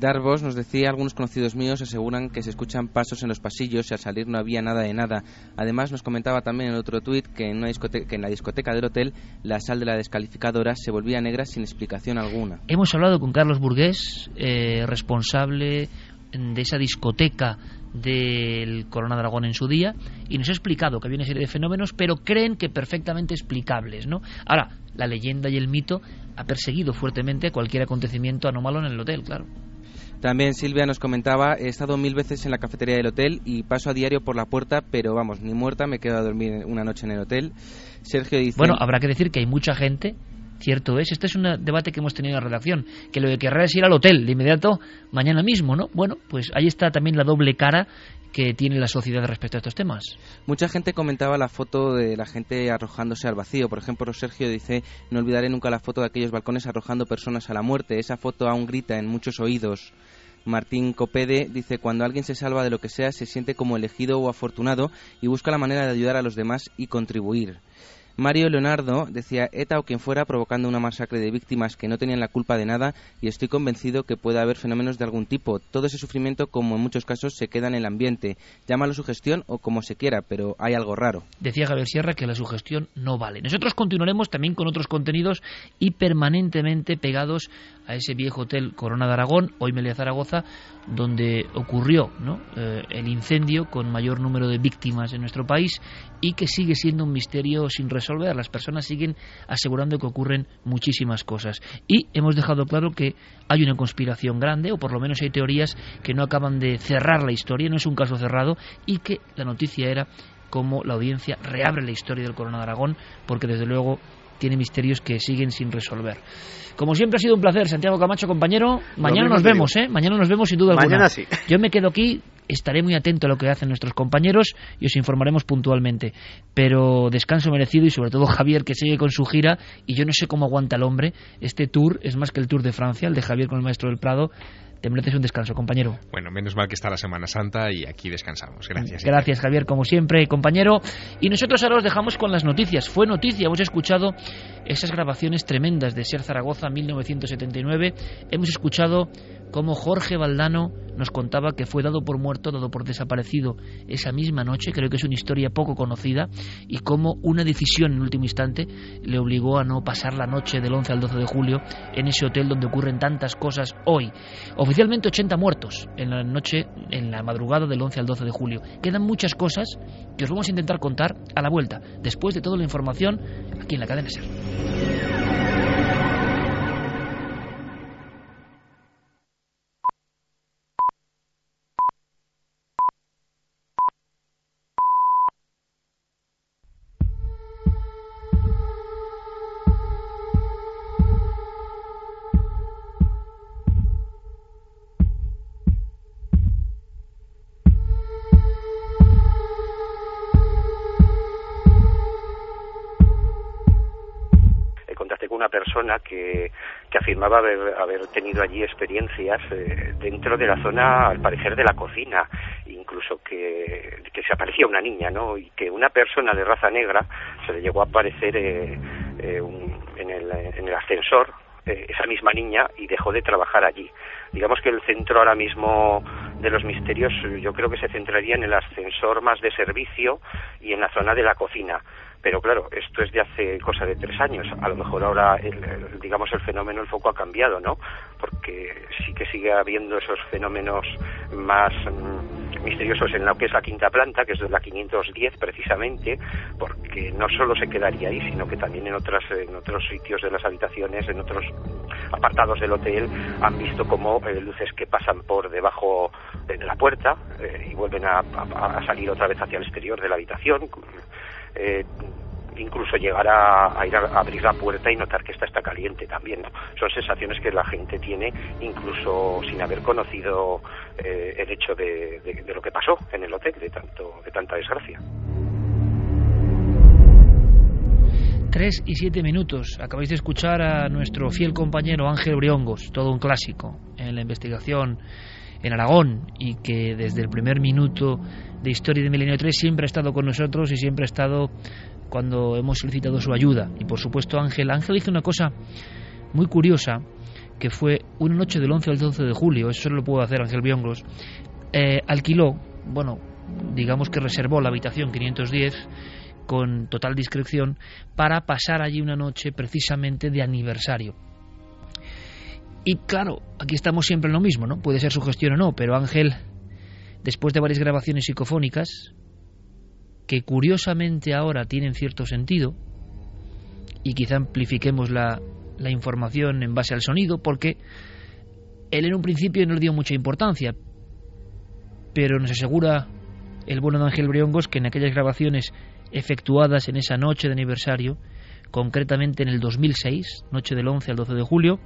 Darvos nos decía, algunos conocidos míos aseguran que se escuchan pasos en los pasillos y al salir no había nada de nada. Además nos comentaba también en otro tuit que, en que en la discoteca del hotel la sal de la descalificadora se volvía negra sin explicación alguna. Hemos hablado con Carlos Burgués, eh, responsable de esa discoteca del Corona de Aragón en su día y nos ha explicado que había una serie de fenómenos pero creen que perfectamente explicables ¿no? ahora la leyenda y el mito ha perseguido fuertemente cualquier acontecimiento anómalo en el hotel claro también Silvia nos comentaba, he estado mil veces en la cafetería del hotel y paso a diario por la puerta, pero vamos, ni muerta me quedo a dormir una noche en el hotel. Sergio dice... Bueno, habrá que decir que hay mucha gente Cierto es, este es un debate que hemos tenido en la redacción, que lo que querrá es ir al hotel de inmediato mañana mismo, ¿no? Bueno, pues ahí está también la doble cara que tiene la sociedad respecto a estos temas. Mucha gente comentaba la foto de la gente arrojándose al vacío. Por ejemplo, Sergio dice, no olvidaré nunca la foto de aquellos balcones arrojando personas a la muerte. Esa foto aún grita en muchos oídos. Martín Copede dice, cuando alguien se salva de lo que sea, se siente como elegido o afortunado y busca la manera de ayudar a los demás y contribuir. Mario Leonardo decía ETA o quien fuera provocando una masacre de víctimas que no tenían la culpa de nada y estoy convencido que puede haber fenómenos de algún tipo. Todo ese sufrimiento, como en muchos casos, se queda en el ambiente. Llámalo sugestión o como se quiera, pero hay algo raro. Decía Javier Sierra que la sugestión no vale. Nosotros continuaremos también con otros contenidos y permanentemente pegados a ese viejo hotel Corona de Aragón, hoy Melia Zaragoza, donde ocurrió eh, el incendio con mayor número de víctimas en nuestro país y que sigue siendo un misterio sin resolver resolver. Las personas siguen asegurando que ocurren muchísimas cosas. Y hemos dejado claro que hay una conspiración grande, o por lo menos hay teorías que no acaban de cerrar la historia, no es un caso cerrado, y que la noticia era cómo la audiencia reabre la historia del Corona de Aragón, porque desde luego tiene misterios que siguen sin resolver. Como siempre ha sido un placer, Santiago Camacho, compañero. Mañana nos vemos, ¿eh? Mañana nos vemos sin duda alguna. Mañana sí. Yo me quedo aquí, estaré muy atento a lo que hacen nuestros compañeros y os informaremos puntualmente. Pero descanso merecido y sobre todo Javier que sigue con su gira y yo no sé cómo aguanta el hombre. Este tour es más que el Tour de Francia, el de Javier con el Maestro del Prado. Te mereces un descanso, compañero. Bueno, menos mal que está la Semana Santa y aquí descansamos. Gracias. Gracias, Javier, como siempre, compañero. Y nosotros ahora os dejamos con las noticias. Fue noticia, hemos escuchado esas grabaciones tremendas de Ser Zaragoza 1979. Hemos escuchado cómo Jorge Valdano nos contaba que fue dado por muerto, dado por desaparecido esa misma noche, creo que es una historia poco conocida, y cómo una decisión en último instante le obligó a no pasar la noche del 11 al 12 de julio en ese hotel donde ocurren tantas cosas hoy. Oficialmente 80 muertos en la noche, en la madrugada del 11 al 12 de julio. Quedan muchas cosas que os vamos a intentar contar a la vuelta, después de toda la información aquí en la cadena SER. Persona que, que afirmaba haber, haber tenido allí experiencias eh, dentro de la zona, al parecer, de la cocina, incluso que, que se aparecía una niña, ¿no? Y que una persona de raza negra se le llegó a aparecer eh, eh, un- en, el, en el ascensor, eh, esa misma niña, y dejó de trabajar allí. Digamos que el centro ahora mismo de los misterios yo creo que se centraría en el ascensor más de servicio y en la zona de la cocina. Pero claro, esto es de hace cosa de tres años. A lo mejor ahora, el, digamos, el fenómeno, el foco ha cambiado, ¿no? Porque sí que sigue habiendo esos fenómenos más mm, misteriosos en lo que es la quinta planta, que es de la 510 precisamente, porque no solo se quedaría ahí, sino que también en otras en otros sitios de las habitaciones, en otros apartados del hotel, han visto como eh, luces que pasan por debajo de la puerta eh, y vuelven a- a salir otra vez hacia el exterior de la habitación. Eh, incluso llegar a, ir a abrir la puerta y notar que esta está caliente también. ¿no? Son sensaciones que la gente tiene incluso sin haber conocido eh, el hecho de, de- de lo que pasó en el hotel, de, tanto, de tanta desgracia. Tres y siete minutos. Acabáis de escuchar a nuestro fiel compañero Ángel Briongos, todo un clásico en la investigación en Aragón y que desde el primer minuto de Historia de Milenio 3 siempre ha estado con nosotros y siempre ha estado cuando hemos solicitado su ayuda. Y por supuesto Ángel, Ángel hizo una cosa muy curiosa que fue una noche del 11 al 12 de julio, eso solo lo pudo hacer Ángel Briongos, eh, alquiló, bueno, digamos que reservó la habitación 510 con total discreción para pasar allí una noche precisamente de aniversario. Y claro, aquí estamos siempre en lo mismo, ¿no? Puede ser su gestión o no, pero Ángel, después de varias grabaciones psicofónicas, que curiosamente ahora tienen cierto sentido, y quizá amplifiquemos la, información en base al sonido, porque él en un principio no le dio mucha importancia, pero nos asegura el bueno de Ángel Briongos que en aquellas grabaciones efectuadas en esa noche de aniversario, concretamente en el 2006, noche del 11 al 12 de julio,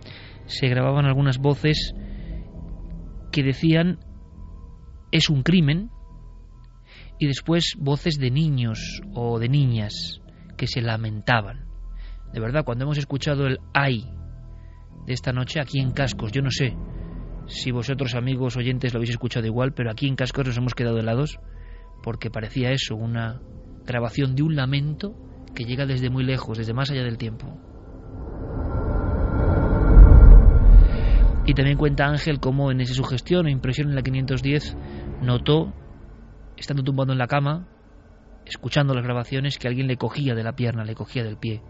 se grababan algunas voces que decían es un crimen y después voces de niños o de niñas que se lamentaban. De verdad, cuando hemos escuchado el ay de esta noche aquí en Cascos, yo no sé si vosotros amigos oyentes lo habéis escuchado igual, pero aquí en Cascos nos hemos quedado helados porque parecía eso, una grabación de un lamento que llega desde muy lejos, desde más allá del tiempo. Y también cuenta Ángel cómo en esa sugestión o impresión en la 510 notó, estando tumbado en la cama, escuchando las grabaciones, que alguien le cogía de la pierna, le cogía del pie.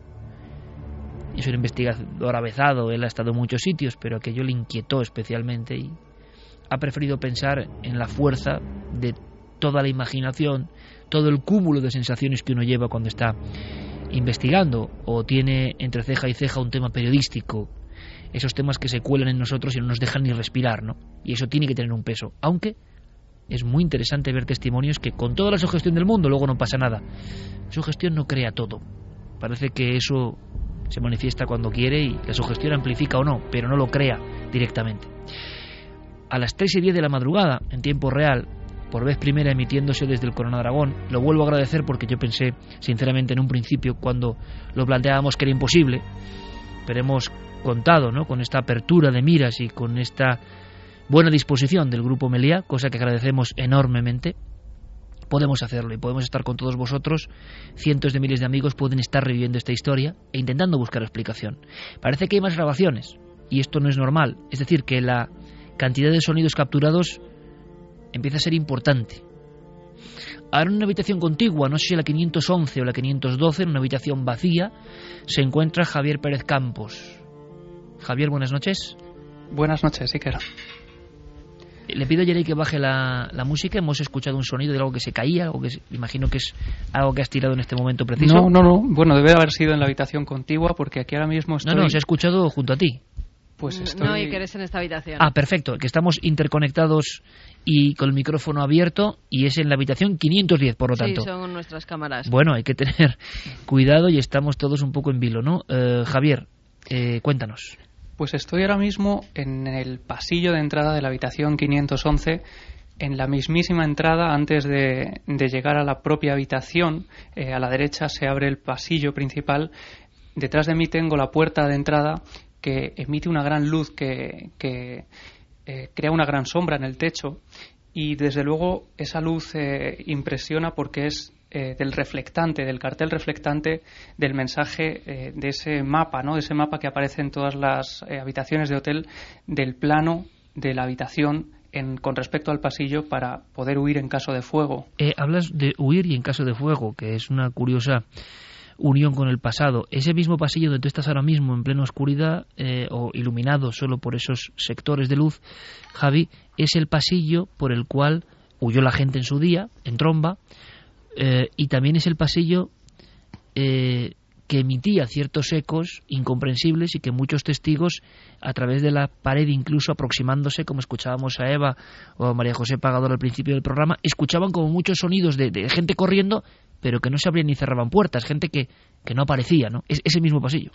Es un investigador avezado, él ha estado en muchos sitios, pero aquello le inquietó especialmente y ha preferido pensar en la fuerza de toda la imaginación, todo el cúmulo de sensaciones que uno lleva cuando está investigando o tiene entre ceja y ceja un tema periodístico, esos temas que se cuelan en nosotros y no nos dejan ni respirar, ¿no? Y eso tiene que tener un peso, aunque es muy interesante ver testimonios que con toda la sugestión del mundo luego no pasa nada. Sugestión no crea todo. Parece que eso se manifiesta cuando quiere y la sugestión amplifica o no, pero no lo crea directamente. A las 3 y 10 de la madrugada, en tiempo real, por vez primera emitiéndose desde el Corona Aragón, lo vuelvo a agradecer porque yo pensé, sinceramente, en un principio, cuando lo planteábamos que era imposible, pero hemos contado ¿no? con esta apertura de miras y con esta buena disposición del Grupo Meliá, cosa que agradecemos enormemente, podemos hacerlo y podemos estar con todos vosotros. Cientos de miles de amigos pueden estar reviviendo esta historia e intentando buscar explicación. Parece que hay más grabaciones y esto no es normal. Es decir, que la cantidad de sonidos capturados empieza a ser importante. Ahora en una habitación contigua, no sé si la 511 o la 512, en una habitación vacía, se encuentra Javier Pérez Campos. Javier, buenas noches. Buenas noches, Iker. Le pido a Jerry que baje la, música. Hemos escuchado un sonido de algo que se caía, algo que imagino que es algo que has tirado en este momento preciso. No, no, no. Bueno, debe haber sido en la habitación contigua porque aquí ahora mismo estoy... No, no, se ha escuchado junto a ti. Pues estoy... No, y que eres en esta habitación. Ah, perfecto. Que estamos interconectados y con el micrófono abierto y es en la habitación 510, por lo tanto. Sí, son nuestras cámaras. Bueno, hay que tener cuidado y estamos todos un poco en vilo, ¿no? Eh, Javier, eh, cuéntanos. Pues estoy ahora mismo en el pasillo de entrada de la habitación 511 en la mismísima entrada, antes de, llegar a la propia habitación, eh, a la derecha se abre el pasillo principal. Detrás de mí tengo la puerta de entrada que emite una gran luz que, eh, crea una gran sombra en el techo y desde luego esa luz eh, impresiona porque es eh, del reflectante, del cartel reflectante del mensaje eh, de ese mapa, ¿no? de ese mapa que aparece en todas las eh, habitaciones de hotel del plano de la habitación en, con respecto al pasillo para poder huir en caso de fuego. hablas de huir y en caso de fuego, que es una curiosa unión con el pasado. Ese mismo pasillo donde tú estás ahora mismo en plena oscuridad o iluminado solo por esos sectores de luz, Javi, es el pasillo por el cual huyó la gente en su día, en tromba, eh, y también es el pasillo eh, que emitía ciertos ecos incomprensibles y que muchos testigos, a través de la pared, incluso aproximándose, como escuchábamos a Eva o a María José Pagador al principio del programa, escuchaban como muchos sonidos de, gente corriendo, pero que no se abrían ni cerraban puertas, gente que, que no aparecía, ¿no? Es ese mismo pasillo.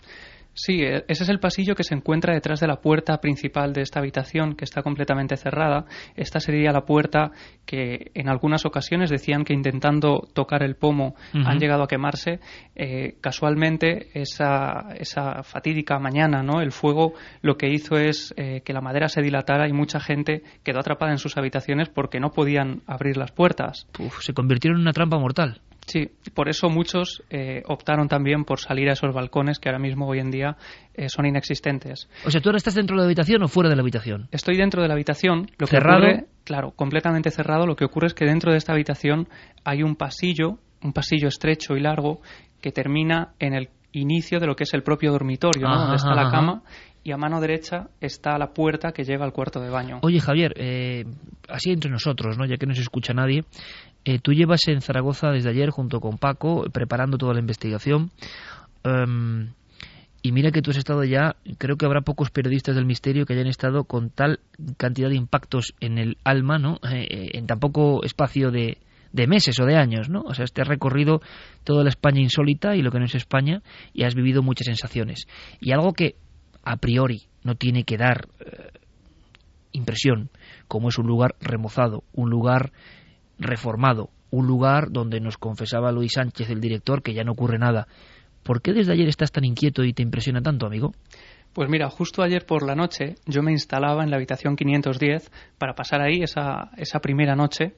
Sí, e, ese es el pasillo que se encuentra detrás de la puerta principal de esta habitación, que está completamente cerrada. Esta sería la puerta que en algunas ocasiones decían que intentando tocar el pomo han llegado a quemarse. Eh, casualmente, esa, esa, fatídica mañana, ¿no? el fuego lo que hizo es eh, que la madera se dilatara y mucha gente quedó atrapada en sus habitaciones porque no podían abrir las puertas. se convirtieron en una trampa mortal. Sí, por eso muchos eh, optaron también por salir a esos balcones que ahora mismo hoy en día eh, son inexistentes. O sea, ¿tú ahora estás dentro de la habitación o fuera de la habitación? Estoy dentro de la habitación. Lo ¿Cerrado? Que ocurre, claro, completamente cerrado. Lo que ocurre es que dentro de esta habitación hay un pasillo, un pasillo estrecho y largo que termina en el inicio de lo que es el propio dormitorio, ¿no? donde está la cama y a mano derecha está la puerta que lleva al cuarto de baño. Oye, Javier, eh, así entre nosotros, ¿no? ya que no se escucha nadie, eh, tú llevas en Zaragoza desde ayer junto con Paco preparando toda la investigación. Em, y mira que tú has estado ya, creo que habrá pocos periodistas del misterio que hayan estado con tal cantidad de impactos en el alma, ¿no? Eh, eh, en tan poco espacio de, de meses o de años, ¿no? O sea, te has recorrido toda la España insólita y lo que no es España y has vivido muchas sensaciones. Y algo que a priori no tiene que dar impresión, como es un lugar remozado, un lugar reformado, un lugar donde nos confesaba Luis Sánchez, el director, que ya no ocurre nada. ¿Por qué desde ayer estás tan inquieto y te impresiona tanto, amigo? Pues mira, justo ayer por la noche yo me instalaba en la habitación 510 para pasar ahí esa, esa primera noche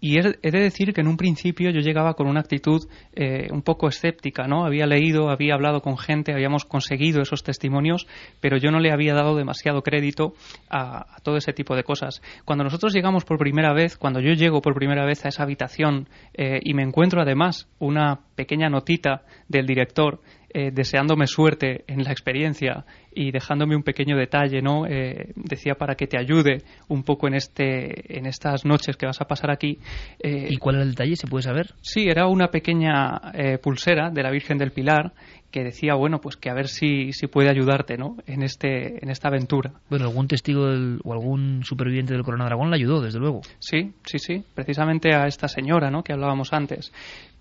y he de decir que en un principio yo llegaba con una actitud eh, un poco escéptica, ¿no? Había leído, había hablado con gente, habíamos conseguido esos testimonios, pero yo no le había dado demasiado crédito a, todo ese tipo de cosas. Cuando nosotros llegamos por primera vez, cuando yo llego por primera vez a esa habitación eh, y me encuentro además una pequeña notita del director eh, deseándome suerte en la experiencia y dejándome un pequeño detalle, ¿no? Eh, decía para que te ayude un poco en este, en estas noches que vas a pasar aquí. ¿Y cuál era el detalle? ¿Se puede saber? Sí, era una pequeña pulsera de la Virgen del Pilar que decía, bueno, pues que a ver si, si puede ayudarte, ¿no? En este, en esta aventura. Bueno, algún testigo o algún superviviente del Corona Dragón la ayudó, desde luego. Sí, sí, sí, precisamente a esta señora, ¿no? Que hablábamos antes.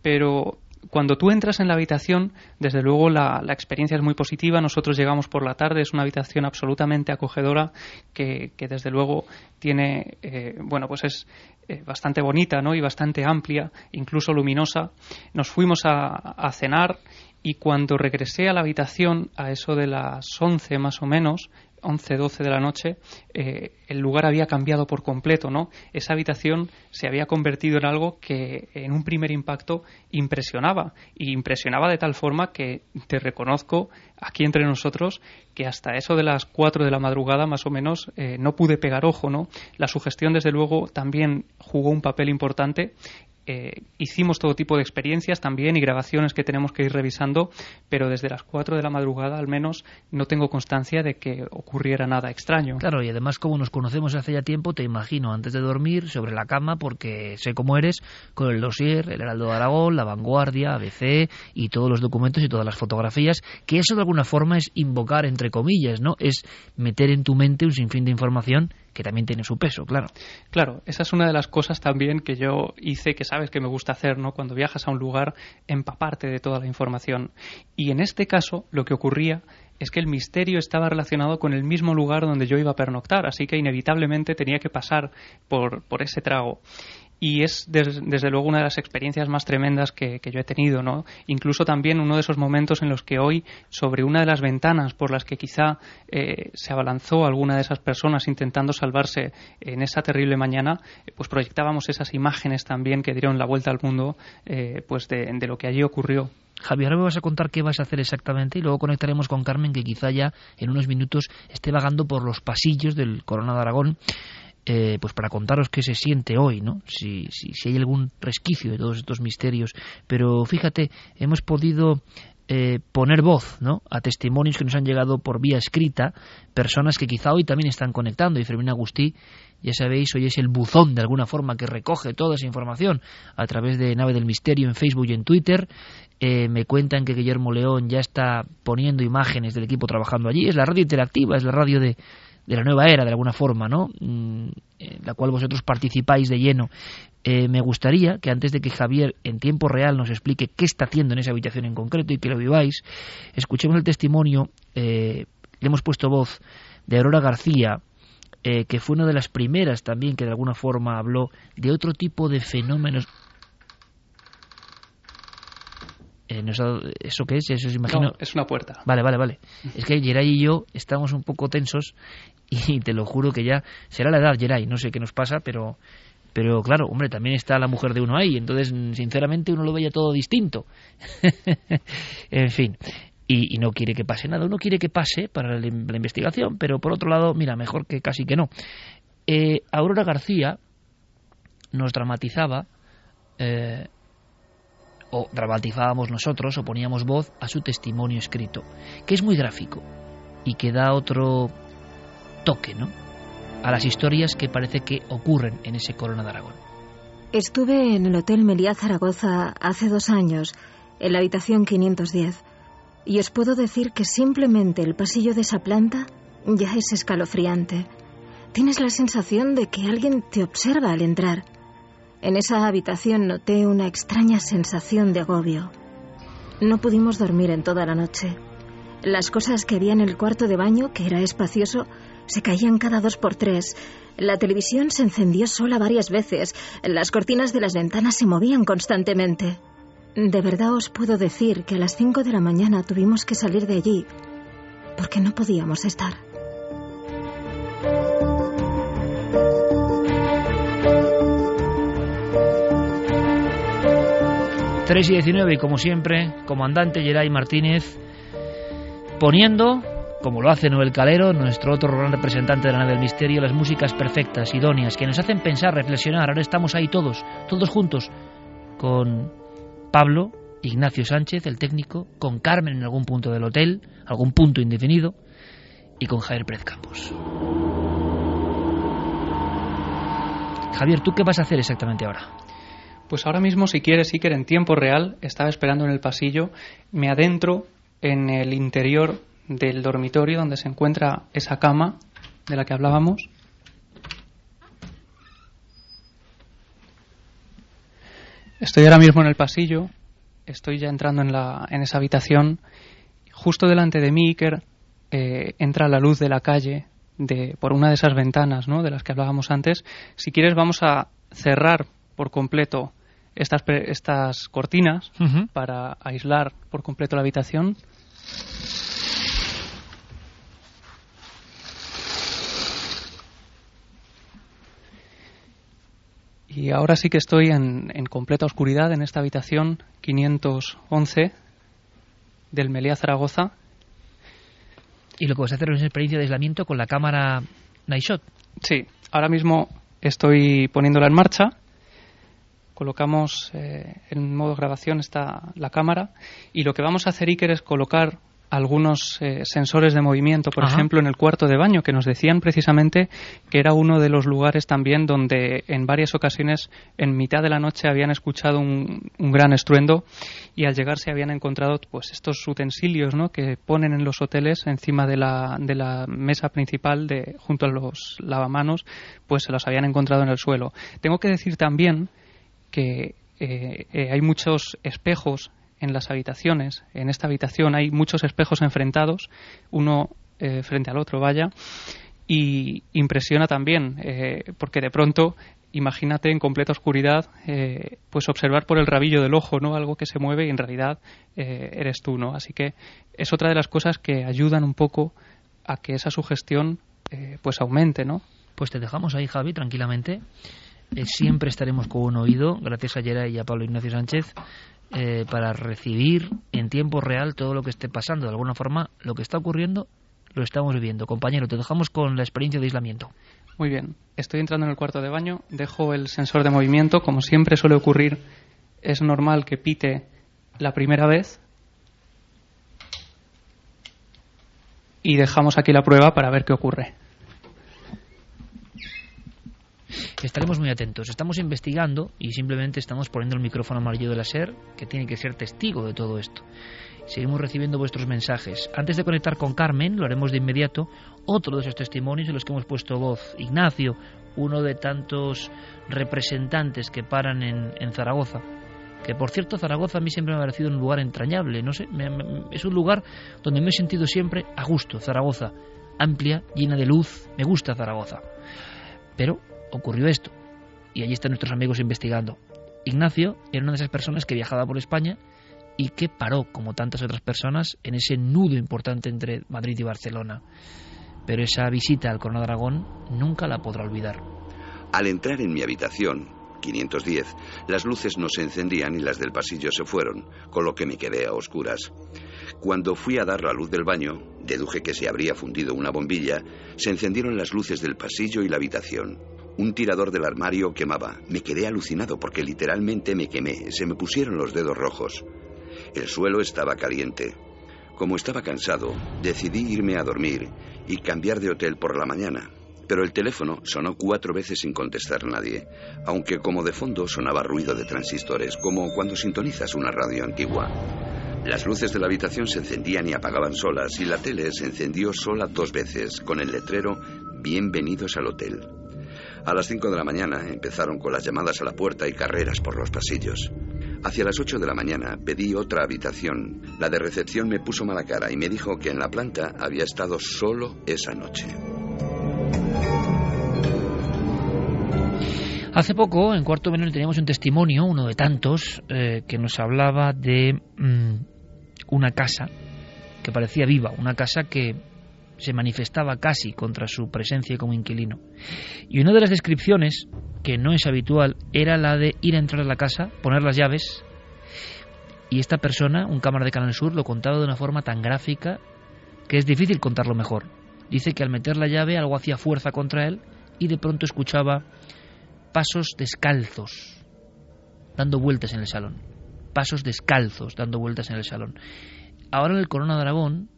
Pero cuando tú entras en la habitación, desde luego la, experiencia es muy positiva. Nosotros llegamos por la tarde, es una habitación absolutamente acogedora que, desde luego tiene, eh, bueno, pues es eh, bastante bonita, ¿no? Y bastante amplia, incluso luminosa. Nos fuimos a, a cenar y cuando regresé a la habitación a eso de las 11 más o menos 11, 12 de la noche, eh, el lugar había cambiado por completo, ¿no? Esa habitación se había convertido en algo que en un primer impacto impresionaba. Y impresionaba de tal forma que te reconozco aquí entre nosotros que hasta eso de las 4 de la madrugada más o menos eh, no pude pegar ojo, ¿no? La sugestión desde luego también jugó un papel importante eh, hicimos todo tipo de experiencias también y grabaciones que tenemos que ir revisando, pero desde las 4 de la madrugada al menos no tengo constancia de que ocurriera nada extraño. Claro, y además como nos conocemos hace ya tiempo, te imagino antes de dormir sobre la cama, porque sé cómo eres, con el dossier, el Heraldo de Aragón, la Vanguardia, ABC y todos los documentos y todas las fotografías, que eso de alguna forma es invocar, entre comillas, ¿no? Es meter en tu mente un sinfín de información que también tiene su peso, claro. Claro, esa es una de las cosas también que yo hice, que sabes que me gusta hacer, ¿no? Cuando viajas a un lugar, empaparte de toda la información. Y en este caso, lo que ocurría es que el misterio estaba relacionado con el mismo lugar donde yo iba a pernoctar, así que inevitablemente tenía que pasar por, por ese trago y es desde luego una de las experiencias más tremendas que, yo he tenido, ¿no? Incluso también uno de esos momentos en los que hoy, sobre una de las ventanas por las que quizá eh, se abalanzó alguna de esas personas intentando salvarse en esa terrible mañana, pues proyectábamos esas imágenes también que dieron la vuelta al mundo, eh, pues de, de lo que allí ocurrió. Javier, ahora me vas a contar qué vas a hacer exactamente y luego conectaremos con Carmen, que quizá ya en unos minutos esté vagando por los pasillos del Corona de Aragón eh, pues para contaros qué se siente hoy, ¿no? Si, si, si, hay algún resquicio de todos estos misterios. Pero fíjate, hemos podido eh, poner voz ¿no? a testimonios que nos han llegado por vía escrita, personas que quizá hoy también están conectando. Y Fermín Agustí, ya sabéis, hoy es el buzón de alguna forma que recoge toda esa información a través de Nave del Misterio en Facebook y en Twitter. Eh, me cuentan que Guillermo León ya está poniendo imágenes del equipo trabajando allí. Es la radio interactiva, es la radio de, de la nueva era, de alguna forma, ¿no? Mm, en la cual vosotros participáis de lleno. Eh, me gustaría que antes de que Javier en tiempo real nos explique qué está haciendo en esa habitación en concreto y que lo viváis, escuchemos el testimonio, eh, le hemos puesto voz, de Aurora García, eh, que fue una de las primeras también que de alguna forma habló de otro tipo de fenómenos Eh, ¿Eso qué es? Eso es, imagino... es una puerta. Vale, vale, vale. Es que Geray y yo estamos un poco tensos y te lo juro que ya será la edad, Geray. No sé qué nos pasa, pero pero claro, hombre, también está la mujer de uno ahí, entonces sinceramente uno lo veía todo distinto. en fin, y, no quiere que pase nada, uno quiere que pase para la, investigación, pero por otro lado, mira, mejor que casi que no. Eh, Aurora García nos dramatizaba eh, o dramatizábamos nosotros o poníamos voz a su testimonio escrito, que es muy gráfico y que da otro toque, ¿no? A las historias que parece que ocurren en ese Corona de Aragón. Estuve en el Hotel Meliá Zaragoza hace dos años, en la habitación 510, y os puedo decir que simplemente el pasillo de esa planta ya es escalofriante. Tienes la sensación de que alguien te observa al entrar. En esa habitación noté una extraña sensación de agobio. No pudimos dormir en toda la noche. Las cosas que había en el cuarto de baño, que era espacioso, se caían cada dos por tres. La televisión se encendió sola varias veces. Las cortinas de las ventanas se movían constantemente. De verdad os puedo decir que a las cinco de la mañana tuvimos que salir de allí porque no podíamos estar. 3 y 19 y como siempre, comandante Geray Martínez poniendo, como lo hace Noel Calero, nuestro otro gran representante de la nave del misterio, las músicas perfectas, idóneas, que nos hacen pensar, reflexionar. Ahora estamos ahí todos, todos juntos, con Pablo Ignacio Sánchez, el técnico, con Carmen en algún punto del hotel, algún punto indefinido, y con Javier Pérez Campos. Javier, ¿tú qué vas a hacer exactamente ahora? Pues ahora mismo, si quieres, Iker, en tiempo real, estaba esperando en el pasillo, me adentro en el interior del dormitorio donde se encuentra esa cama de la que hablábamos. Estoy ahora mismo en el pasillo, estoy ya entrando en, la, en esa habitación. Justo delante de mí, Iker, eh, entra la luz de la calle de, por una de esas ventanas ¿no? de las que hablábamos antes. Si quieres, vamos a cerrar por completo estas, estas cortinas para aislar por completo la habitación. Y ahora sí que estoy en, en, completa oscuridad en esta habitación 511 del Meliá Zaragoza. Y lo que vas a hacer es una experiencia de aislamiento con la cámara Night Shot. Sí, ahora mismo estoy poniéndola en marcha colocamos eh, en modo grabación está la cámara y lo que vamos a hacer Iker es colocar algunos eh, sensores de movimiento, por ejemplo, en el cuarto de baño, que nos decían precisamente que era uno de los lugares también donde en varias ocasiones en mitad de la noche habían escuchado un, gran estruendo y al llegar se habían encontrado pues estos utensilios ¿no? que ponen en los hoteles encima de la, de la mesa principal de, junto a los lavamanos, pues se los habían encontrado en el suelo. Tengo que decir también que eh, eh, hay muchos espejos en las habitaciones. En esta habitación hay muchos espejos enfrentados, uno eh, frente al otro, vaya, y impresiona también, porque de pronto, imagínate en completa oscuridad, pues observar por el rabillo del ojo, ¿no? Algo que se mueve y en realidad eres tú, ¿no? Así que es otra de las cosas que ayudan un poco a que esa sugestión pues aumente, ¿no? Pues te dejamos ahí, Javi, tranquilamente. Eh, siempre estaremos con un oído, gracias a Yera y a Pablo Ignacio Sánchez, eh, para recibir en tiempo real todo lo que esté pasando. De alguna forma, lo que está ocurriendo lo estamos viviendo. Compañero, te dejamos con la experiencia de aislamiento. Muy bien, estoy entrando en el cuarto de baño, dejo el sensor de movimiento, como siempre suele ocurrir, es normal que pite la primera vez y dejamos aquí la prueba para ver qué ocurre. Estaremos muy atentos. Estamos investigando y simplemente estamos poniendo el micrófono amarillo de la SER, que tiene que ser testigo de todo esto. Seguimos recibiendo vuestros mensajes. Antes de conectar con Carmen, lo haremos de inmediato, otro de esos testimonios en los que hemos puesto voz. Ignacio, uno de tantos representantes que paran en, Zaragoza. Que por cierto, Zaragoza a mí siempre me ha parecido un lugar entrañable. No sé, es un lugar donde me he sentido siempre a gusto. Zaragoza, amplia, llena de luz. Me gusta Zaragoza. Pero ocurrió esto. Y allí están nuestros amigos investigando. Ignacio era una de esas personas que viajaba por España y que paró, como tantas otras personas, en ese nudo importante entre Madrid y Barcelona. Pero esa visita al Corona de Aragón nunca la podrá olvidar. Al entrar en mi habitación, 510, las luces no se encendían y las del pasillo se fueron, con lo que me quedé a oscuras. Cuando fui a dar la luz del baño, deduje que se habría fundido una bombilla, se encendieron las luces del pasillo y la habitación. Un tirador del armario quemaba. Me quedé alucinado porque literalmente me quemé. Se me pusieron los dedos rojos. El suelo estaba caliente. Como estaba cansado, decidí irme a dormir y cambiar de hotel por la mañana. Pero el teléfono sonó cuatro veces sin contestar nadie, aunque como de fondo sonaba ruido de transistores, como cuando sintonizas una radio antigua. Las luces de la habitación se encendían y apagaban solas y la tele se encendió sola dos veces con el letrero Bienvenidos al hotel. A las 5 de la mañana empezaron con las llamadas a la puerta y carreras por los pasillos. Hacia las 8 de la mañana pedí otra habitación. La de recepción me puso mala cara y me dijo que en la planta había estado solo esa noche. Hace poco, en Cuarto Menor, teníamos un testimonio, uno de tantos, eh, que nos hablaba de mm, una casa que parecía viva, una casa que se manifestaba casi contra su presencia como inquilino. Y una de las descripciones, que no es habitual, era la de ir a entrar a la casa, poner las llaves, y esta persona, un cámara de Canal Sur, lo contaba de una forma tan gráfica que es difícil contarlo mejor. Dice que al meter la llave algo hacía fuerza contra él y de pronto escuchaba pasos descalzos dando vueltas en el salón. pasos descalzos dando vueltas en el salón. Ahora en el Corona de Aragón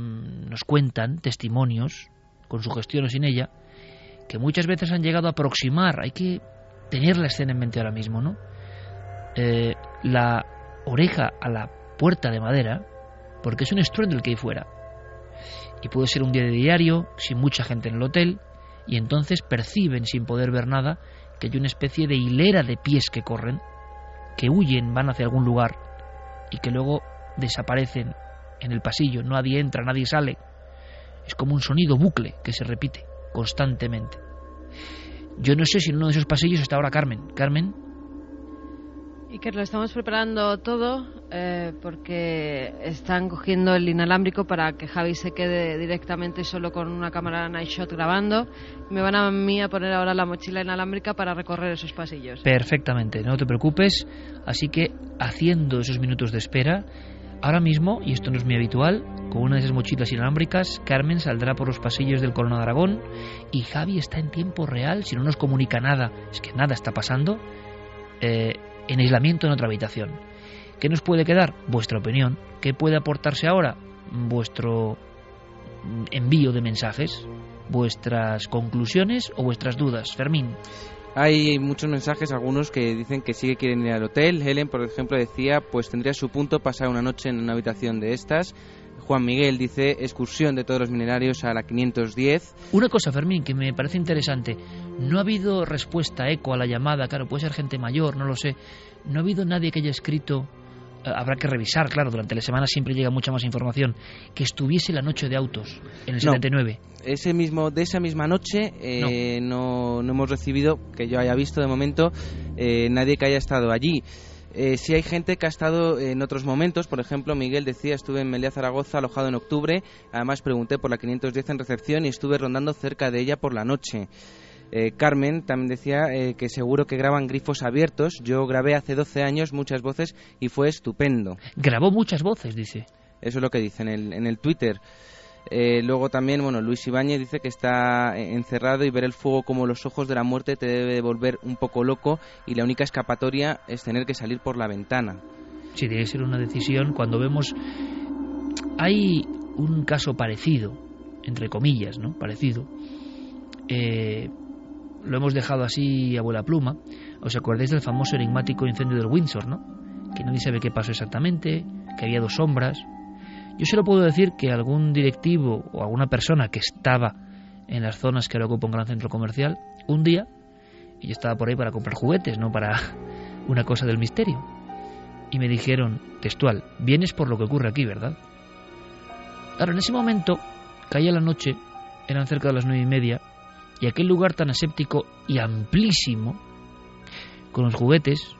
mm, nos cuentan testimonios, con su gestión o sin ella, que muchas veces han llegado a aproximar, hay que tener la escena en mente ahora mismo, ¿no? Eh, la oreja a la puerta de madera, porque es un estruendo el que hay fuera. Y puede ser un día de diario, sin mucha gente en el hotel, y entonces perciben, sin poder ver nada, que hay una especie de hilera de pies que corren, que huyen, van hacia algún lugar, y que luego desaparecen en el pasillo, nadie entra, nadie sale. Es como un sonido bucle que se repite constantemente. Yo no sé si en uno de esos pasillos está ahora Carmen. Carmen, y que lo estamos preparando todo eh, porque están cogiendo el inalámbrico para que Javi se quede directamente solo con una cámara night shot grabando. Me van a mí a poner ahora la mochila inalámbrica para recorrer esos pasillos. Perfectamente, no te preocupes. Así que haciendo esos minutos de espera, ahora mismo, y esto no es muy habitual, con una de esas mochilas inalámbricas, Carmen saldrá por los pasillos del Corona de Aragón y Javi está en tiempo real, si no nos comunica nada, es que nada está pasando. Eh, en aislamiento en otra habitación. ¿Qué nos puede quedar? Vuestra opinión. ¿Qué puede aportarse ahora? Vuestro envío de mensajes, vuestras conclusiones o vuestras dudas. Fermín. Hay muchos mensajes, algunos que dicen que sí que quieren ir al hotel. Helen, por ejemplo, decía, pues tendría su punto pasar una noche en una habitación de estas. Juan Miguel dice excursión de todos los minerarios a la 510. Una cosa, Fermín, que me parece interesante. No ha habido respuesta eco a la llamada, claro, puede ser gente mayor, no lo sé. No ha habido nadie que haya escrito, habrá que revisar, claro, durante la semana siempre llega mucha más información, que estuviese la noche de autos en el 79. Ese mismo, de esa misma noche eh, no. no. hemos recibido, que yo haya visto de momento, eh, nadie que haya estado allí. Eh, si hay gente que ha estado en otros momentos, por ejemplo, Miguel decía, estuve en Melilla Zaragoza alojado en octubre, además pregunté por la 510 en recepción y estuve rondando cerca de ella por la noche. Eh, Carmen también decía eh, que seguro que graban grifos abiertos. Yo grabé hace 12 años muchas voces y fue estupendo. Grabó muchas voces, dice. Eso es lo que dice en el, en el Twitter. Eh, luego también, bueno, Luis Ibáñez dice que está encerrado y ver el fuego como los ojos de la muerte te debe volver un poco loco y la única escapatoria es tener que salir por la ventana. Sí, debe ser una decisión cuando vemos... Hay un caso parecido, entre comillas, ¿no? Parecido. Eh, lo hemos dejado así a vuela pluma. ¿Os acordáis del famoso enigmático incendio del Windsor, no? Que nadie sabe qué pasó exactamente, que había dos sombras, yo solo puedo decir que algún directivo o alguna persona que estaba en las zonas que ahora ocupa un gran centro comercial, un día, y yo estaba por ahí para comprar juguetes, no para una cosa del misterio, y me dijeron, textual, vienes por lo que ocurre aquí, ¿verdad? Claro, en ese momento, caía la noche, eran cerca de las nueve y media, y aquel lugar tan aséptico y amplísimo, con los juguetes,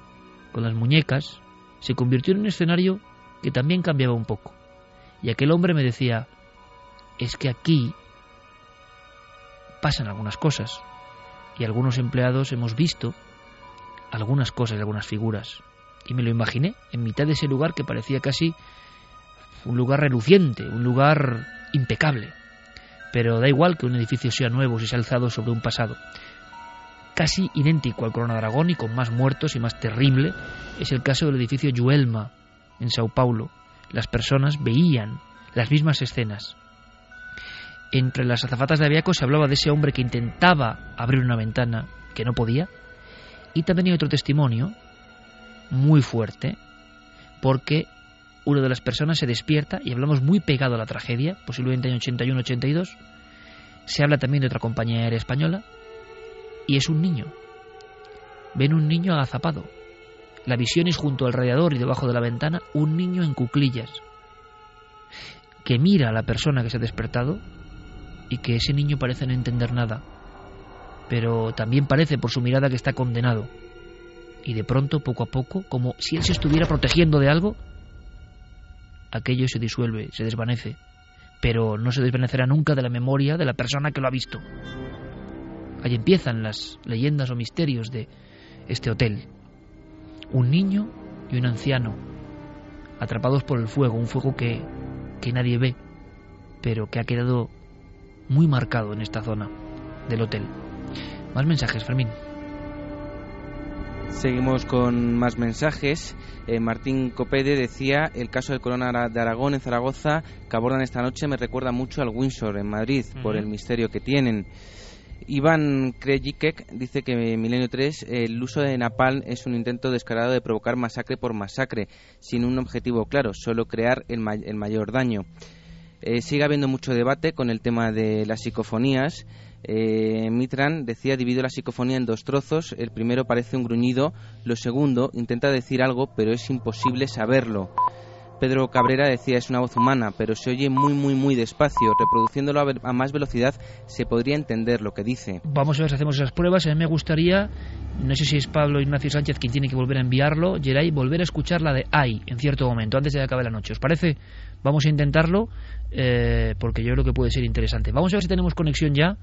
con las muñecas, se convirtió en un escenario que también cambiaba un poco. Y aquel hombre me decía, es que aquí pasan algunas cosas. Y algunos empleados hemos visto algunas cosas, algunas figuras. Y me lo imaginé en mitad de ese lugar que parecía casi un lugar reluciente, un lugar impecable. Pero da igual que un edificio sea nuevo si se ha alzado sobre un pasado. Casi idéntico al Corona de Aragón y con más muertos y más terrible es el caso del edificio Yuelma en Sao Paulo, las personas veían las mismas escenas. Entre las azafatas de Aviaco se hablaba de ese hombre que intentaba abrir una ventana que no podía. Y también hay otro testimonio muy fuerte, porque una de las personas se despierta, y hablamos muy pegado a la tragedia, posiblemente en 81-82, se habla también de otra compañía aérea española, y es un niño. Ven un niño agazapado, la visión es junto al radiador y debajo de la ventana un niño en cuclillas que mira a la persona que se ha despertado y que ese niño parece no entender nada, pero también parece por su mirada que está condenado. Y de pronto, poco a poco, como si él se estuviera protegiendo de algo, aquello se disuelve, se desvanece, pero no se desvanecerá nunca de la memoria de la persona que lo ha visto. Ahí empiezan las leyendas o misterios de este hotel, un niño y un anciano, atrapados por el fuego, un fuego que, que nadie ve, pero que ha quedado muy marcado en esta zona del hotel. Más mensajes, Fermín. Seguimos con más mensajes. Eh, Martín Copede decía, el caso del Corona de Aragón en Zaragoza que abordan esta noche me recuerda mucho al Windsor en Madrid por el misterio que tienen. Iván Krejicek dice que en Milenio 3 el uso de napalm es un intento descarado de provocar masacre por masacre, sin un objetivo claro, solo crear el, el mayor daño. Eh, sigue habiendo mucho debate con el tema de las psicofonías. Eh, Mitran decía divido la psicofonía en dos trozos. El primero parece un gruñido, lo segundo intenta decir algo, pero es imposible saberlo. Pedro Cabrera decía es una voz humana, pero se oye muy, muy, muy despacio. Reproduciéndolo a, más velocidad se podría entender lo que dice. Vamos a ver si hacemos esas pruebas. A mí me gustaría, no sé si es Pablo Ignacio Sánchez quien tiene que volver a enviarlo, Geray, volver a escuchar la de Ay en cierto momento, antes de que acabe la noche. ¿Os parece? Vamos a intentarlo eh, porque yo creo que puede ser interesante. Vamos a ver si tenemos conexión ya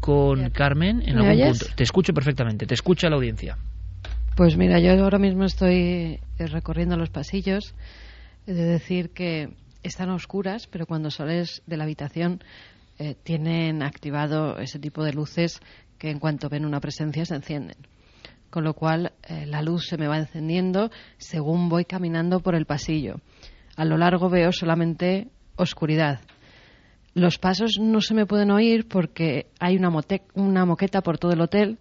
con Carmen en algún punto. Te escucho perfectamente, te escucha la audiencia. Pues mira, yo ahora mismo estoy eh, recorriendo los pasillos He de decir que están oscuras, pero cuando sales de la habitación eh, tienen activado ese tipo de luces que en cuanto ven una presencia se encienden. Con lo cual eh, la luz se me va encendiendo según voy caminando por el pasillo. A lo largo veo solamente oscuridad. Los pasos no se me pueden oír porque hay una, una moqueta por todo el hotel.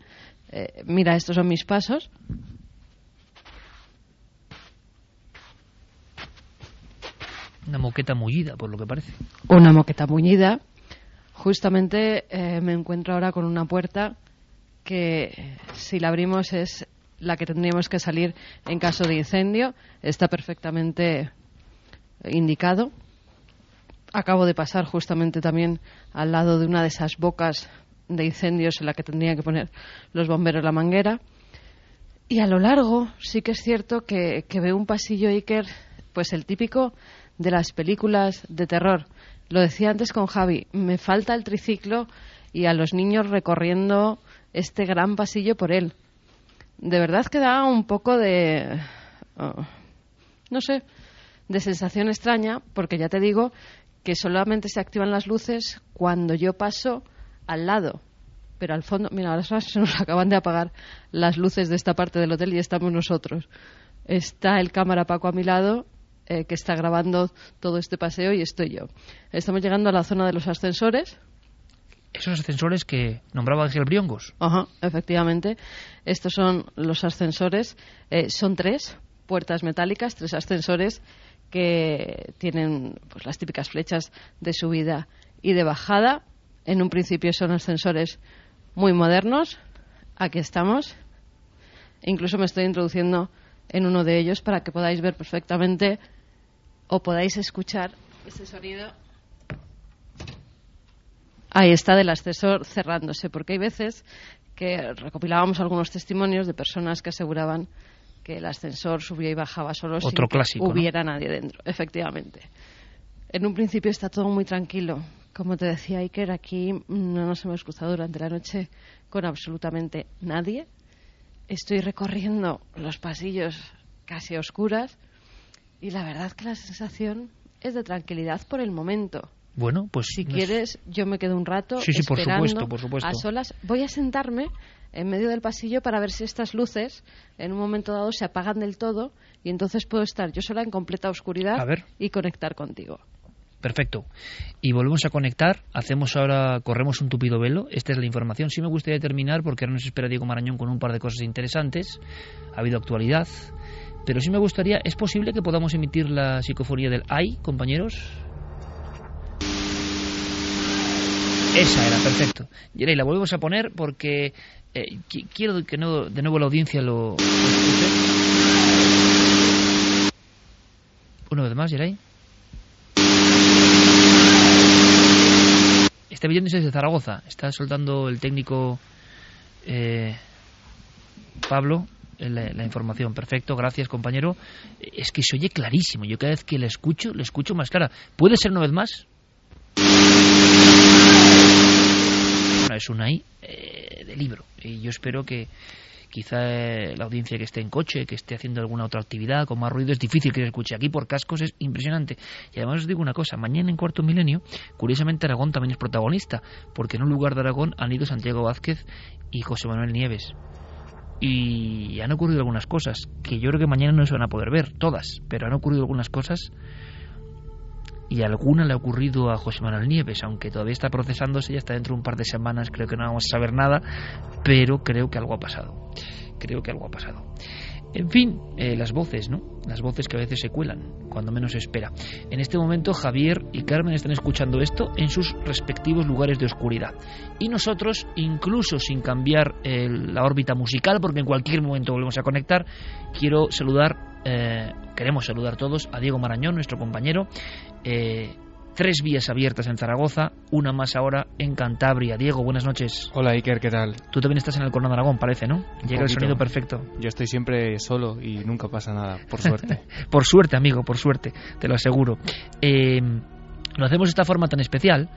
Eh, mira, estos son mis pasos. Una moqueta mullida, por lo que parece. Una moqueta mullida. Justamente eh, me encuentro ahora con una puerta que, si la abrimos, es la que tendríamos que salir en caso de incendio. Está perfectamente indicado. Acabo de pasar justamente también al lado de una de esas bocas de incendios en la que tendrían que poner los bomberos la manguera. Y a lo largo sí que es cierto que, veo un pasillo Iker, pues el típico de las películas de terror. Lo decía antes con Javi, me falta el triciclo y a los niños recorriendo este gran pasillo por él. De verdad que da un poco de... Oh, no sé, de sensación extraña, porque ya te digo que solamente se activan las luces cuando yo paso al lado. Pero al fondo, mira, ahora se nos acaban de apagar las luces de esta parte del hotel y estamos nosotros. Está el cámara Paco a mi lado eh, que está grabando todo este paseo y estoy yo. Estamos llegando a la zona de los ascensores. Esos ascensores que nombraba Ángel Briongos. Ajá, efectivamente. Estos son los ascensores. Eh, son tres puertas metálicas, tres ascensores que tienen pues, las típicas flechas de subida y de bajada. En un principio son ascensores muy modernos. Aquí estamos. Incluso me estoy introduciendo en uno de ellos para que podáis ver perfectamente o podáis escuchar ese sonido. Ahí está del ascensor cerrándose, porque hay veces que recopilábamos algunos testimonios de personas que aseguraban que el ascensor subía y bajaba solo sin que hubiera nadie dentro, efectivamente. En un principio está todo muy tranquilo. Como te decía Iker, aquí no nos hemos cruzado durante la noche con absolutamente nadie. Estoy recorriendo los pasillos casi oscuras y la verdad que la sensación es de tranquilidad por el momento. Bueno, pues si quieres, yo me quedo un rato sí, sí, por supuesto, por supuesto. a solas. Voy a sentarme en medio del pasillo para ver si estas luces en un momento dado se apagan del todo y entonces puedo estar yo sola en completa oscuridad y conectar contigo. Perfecto. Y volvemos a conectar. Hacemos ahora, corremos un tupido velo. Esta es la información. Sí me gustaría terminar porque ahora nos espera Diego Marañón con un par de cosas interesantes. Ha habido actualidad. Pero sí me gustaría, ¿es posible que podamos emitir la psicofonía del AI, compañeros? Esa era, perfecto. Y la volvemos a poner porque eh, quiero que no, de nuevo la audiencia lo, escuche. Una vez más, Yeray. Está viendo desde Zaragoza. Está soltando el técnico eh, Pablo la, información. Perfecto, gracias compañero. Es que se oye clarísimo. Yo cada vez que le escucho, le escucho más clara. ¿Puede ser una vez más? Es una eh, de libro. Y yo espero que quizá eh, la audiencia que esté en coche, que esté haciendo alguna otra actividad con más ruido, es difícil que se escuche. Aquí por cascos es impresionante. Y además os digo una cosa, mañana en Cuarto Milenio, curiosamente Aragón también es protagonista, porque en un lugar de Aragón han ido Santiago Vázquez y José Manuel Nieves y han ocurrido algunas cosas que yo creo que mañana no se van a poder ver, todas, pero han ocurrido algunas cosas y alguna le ha ocurrido a José Manuel Nieves, aunque todavía está procesándose, ya está dentro de un par de semanas, creo que no vamos a saber nada, pero creo que algo ha pasado. Creo que algo ha pasado. En fin, eh, las voces, ¿no? Las voces que a veces se cuelan, cuando menos se espera. En este momento Javier y Carmen están escuchando esto en sus respectivos lugares de oscuridad. Y nosotros, incluso sin cambiar la órbita musical, porque en cualquier momento volvemos a conectar, quiero saludar, eh, queremos saludar todos a Diego Marañón, nuestro compañero, eh, tres vías abiertas en Zaragoza, una más ahora en Cantabria. Diego, buenas noches. Hola Iker, ¿qué tal? Tú también estás en el Coronado Aragón, parece, ¿no? Llega el sonido perfecto. Yo estoy siempre solo y nunca pasa nada, por suerte. por suerte, amigo, por suerte, te lo aseguro. Eh, lo hacemos de esta forma tan especial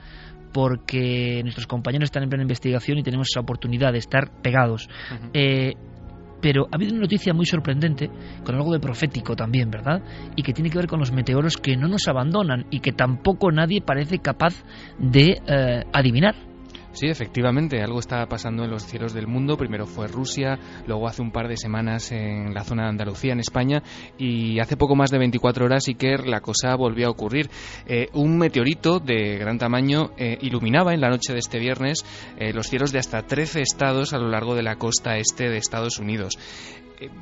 porque nuestros compañeros están en plena investigación y tenemos esa oportunidad de estar pegados. Pero ha habido una noticia muy sorprendente, con algo de profético también, ¿verdad? Y que tiene que ver con los meteoros que no nos abandonan y que tampoco nadie parece capaz de eh, adivinar. Sí, efectivamente, algo está pasando en los cielos del mundo. Primero fue Rusia, luego hace un par de semanas en la zona de Andalucía, en España, y hace poco más de 24 horas que la cosa volvió a ocurrir. Eh, un meteorito de gran tamaño eh, iluminaba en la noche de este viernes eh, los cielos de hasta 13 estados a lo largo de la costa este de Estados Unidos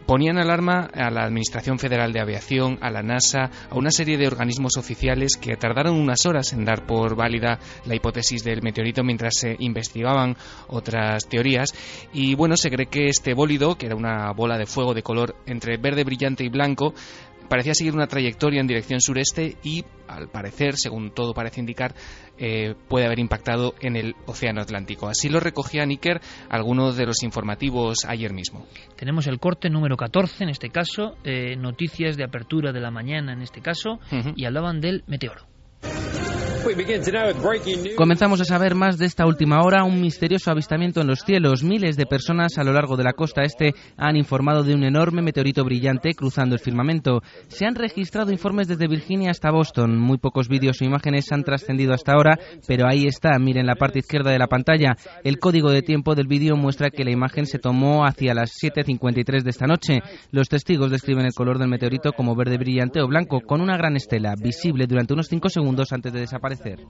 ponían alarma a la Administración Federal de Aviación, a la NASA, a una serie de organismos oficiales que tardaron unas horas en dar por válida la hipótesis del meteorito mientras se investigaban otras teorías. Y bueno, se cree que este bólido, que era una bola de fuego de color entre verde brillante y blanco, parecía seguir una trayectoria en dirección sureste y, al parecer, según todo parece indicar, eh, puede haber impactado en el Océano Atlántico. Así lo recogía Níker algunos de los informativos ayer mismo. Tenemos el corte número 14 en este caso, eh, noticias de apertura de la mañana en este caso, y hablaban del meteoro. Comenzamos a saber más de esta última hora, un misterioso avistamiento en los cielos. Miles de personas a lo largo de la costa este han informado de un enorme meteorito brillante cruzando el firmamento. Se han registrado informes desde Virginia hasta Boston. Muy pocos vídeos o imágenes han trascendido hasta ahora, pero ahí está, miren la parte izquierda de la pantalla. El código de tiempo del vídeo muestra que la imagen se tomó hacia las 7.53 de esta noche. Los testigos describen el color del meteorito como verde brillante o blanco, con una gran estela, visible durante unos 5 segundos antes de desaparecer desaparecer.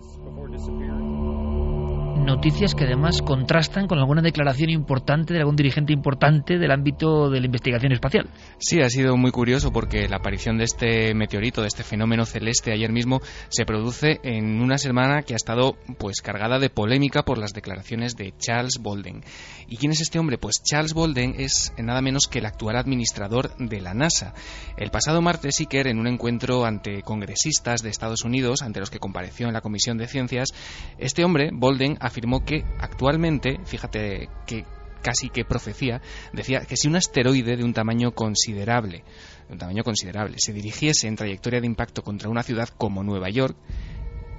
Noticias que además contrastan con alguna declaración importante de algún dirigente importante del ámbito de la investigación espacial. Sí, ha sido muy curioso porque la aparición de este meteorito, de este fenómeno celeste ayer mismo, se produce en una semana que ha estado pues cargada de polémica por las declaraciones de Charles Bolden. ¿Y quién es este hombre? Pues Charles Bolden es nada menos que el actual administrador de la NASA. El pasado martes, Iker, en un encuentro ante congresistas de Estados Unidos, ante los que compareció en la Comisión de Ciencias, este hombre, Bolden, afirmó que actualmente, fíjate que casi que profecía, decía que si un asteroide de un tamaño considerable, de un tamaño considerable, se dirigiese en trayectoria de impacto contra una ciudad como Nueva York,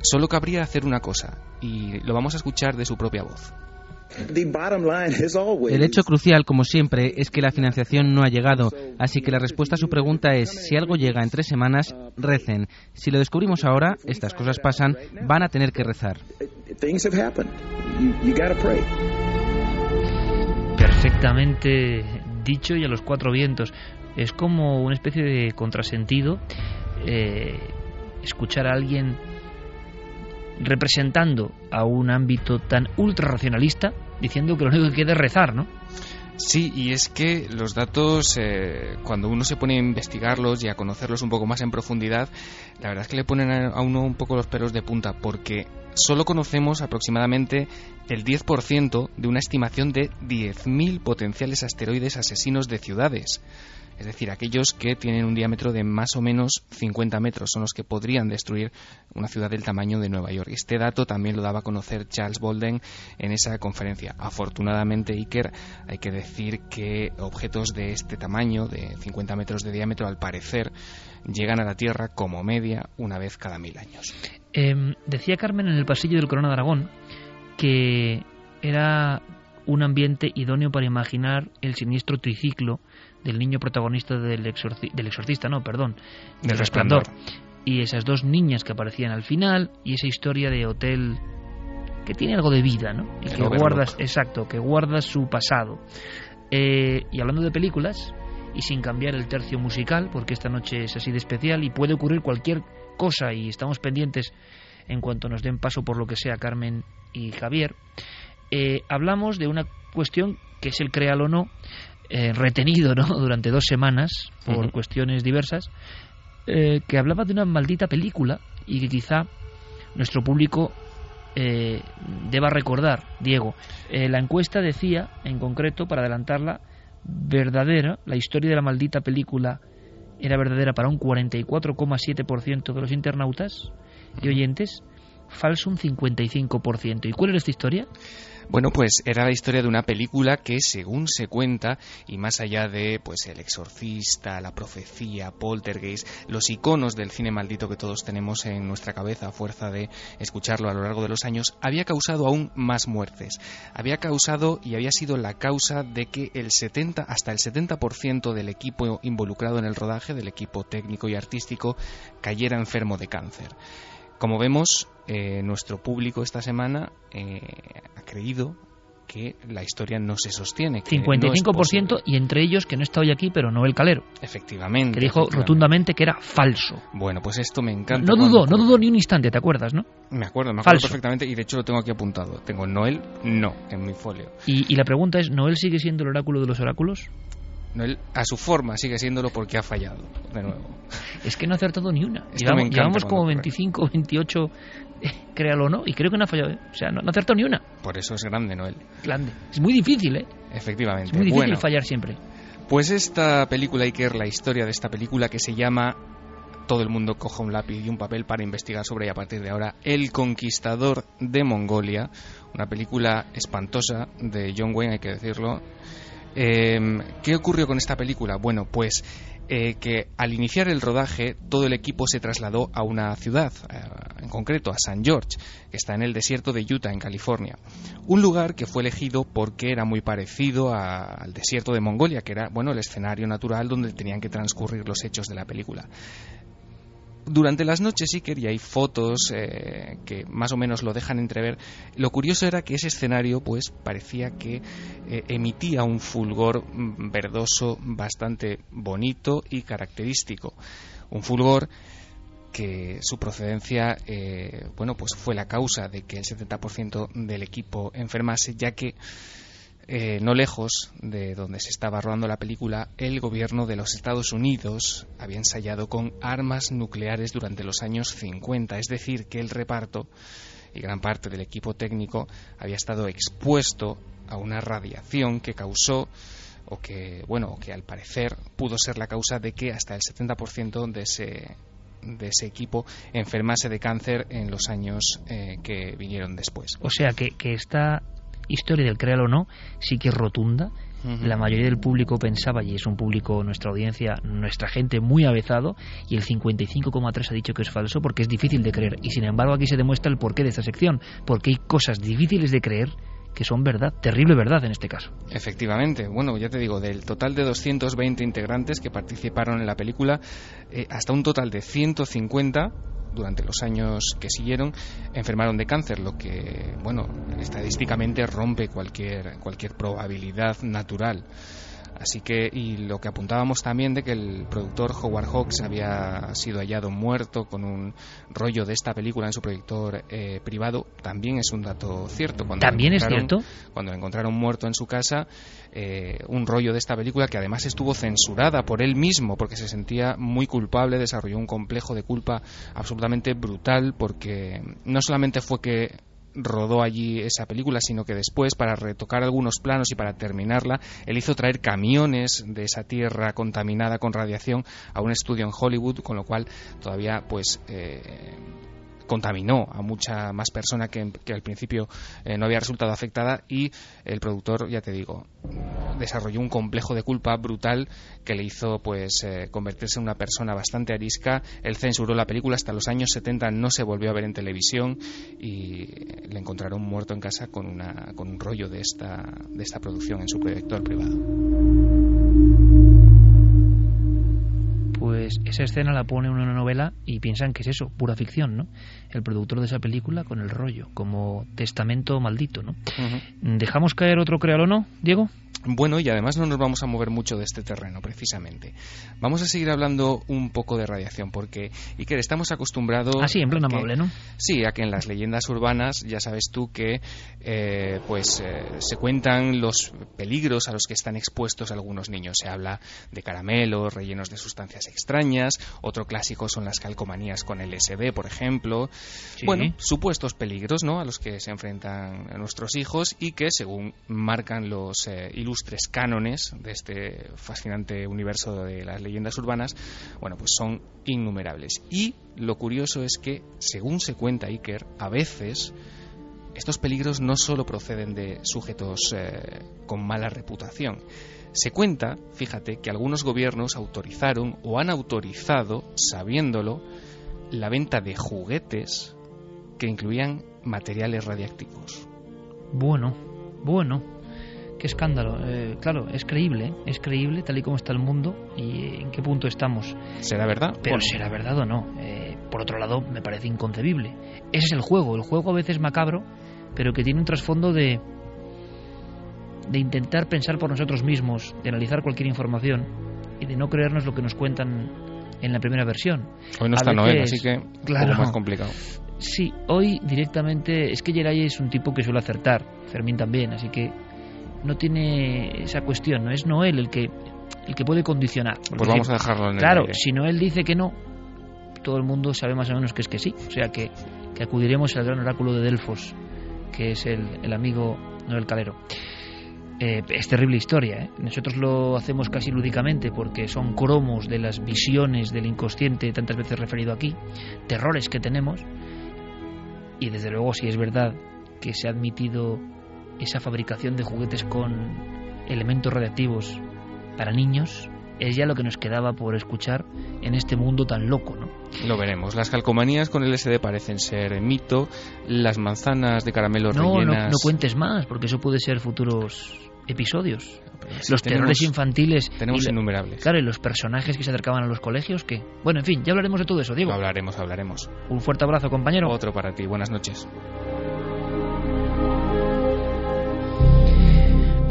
solo cabría hacer una cosa, y lo vamos a escuchar de su propia voz. El hecho crucial, como siempre, es que la financiación no ha llegado, así que la respuesta a su pregunta es, si algo llega en tres semanas, recen. Si lo descubrimos ahora, estas cosas pasan, van a tener que rezar. Perfectamente dicho y a los cuatro vientos. Es como una especie de contrasentido eh, escuchar a alguien representando a un ámbito tan ultra racionalista, diciendo que lo único que queda es rezar, ¿no? Sí, y es que los datos, eh, cuando uno se pone a investigarlos y a conocerlos un poco más en profundidad, la verdad es que le ponen a uno un poco los pelos de punta, porque solo conocemos aproximadamente el 10% de una estimación de 10.000 potenciales asteroides asesinos de ciudades es decir, aquellos que tienen un diámetro de más o menos 50 metros son los que podrían destruir una ciudad del tamaño de Nueva York. Este dato también lo daba a conocer Charles Bolden en esa conferencia. Afortunadamente, Iker, hay que decir que objetos de este tamaño, de 50 metros de diámetro, al parecer, llegan a la Tierra como media una vez cada mil años. Em, decía Carmen en el pasillo del Corona de Aragón que era un ambiente idóneo para imaginar el siniestro triciclo del niño protagonista del, del exorcista, no, perdón, del resplandor. Y esas dos niñas que aparecían al final y esa historia de hotel que tiene algo de vida, ¿no? Y que guardas, exacto, que guarda su pasado. Eh, y hablando de películas, y sin cambiar el tercio musical, porque esta noche es así de especial y puede ocurrir cualquier cosa y estamos pendientes en cuanto nos den paso por lo que sea Carmen y Javier, eh, hablamos de una cuestión que es el creal o no, eh, retenido ¿no? durante dos semanas por cuestiones diversas, eh, que hablaba de una maldita película y que quizá nuestro público deba recordar, Diego. la encuesta decía, en concreto, para adelantarla, verdadera, la historia de la maldita película era verdadera para un 44,7% de los internautas y oyentes, falso un 55%. ¿Y cuál era esta historia? Bueno, pues era la historia de una película que, según se cuenta, y más allá de pues el exorcista, la profecía, Poltergeist, los iconos del cine maldito que todos tenemos en nuestra cabeza a fuerza de escucharlo a lo largo de los años, había causado aún más muertes. Había causado y había sido la causa de que el 70 hasta el 70% del equipo involucrado en el rodaje, del equipo técnico y artístico, cayera enfermo de cáncer. Como vemos, eh, nuestro público esta semana eh, ha creído que la historia no se sostiene. 55% y entre ellos, que no está hoy aquí, pero Noel Calero. Efectivamente. Que dijo rotundamente que era falso. Bueno, pues esto me encanta. No dudó, no dudó ni un instante, ¿te acuerdas, no? Me acuerdo, me acuerdo perfectamente y de hecho lo tengo aquí apuntado. Tengo Noel, no, en mi folio. Y, y la pregunta es, ¿Noel sigue siendo el oráculo de los oráculos? Él, a su forma sigue siéndolo porque ha fallado, de nuevo. Es que no ha acertado ni una. Llevamos, llevamos como 25, 28, eh, créalo o no, y creo que no ha fallado. ¿eh? O sea, no, ha acertado ni una. Por eso es grande, Noel. Grande. Es muy difícil, ¿eh? Efectivamente. Es muy difícil fallar siempre. Pues esta película, Iker, la historia de esta película que se llama Todo el mundo coja un lápiz y un papel para investigar sobre y a partir de ahora El Conquistador de Mongolia, una película espantosa de John Wayne, hay que decirlo, Em, ¿Qué ocurrió con esta película? Bueno, pues eh, que al iniciar el rodaje todo el equipo se trasladó a una ciudad, eh, en concreto a San George, que está en el desierto de Utah, en California. Un lugar que fue elegido porque era muy parecido al desierto de Mongolia, que era bueno el escenario natural donde tenían que transcurrir los hechos de la película durante las noches sí que hay fotos eh, que más o menos lo dejan entrever. Lo curioso era que ese escenario pues parecía que eh, emitía un fulgor mm, verdoso bastante bonito y característico. Un fulgor que su procedencia eh, bueno pues fue la causa de que el 70% del equipo enfermase ya que eh, no lejos de donde se estaba rodando la película, el gobierno de los Estados Unidos había ensayado con armas nucleares durante los años 50, es decir, que el reparto y gran parte del equipo técnico había estado expuesto a una radiación que causó o que, bueno, que al parecer pudo ser la causa de que hasta el 70% de ese de ese equipo enfermase de cáncer en los años eh, que vinieron después. O sea que, que esta historia del créalo o no sí que es rotunda. La mayoría del público pensaba, y es un público, nuestra audiencia, nuestra gente muy avezado, y el 55,3 ha dicho que es falso porque es difícil de creer. Y sin embargo aquí se demuestra el porqué de esta sección, porque hay cosas difíciles de creer que son verdad, terrible verdad en este caso. Efectivamente, bueno, ya te digo, del total de 220 integrantes que participaron en la película, eh, hasta un total de 150 durante los años que siguieron enfermaron de cáncer, lo que, bueno, estadísticamente rompe cualquier, cualquier probabilidad natural. Así que, y lo que apuntábamos también de que el productor Howard Hawks había sido hallado muerto con un rollo de esta película en su proyector eh, privado, también es un dato cierto. Cuando ¿También es cierto? Cuando encontraron muerto en su casa, eh, un rollo de esta película que además estuvo censurada por él mismo porque se sentía muy culpable, desarrolló un complejo de culpa absolutamente brutal porque no solamente fue que rodó allí esa película, sino que después, para retocar algunos planos y para terminarla, él hizo traer camiones de esa tierra contaminada con radiación a un estudio en Hollywood, con lo cual todavía, pues, eh, contaminó a mucha más persona que, al principio eh, no había resultado afectada y el productor, ya te digo, desarrolló un complejo de culpa brutal que le hizo pues eh, convertirse en una persona bastante arisca. Él censuró la película hasta los años 70, no se volvió a ver en televisión y le encontraron muerto en casa con, una, con un rollo de esta, de esta producción en su proyector privado. Pues esa escena la pone en una novela y piensan que es eso, pura ficción, ¿no? El productor de esa película con el rollo, como testamento maldito, ¿no? ¿Dejamos caer otro créalo o no, Diego? Bueno, y además no nos vamos a mover mucho de este terreno, precisamente. Vamos a seguir hablando un poco de radiación, porque, Iker, estamos acostumbrados... Así, en plan amable, ¿no? Sí, a que en las leyendas urbanas, ya sabes tú que, eh, pues, eh, se cuentan los peligros a los que están expuestos algunos niños. Se habla de caramelos rellenos de sustancias extrañas, otro clásico son las calcomanías con LSD, por ejemplo. Bueno, supuestos peligros, ¿no?, a los que se enfrentan nuestros hijos y que, según marcan los eh, ilustres cánones de este fascinante universo de las leyendas urbanas, bueno, pues son innumerables. Y lo curioso es que, según se cuenta Iker, a veces estos peligros no solo proceden de sujetos eh, con mala reputación. Se cuenta, fíjate, que algunos gobiernos autorizaron o han autorizado, sabiéndolo, la venta de juguetes que incluían materiales radiactivos. Bueno, bueno qué escándalo. Eh, claro, es creíble, es creíble tal y como está el mundo y en qué punto estamos. ¿Será verdad? Pero será verdad o no. Eh, por otro lado, me parece inconcebible. Ese es el juego. El juego a veces macabro, pero que tiene un trasfondo de de intentar pensar por nosotros mismos, de analizar cualquier información y de no creernos lo que nos cuentan en la primera versión. Hoy no está Noel, así que claro, más complicado. Sí, hoy directamente es que Geray es un tipo que suele acertar, Fermín también, así que no tiene esa cuestión, no es Noel el que el que puede condicionar. Pues vamos a dejarlo en el Claro, si Noel dice que no, todo el mundo sabe más o menos que es que sí. O sea que, que acudiremos al gran oráculo de Delfos, que es el, el amigo Noel Calero. Eh, es terrible historia. ¿eh? Nosotros lo hacemos casi lúdicamente porque son cromos de las visiones del inconsciente tantas veces referido aquí, terrores que tenemos. Y desde luego, si es verdad que se ha admitido esa fabricación de juguetes con elementos radiactivos para niños es ya lo que nos quedaba por escuchar en este mundo tan loco, ¿no? Lo veremos. Las calcomanías con LSD parecen ser mito. Las manzanas de caramelo no, rellenas... No, no cuentes más, porque eso puede ser futuros episodios. los terrores infantiles. Tenemos innumerables. Claro, y los personajes que se acercaban a los colegios, que. Bueno, en fin, ya hablaremos de todo eso, Diego. Lo hablaremos, hablaremos. Un fuerte abrazo, compañero. Otro para ti. Buenas noches.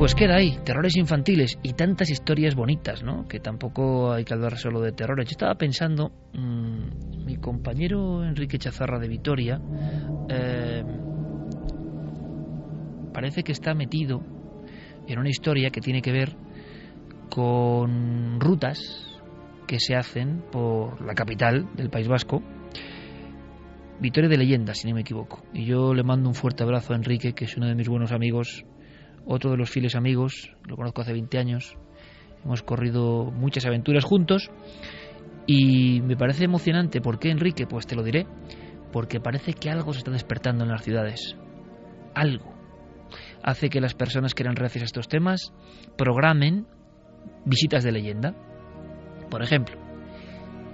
Pues queda ahí, terrores infantiles y tantas historias bonitas, ¿no? Que tampoco hay que hablar solo de terrores. Yo estaba pensando, mmm, mi compañero Enrique Chazarra de Vitoria eh, parece que está metido en una historia que tiene que ver con rutas que se hacen por la capital del País Vasco, Vitoria de Leyenda, si no me equivoco. Y yo le mando un fuerte abrazo a Enrique, que es uno de mis buenos amigos otro de los fieles amigos, lo conozco hace 20 años, hemos corrido muchas aventuras juntos y me parece emocionante. ¿Por qué, Enrique? Pues te lo diré. Porque parece que algo se está despertando en las ciudades. Algo. Hace que las personas que eran reacias a estos temas programen visitas de leyenda. Por ejemplo,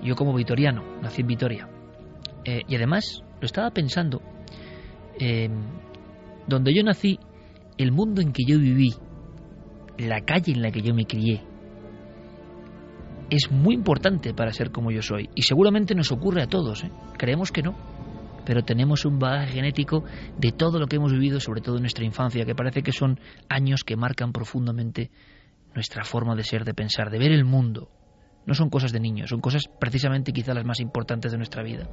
yo como vitoriano, nací en Vitoria. Eh, y además, lo estaba pensando, eh, donde yo nací el mundo en que yo viví, la calle en la que yo me crié, es muy importante para ser como yo soy. Y seguramente nos ocurre a todos. ¿eh? Creemos que no. Pero tenemos un bagaje genético de todo lo que hemos vivido, sobre todo en nuestra infancia, que parece que son años que marcan profundamente nuestra forma de ser, de pensar, de ver el mundo. No son cosas de niños, son cosas precisamente quizá las más importantes de nuestra vida.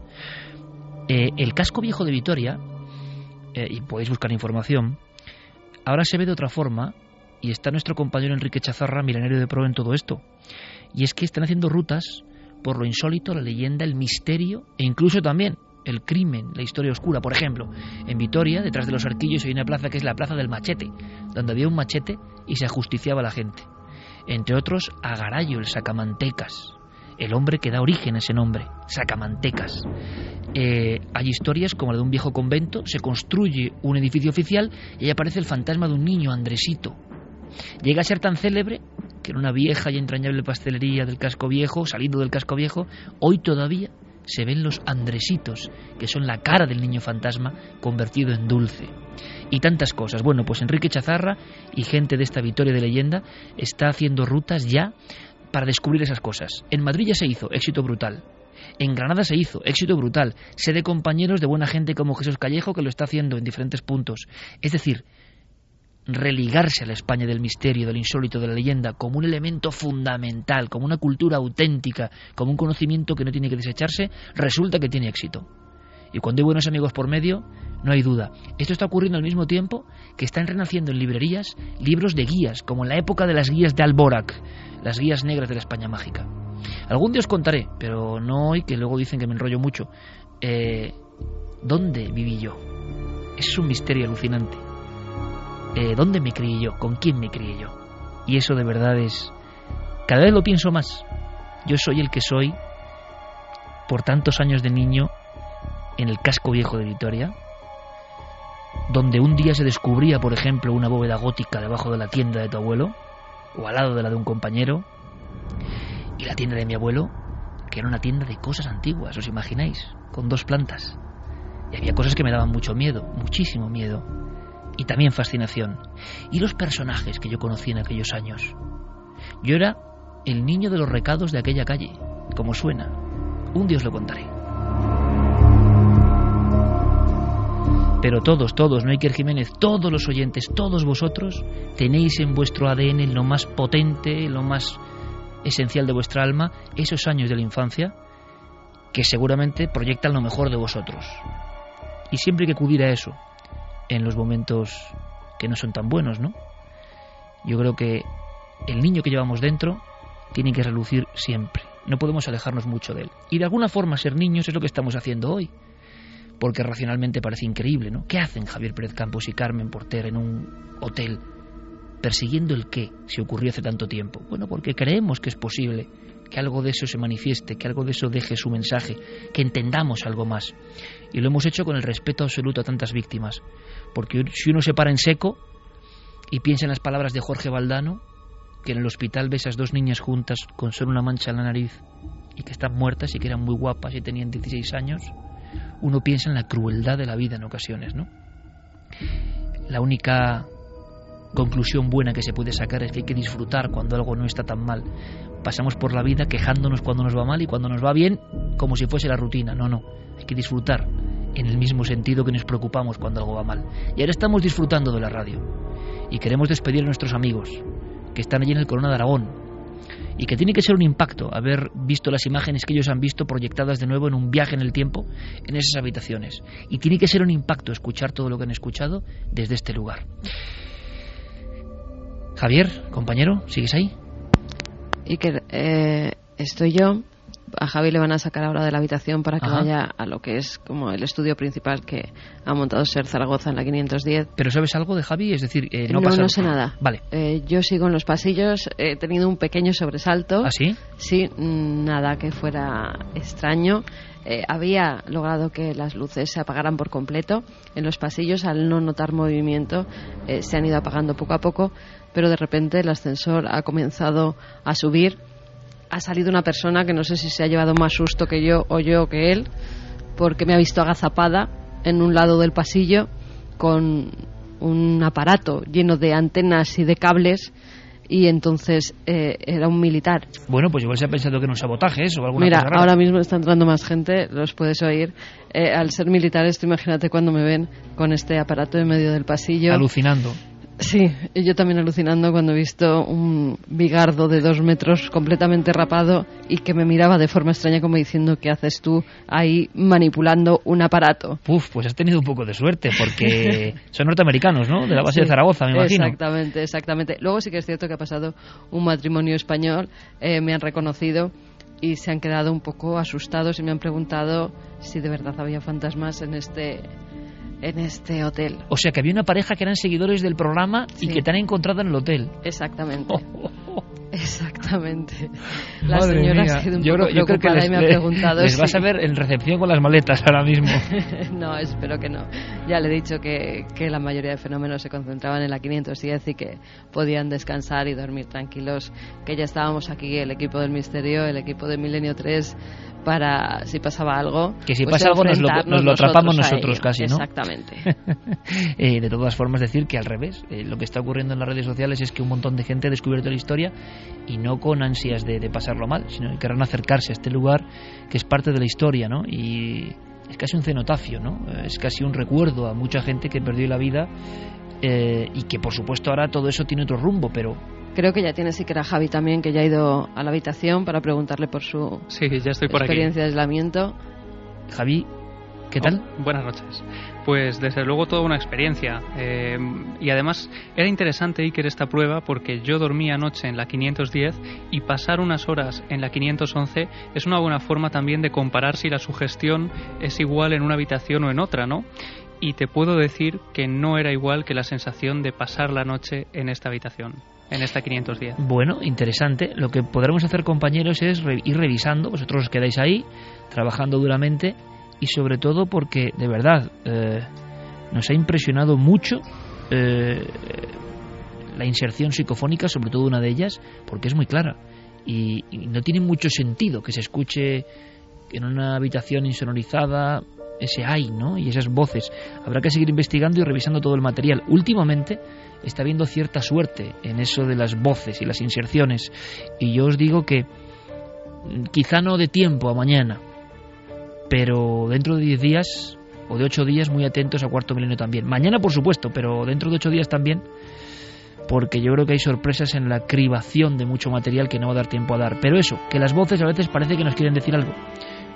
Eh, el casco viejo de Vitoria, eh, y podéis buscar información, Ahora se ve de otra forma y está nuestro compañero Enrique Chazarra, milenario de pro en todo esto. Y es que están haciendo rutas por lo insólito, la leyenda, el misterio e incluso también el crimen, la historia oscura. Por ejemplo, en Vitoria, detrás de los arquillos, hay una plaza que es la Plaza del Machete, donde había un machete y se ajusticiaba a la gente. Entre otros, Agarayo, el sacamantecas, el hombre que da origen a ese nombre, Sacamantecas. Eh, hay historias como la de un viejo convento, se construye un edificio oficial y ahí aparece el fantasma de un niño, Andresito. Llega a ser tan célebre que en una vieja y entrañable pastelería del casco viejo, saliendo del casco viejo, hoy todavía se ven los andresitos, que son la cara del niño fantasma convertido en dulce. Y tantas cosas. Bueno, pues Enrique Chazarra y gente de esta Victoria de leyenda está haciendo rutas ya para descubrir esas cosas. En Madrid ya se hizo, éxito brutal. En Granada se hizo, éxito brutal. Sé de compañeros de buena gente como Jesús Callejo que lo está haciendo en diferentes puntos. Es decir, religarse a la España del misterio, del insólito, de la leyenda, como un elemento fundamental, como una cultura auténtica, como un conocimiento que no tiene que desecharse, resulta que tiene éxito. Y cuando hay buenos amigos por medio, no hay duda. Esto está ocurriendo al mismo tiempo que están renaciendo en librerías libros de guías, como en la época de las guías de Alborac, las guías negras de la España mágica. Algún día os contaré, pero no hoy, que luego dicen que me enrollo mucho. Eh, ¿Dónde viví yo? Es un misterio alucinante. Eh, ¿Dónde me crié yo? ¿Con quién me crié yo? Y eso de verdad es... Cada vez lo pienso más. Yo soy el que soy por tantos años de niño en el casco viejo de Vitoria, donde un día se descubría, por ejemplo, una bóveda gótica debajo de la tienda de tu abuelo, o al lado de la de un compañero, y la tienda de mi abuelo, que era una tienda de cosas antiguas, ¿os imagináis? Con dos plantas. Y había cosas que me daban mucho miedo, muchísimo miedo, y también fascinación. Y los personajes que yo conocí en aquellos años. Yo era el niño de los recados de aquella calle, como suena. Un día os lo contaré. Pero todos, todos, no Jiménez, todos los oyentes, todos vosotros, tenéis en vuestro ADN lo más potente, lo más esencial de vuestra alma, esos años de la infancia, que seguramente proyectan lo mejor de vosotros. Y siempre hay que acudir a eso, en los momentos que no son tan buenos, ¿no? Yo creo que el niño que llevamos dentro tiene que relucir siempre. No podemos alejarnos mucho de él. Y de alguna forma ser niños es lo que estamos haciendo hoy porque racionalmente parece increíble, ¿no? ¿Qué hacen Javier Pérez Campos y Carmen Porter en un hotel persiguiendo el qué si ocurrió hace tanto tiempo? Bueno, porque creemos que es posible que algo de eso se manifieste, que algo de eso deje su mensaje, que entendamos algo más. Y lo hemos hecho con el respeto absoluto a tantas víctimas, porque si uno se para en seco y piensa en las palabras de Jorge Valdano, que en el hospital ve esas dos niñas juntas con solo una mancha en la nariz y que están muertas y que eran muy guapas y tenían 16 años, uno piensa en la crueldad de la vida en ocasiones, ¿no? La única conclusión buena que se puede sacar es que hay que disfrutar cuando algo no está tan mal. Pasamos por la vida quejándonos cuando nos va mal y cuando nos va bien como si fuese la rutina. No, no, hay que disfrutar en el mismo sentido que nos preocupamos cuando algo va mal. Y ahora estamos disfrutando de la radio y queremos despedir a nuestros amigos que están allí en el Corona de Aragón, y que tiene que ser un impacto haber visto las imágenes que ellos han visto proyectadas de nuevo en un viaje en el tiempo en esas habitaciones. Y tiene que ser un impacto escuchar todo lo que han escuchado desde este lugar. Javier, compañero, ¿sigues ahí? Y que eh, estoy yo a Javi le van a sacar ahora de la habitación para que vaya a lo que es como el estudio principal que ha montado Ser Zaragoza en la 510. ¿Pero sabes algo de Javi? Es decir, eh, no, no, sé nada. Vale. Eh, yo sigo en los pasillos, he tenido un pequeño sobresalto. ¿Ah, sí? Sí, nada que fuera extraño. Eh, había logrado que las luces se apagaran por completo en los pasillos al no notar movimiento se han ido apagando poco a poco pero de repente el ascensor ha comenzado a subir ha salido una persona que no sé si se ha llevado más susto que yo o yo que él, porque me ha visto agazapada en un lado del pasillo con un aparato lleno de antenas y de cables y entonces eh, era un militar. Bueno, pues igual se ha pensado que no sabotajes o alguna Mira, cosa ahora mismo está entrando más gente, los puedes oír. Eh, al ser militares, tú imagínate cuando me ven con este aparato en medio del pasillo. Alucinando. Sí, yo también alucinando cuando he visto un bigardo de dos metros completamente rapado y que me miraba de forma extraña como diciendo ¿qué haces tú ahí manipulando un aparato? Uf, pues has tenido un poco de suerte porque son norteamericanos, ¿no? De la base de Zaragoza, me imagino. Exactamente, exactamente. Luego sí que es cierto que ha pasado un matrimonio español, eh, me han reconocido y se han quedado un poco asustados y me han preguntado si de verdad había fantasmas en este en este hotel. O sea que había una pareja que eran seguidores del programa y que te han encontrado en el hotel. Exactamente. Exactamente. La señora ha sido un yo poco creo, que les, y me ha preguntado les vas a ver en recepción con las maletas ahora mismo. no, espero que no. Ya le he dicho que, que la mayoría de fenómenos se concentraban en la 510 y que podían descansar y dormir tranquilos. Que ya estábamos aquí, el equipo del Misterio, el equipo de Milenio 3, para si pasaba algo. Que si pues pasa algo nos lo, nos lo atrapamos nosotros casi, ¿no? Exactamente. eh, de todas formas, decir que al revés, eh, lo que está ocurriendo en las redes sociales es que un montón de gente ha descubierto la historia y no con ansias de, de pasarlo mal, sino que querrán acercarse a este lugar que es parte de la historia, ¿no? Y es casi un cenotafio, ¿no? Es casi un recuerdo a mucha gente que perdió la vida eh, y que por supuesto ahora todo eso tiene otro rumbo, pero Creo que ya tiene sí que era Javi también, que ya ha ido a la habitación para preguntarle por su sí, ya estoy por experiencia de aislamiento. Javi, ¿qué tal? Oh, buenas noches. Pues desde luego toda una experiencia. Eh, y además era interesante Iker esta prueba porque yo dormí anoche en la 510 y pasar unas horas en la 511 es una buena forma también de comparar si la sugestión es igual en una habitación o en otra, ¿no? Y te puedo decir que no era igual que la sensación de pasar la noche en esta habitación en esta 510. Bueno, interesante. Lo que podremos hacer, compañeros, es ir revisando. Vosotros os quedáis ahí, trabajando duramente y sobre todo porque, de verdad, eh, nos ha impresionado mucho eh, la inserción psicofónica, sobre todo una de ellas, porque es muy clara. Y, no tiene mucho sentido que se escuche en una habitación insonorizada ese ay, ¿no? Y esas voces. Habrá que seguir investigando y revisando todo el material. Últimamente está habiendo cierta suerte en eso de las voces y las inserciones. Y yo os digo que mm, quizá no de tiempo a mañana, pero dentro de 10 días o de 8 días muy atentos a cuarto milenio también. Mañana por supuesto, pero dentro de 8 días también, porque yo creo que hay sorpresas en la cribación de mucho material que no va a dar tiempo a dar. Pero eso, que las voces a veces parece que nos quieren decir algo.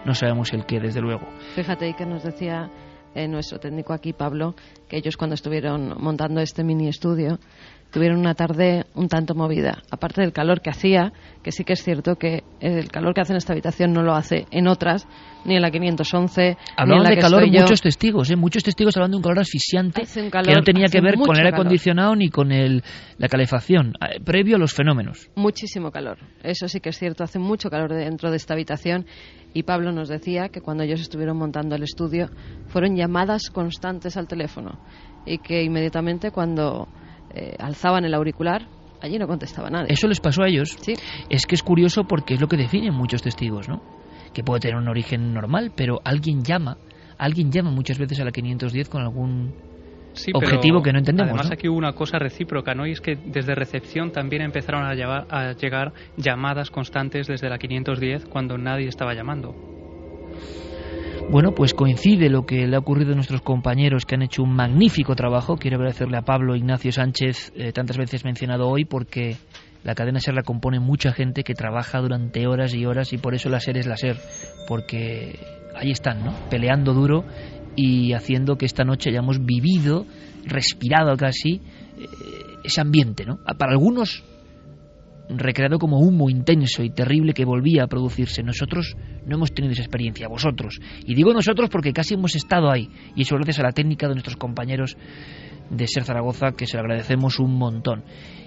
No sabemos el qué, desde luego. Fíjate que nos decía eh, nuestro técnico aquí, Pablo, que ellos cuando estuvieron montando este mini estudio tuvieron una tarde un tanto movida. Aparte del calor que hacía, que sí que es cierto que el calor que hace en esta habitación no lo hace en otras, ni en la 511. Hablaban ni en la de que calor estoy yo. muchos testigos, ¿eh? muchos testigos hablando de un calor asfixiante un que calor- no tenía que ver con el aire acondicionado ni con el, la calefacción, eh, previo a los fenómenos. Muchísimo calor. Eso sí que es cierto. Hace mucho calor dentro de esta habitación. Y Pablo nos decía que cuando ellos estuvieron montando el estudio fueron llamadas constantes al teléfono. Y que inmediatamente cuando eh, alzaban el auricular, allí no contestaba nadie. Eso les pasó a ellos. Es que es curioso porque es lo que definen muchos testigos, ¿no? Que puede tener un origen normal, pero alguien llama, alguien llama muchas veces a la 510 con algún Sí, pero objetivo que no entendemos. Además ¿no? aquí hubo una cosa recíproca, ¿no? Y es que desde recepción también empezaron a, llevar- a llegar llamadas constantes desde la 510 cuando nadie estaba llamando. Bueno, pues coincide lo que le ha ocurrido a nuestros compañeros que han hecho un magnífico trabajo. Quiero agradecerle a Pablo Ignacio Sánchez, eh, tantas veces mencionado hoy, porque la cadena SER la compone mucha gente que trabaja durante horas y horas y por eso la SER es la SER, porque ahí están, ¿no? Peleando duro y haciendo que esta noche hayamos vivido, respirado casi, eh, ese ambiente, ¿no? Para algunos recreado como humo intenso y terrible que volvía a producirse. Nosotros no hemos tenido esa experiencia, vosotros. Y digo nosotros porque casi hemos estado ahí. Y eso gracias a la técnica de nuestros compañeros de Ser Zaragoza, que se lo agradecemos un montón.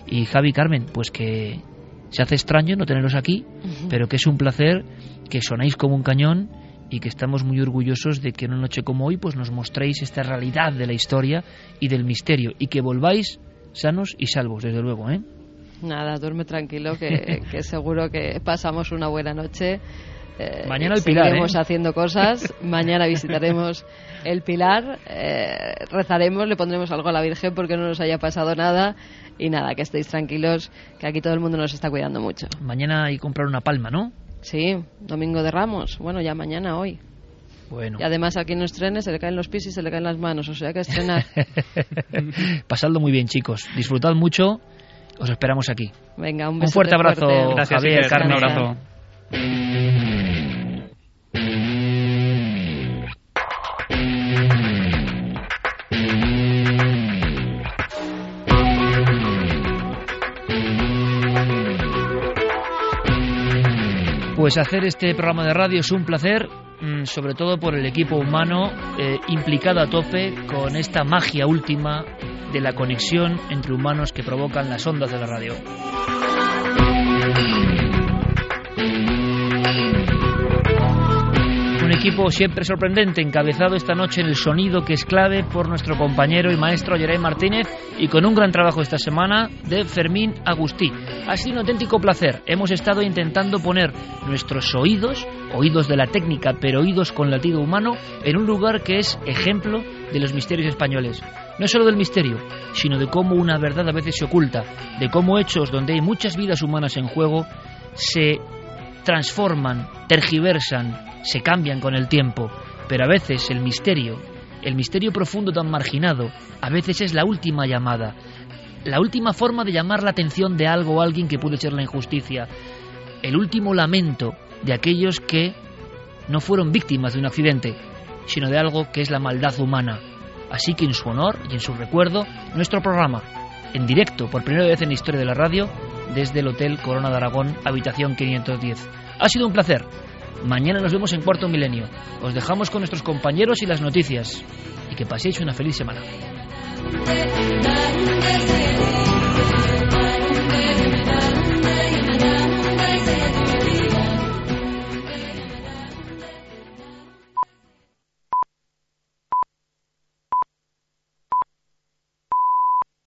Y Javi Carmen, pues que se hace extraño no teneros aquí, pero que es un placer, que sonáis como un cañón y que estamos muy orgullosos de que en una noche como hoy pues nos mostréis esta realidad de la historia y del misterio y que volváis sanos y salvos, desde luego, ¿eh? Nada, duerme tranquilo, que, que seguro que pasamos una buena noche. Eh, Mañana el Pilar, seguiremos ¿eh? haciendo cosas. Mañana visitaremos el Pilar, eh, rezaremos, le pondremos algo a la Virgen porque no nos haya pasado nada. Y nada, que estéis tranquilos, que aquí todo el mundo nos está cuidando mucho. Mañana hay que comprar una palma, ¿no? Sí, domingo de Ramos. Bueno, ya mañana, hoy. Bueno. Y además aquí en los trenes se le caen los pies y se le caen las manos, o sea que estrenar. Pasadlo muy bien, chicos. Disfrutad mucho. Os esperamos aquí. Venga, un, Un fuerte abrazo, fuerte. Gracias, Javier. Carmen. Un abrazo. Pues hacer este programa de radio es un placer, mm, sobre todo por el equipo humano eh, implicado a tope con esta magia última de la conexión entre humanos que provocan las ondas de la radio. Un equipo siempre sorprendente, encabezado esta noche en el sonido que es clave por nuestro compañero y maestro Yeray Martínez y con un gran trabajo esta semana de Fermín Agustí. Ha sido un auténtico placer. Hemos estado intentando poner nuestros oídos, oídos de la técnica, pero oídos con latido humano, en un lugar que es ejemplo de los misterios españoles. No solo del misterio, sino de cómo una verdad a veces se oculta, de cómo hechos donde hay muchas vidas humanas en juego se transforman, tergiversan, se cambian con el tiempo, pero a veces el misterio El misterio profundo tan marginado a veces es la última llamada, la última forma de llamar la atención de algo o alguien que puede ser la injusticia, el último lamento de aquellos que no fueron víctimas de un accidente, sino de algo que es la maldad humana. Así que en su honor y en su recuerdo, nuestro programa, en directo por primera vez en la historia de la radio, desde el Hotel Corona de Aragón, habitación 510. Ha sido un placer. Mañana nos vemos en Cuarto Milenio. Os dejamos con nuestros compañeros y las noticias. Y que paséis una feliz semana.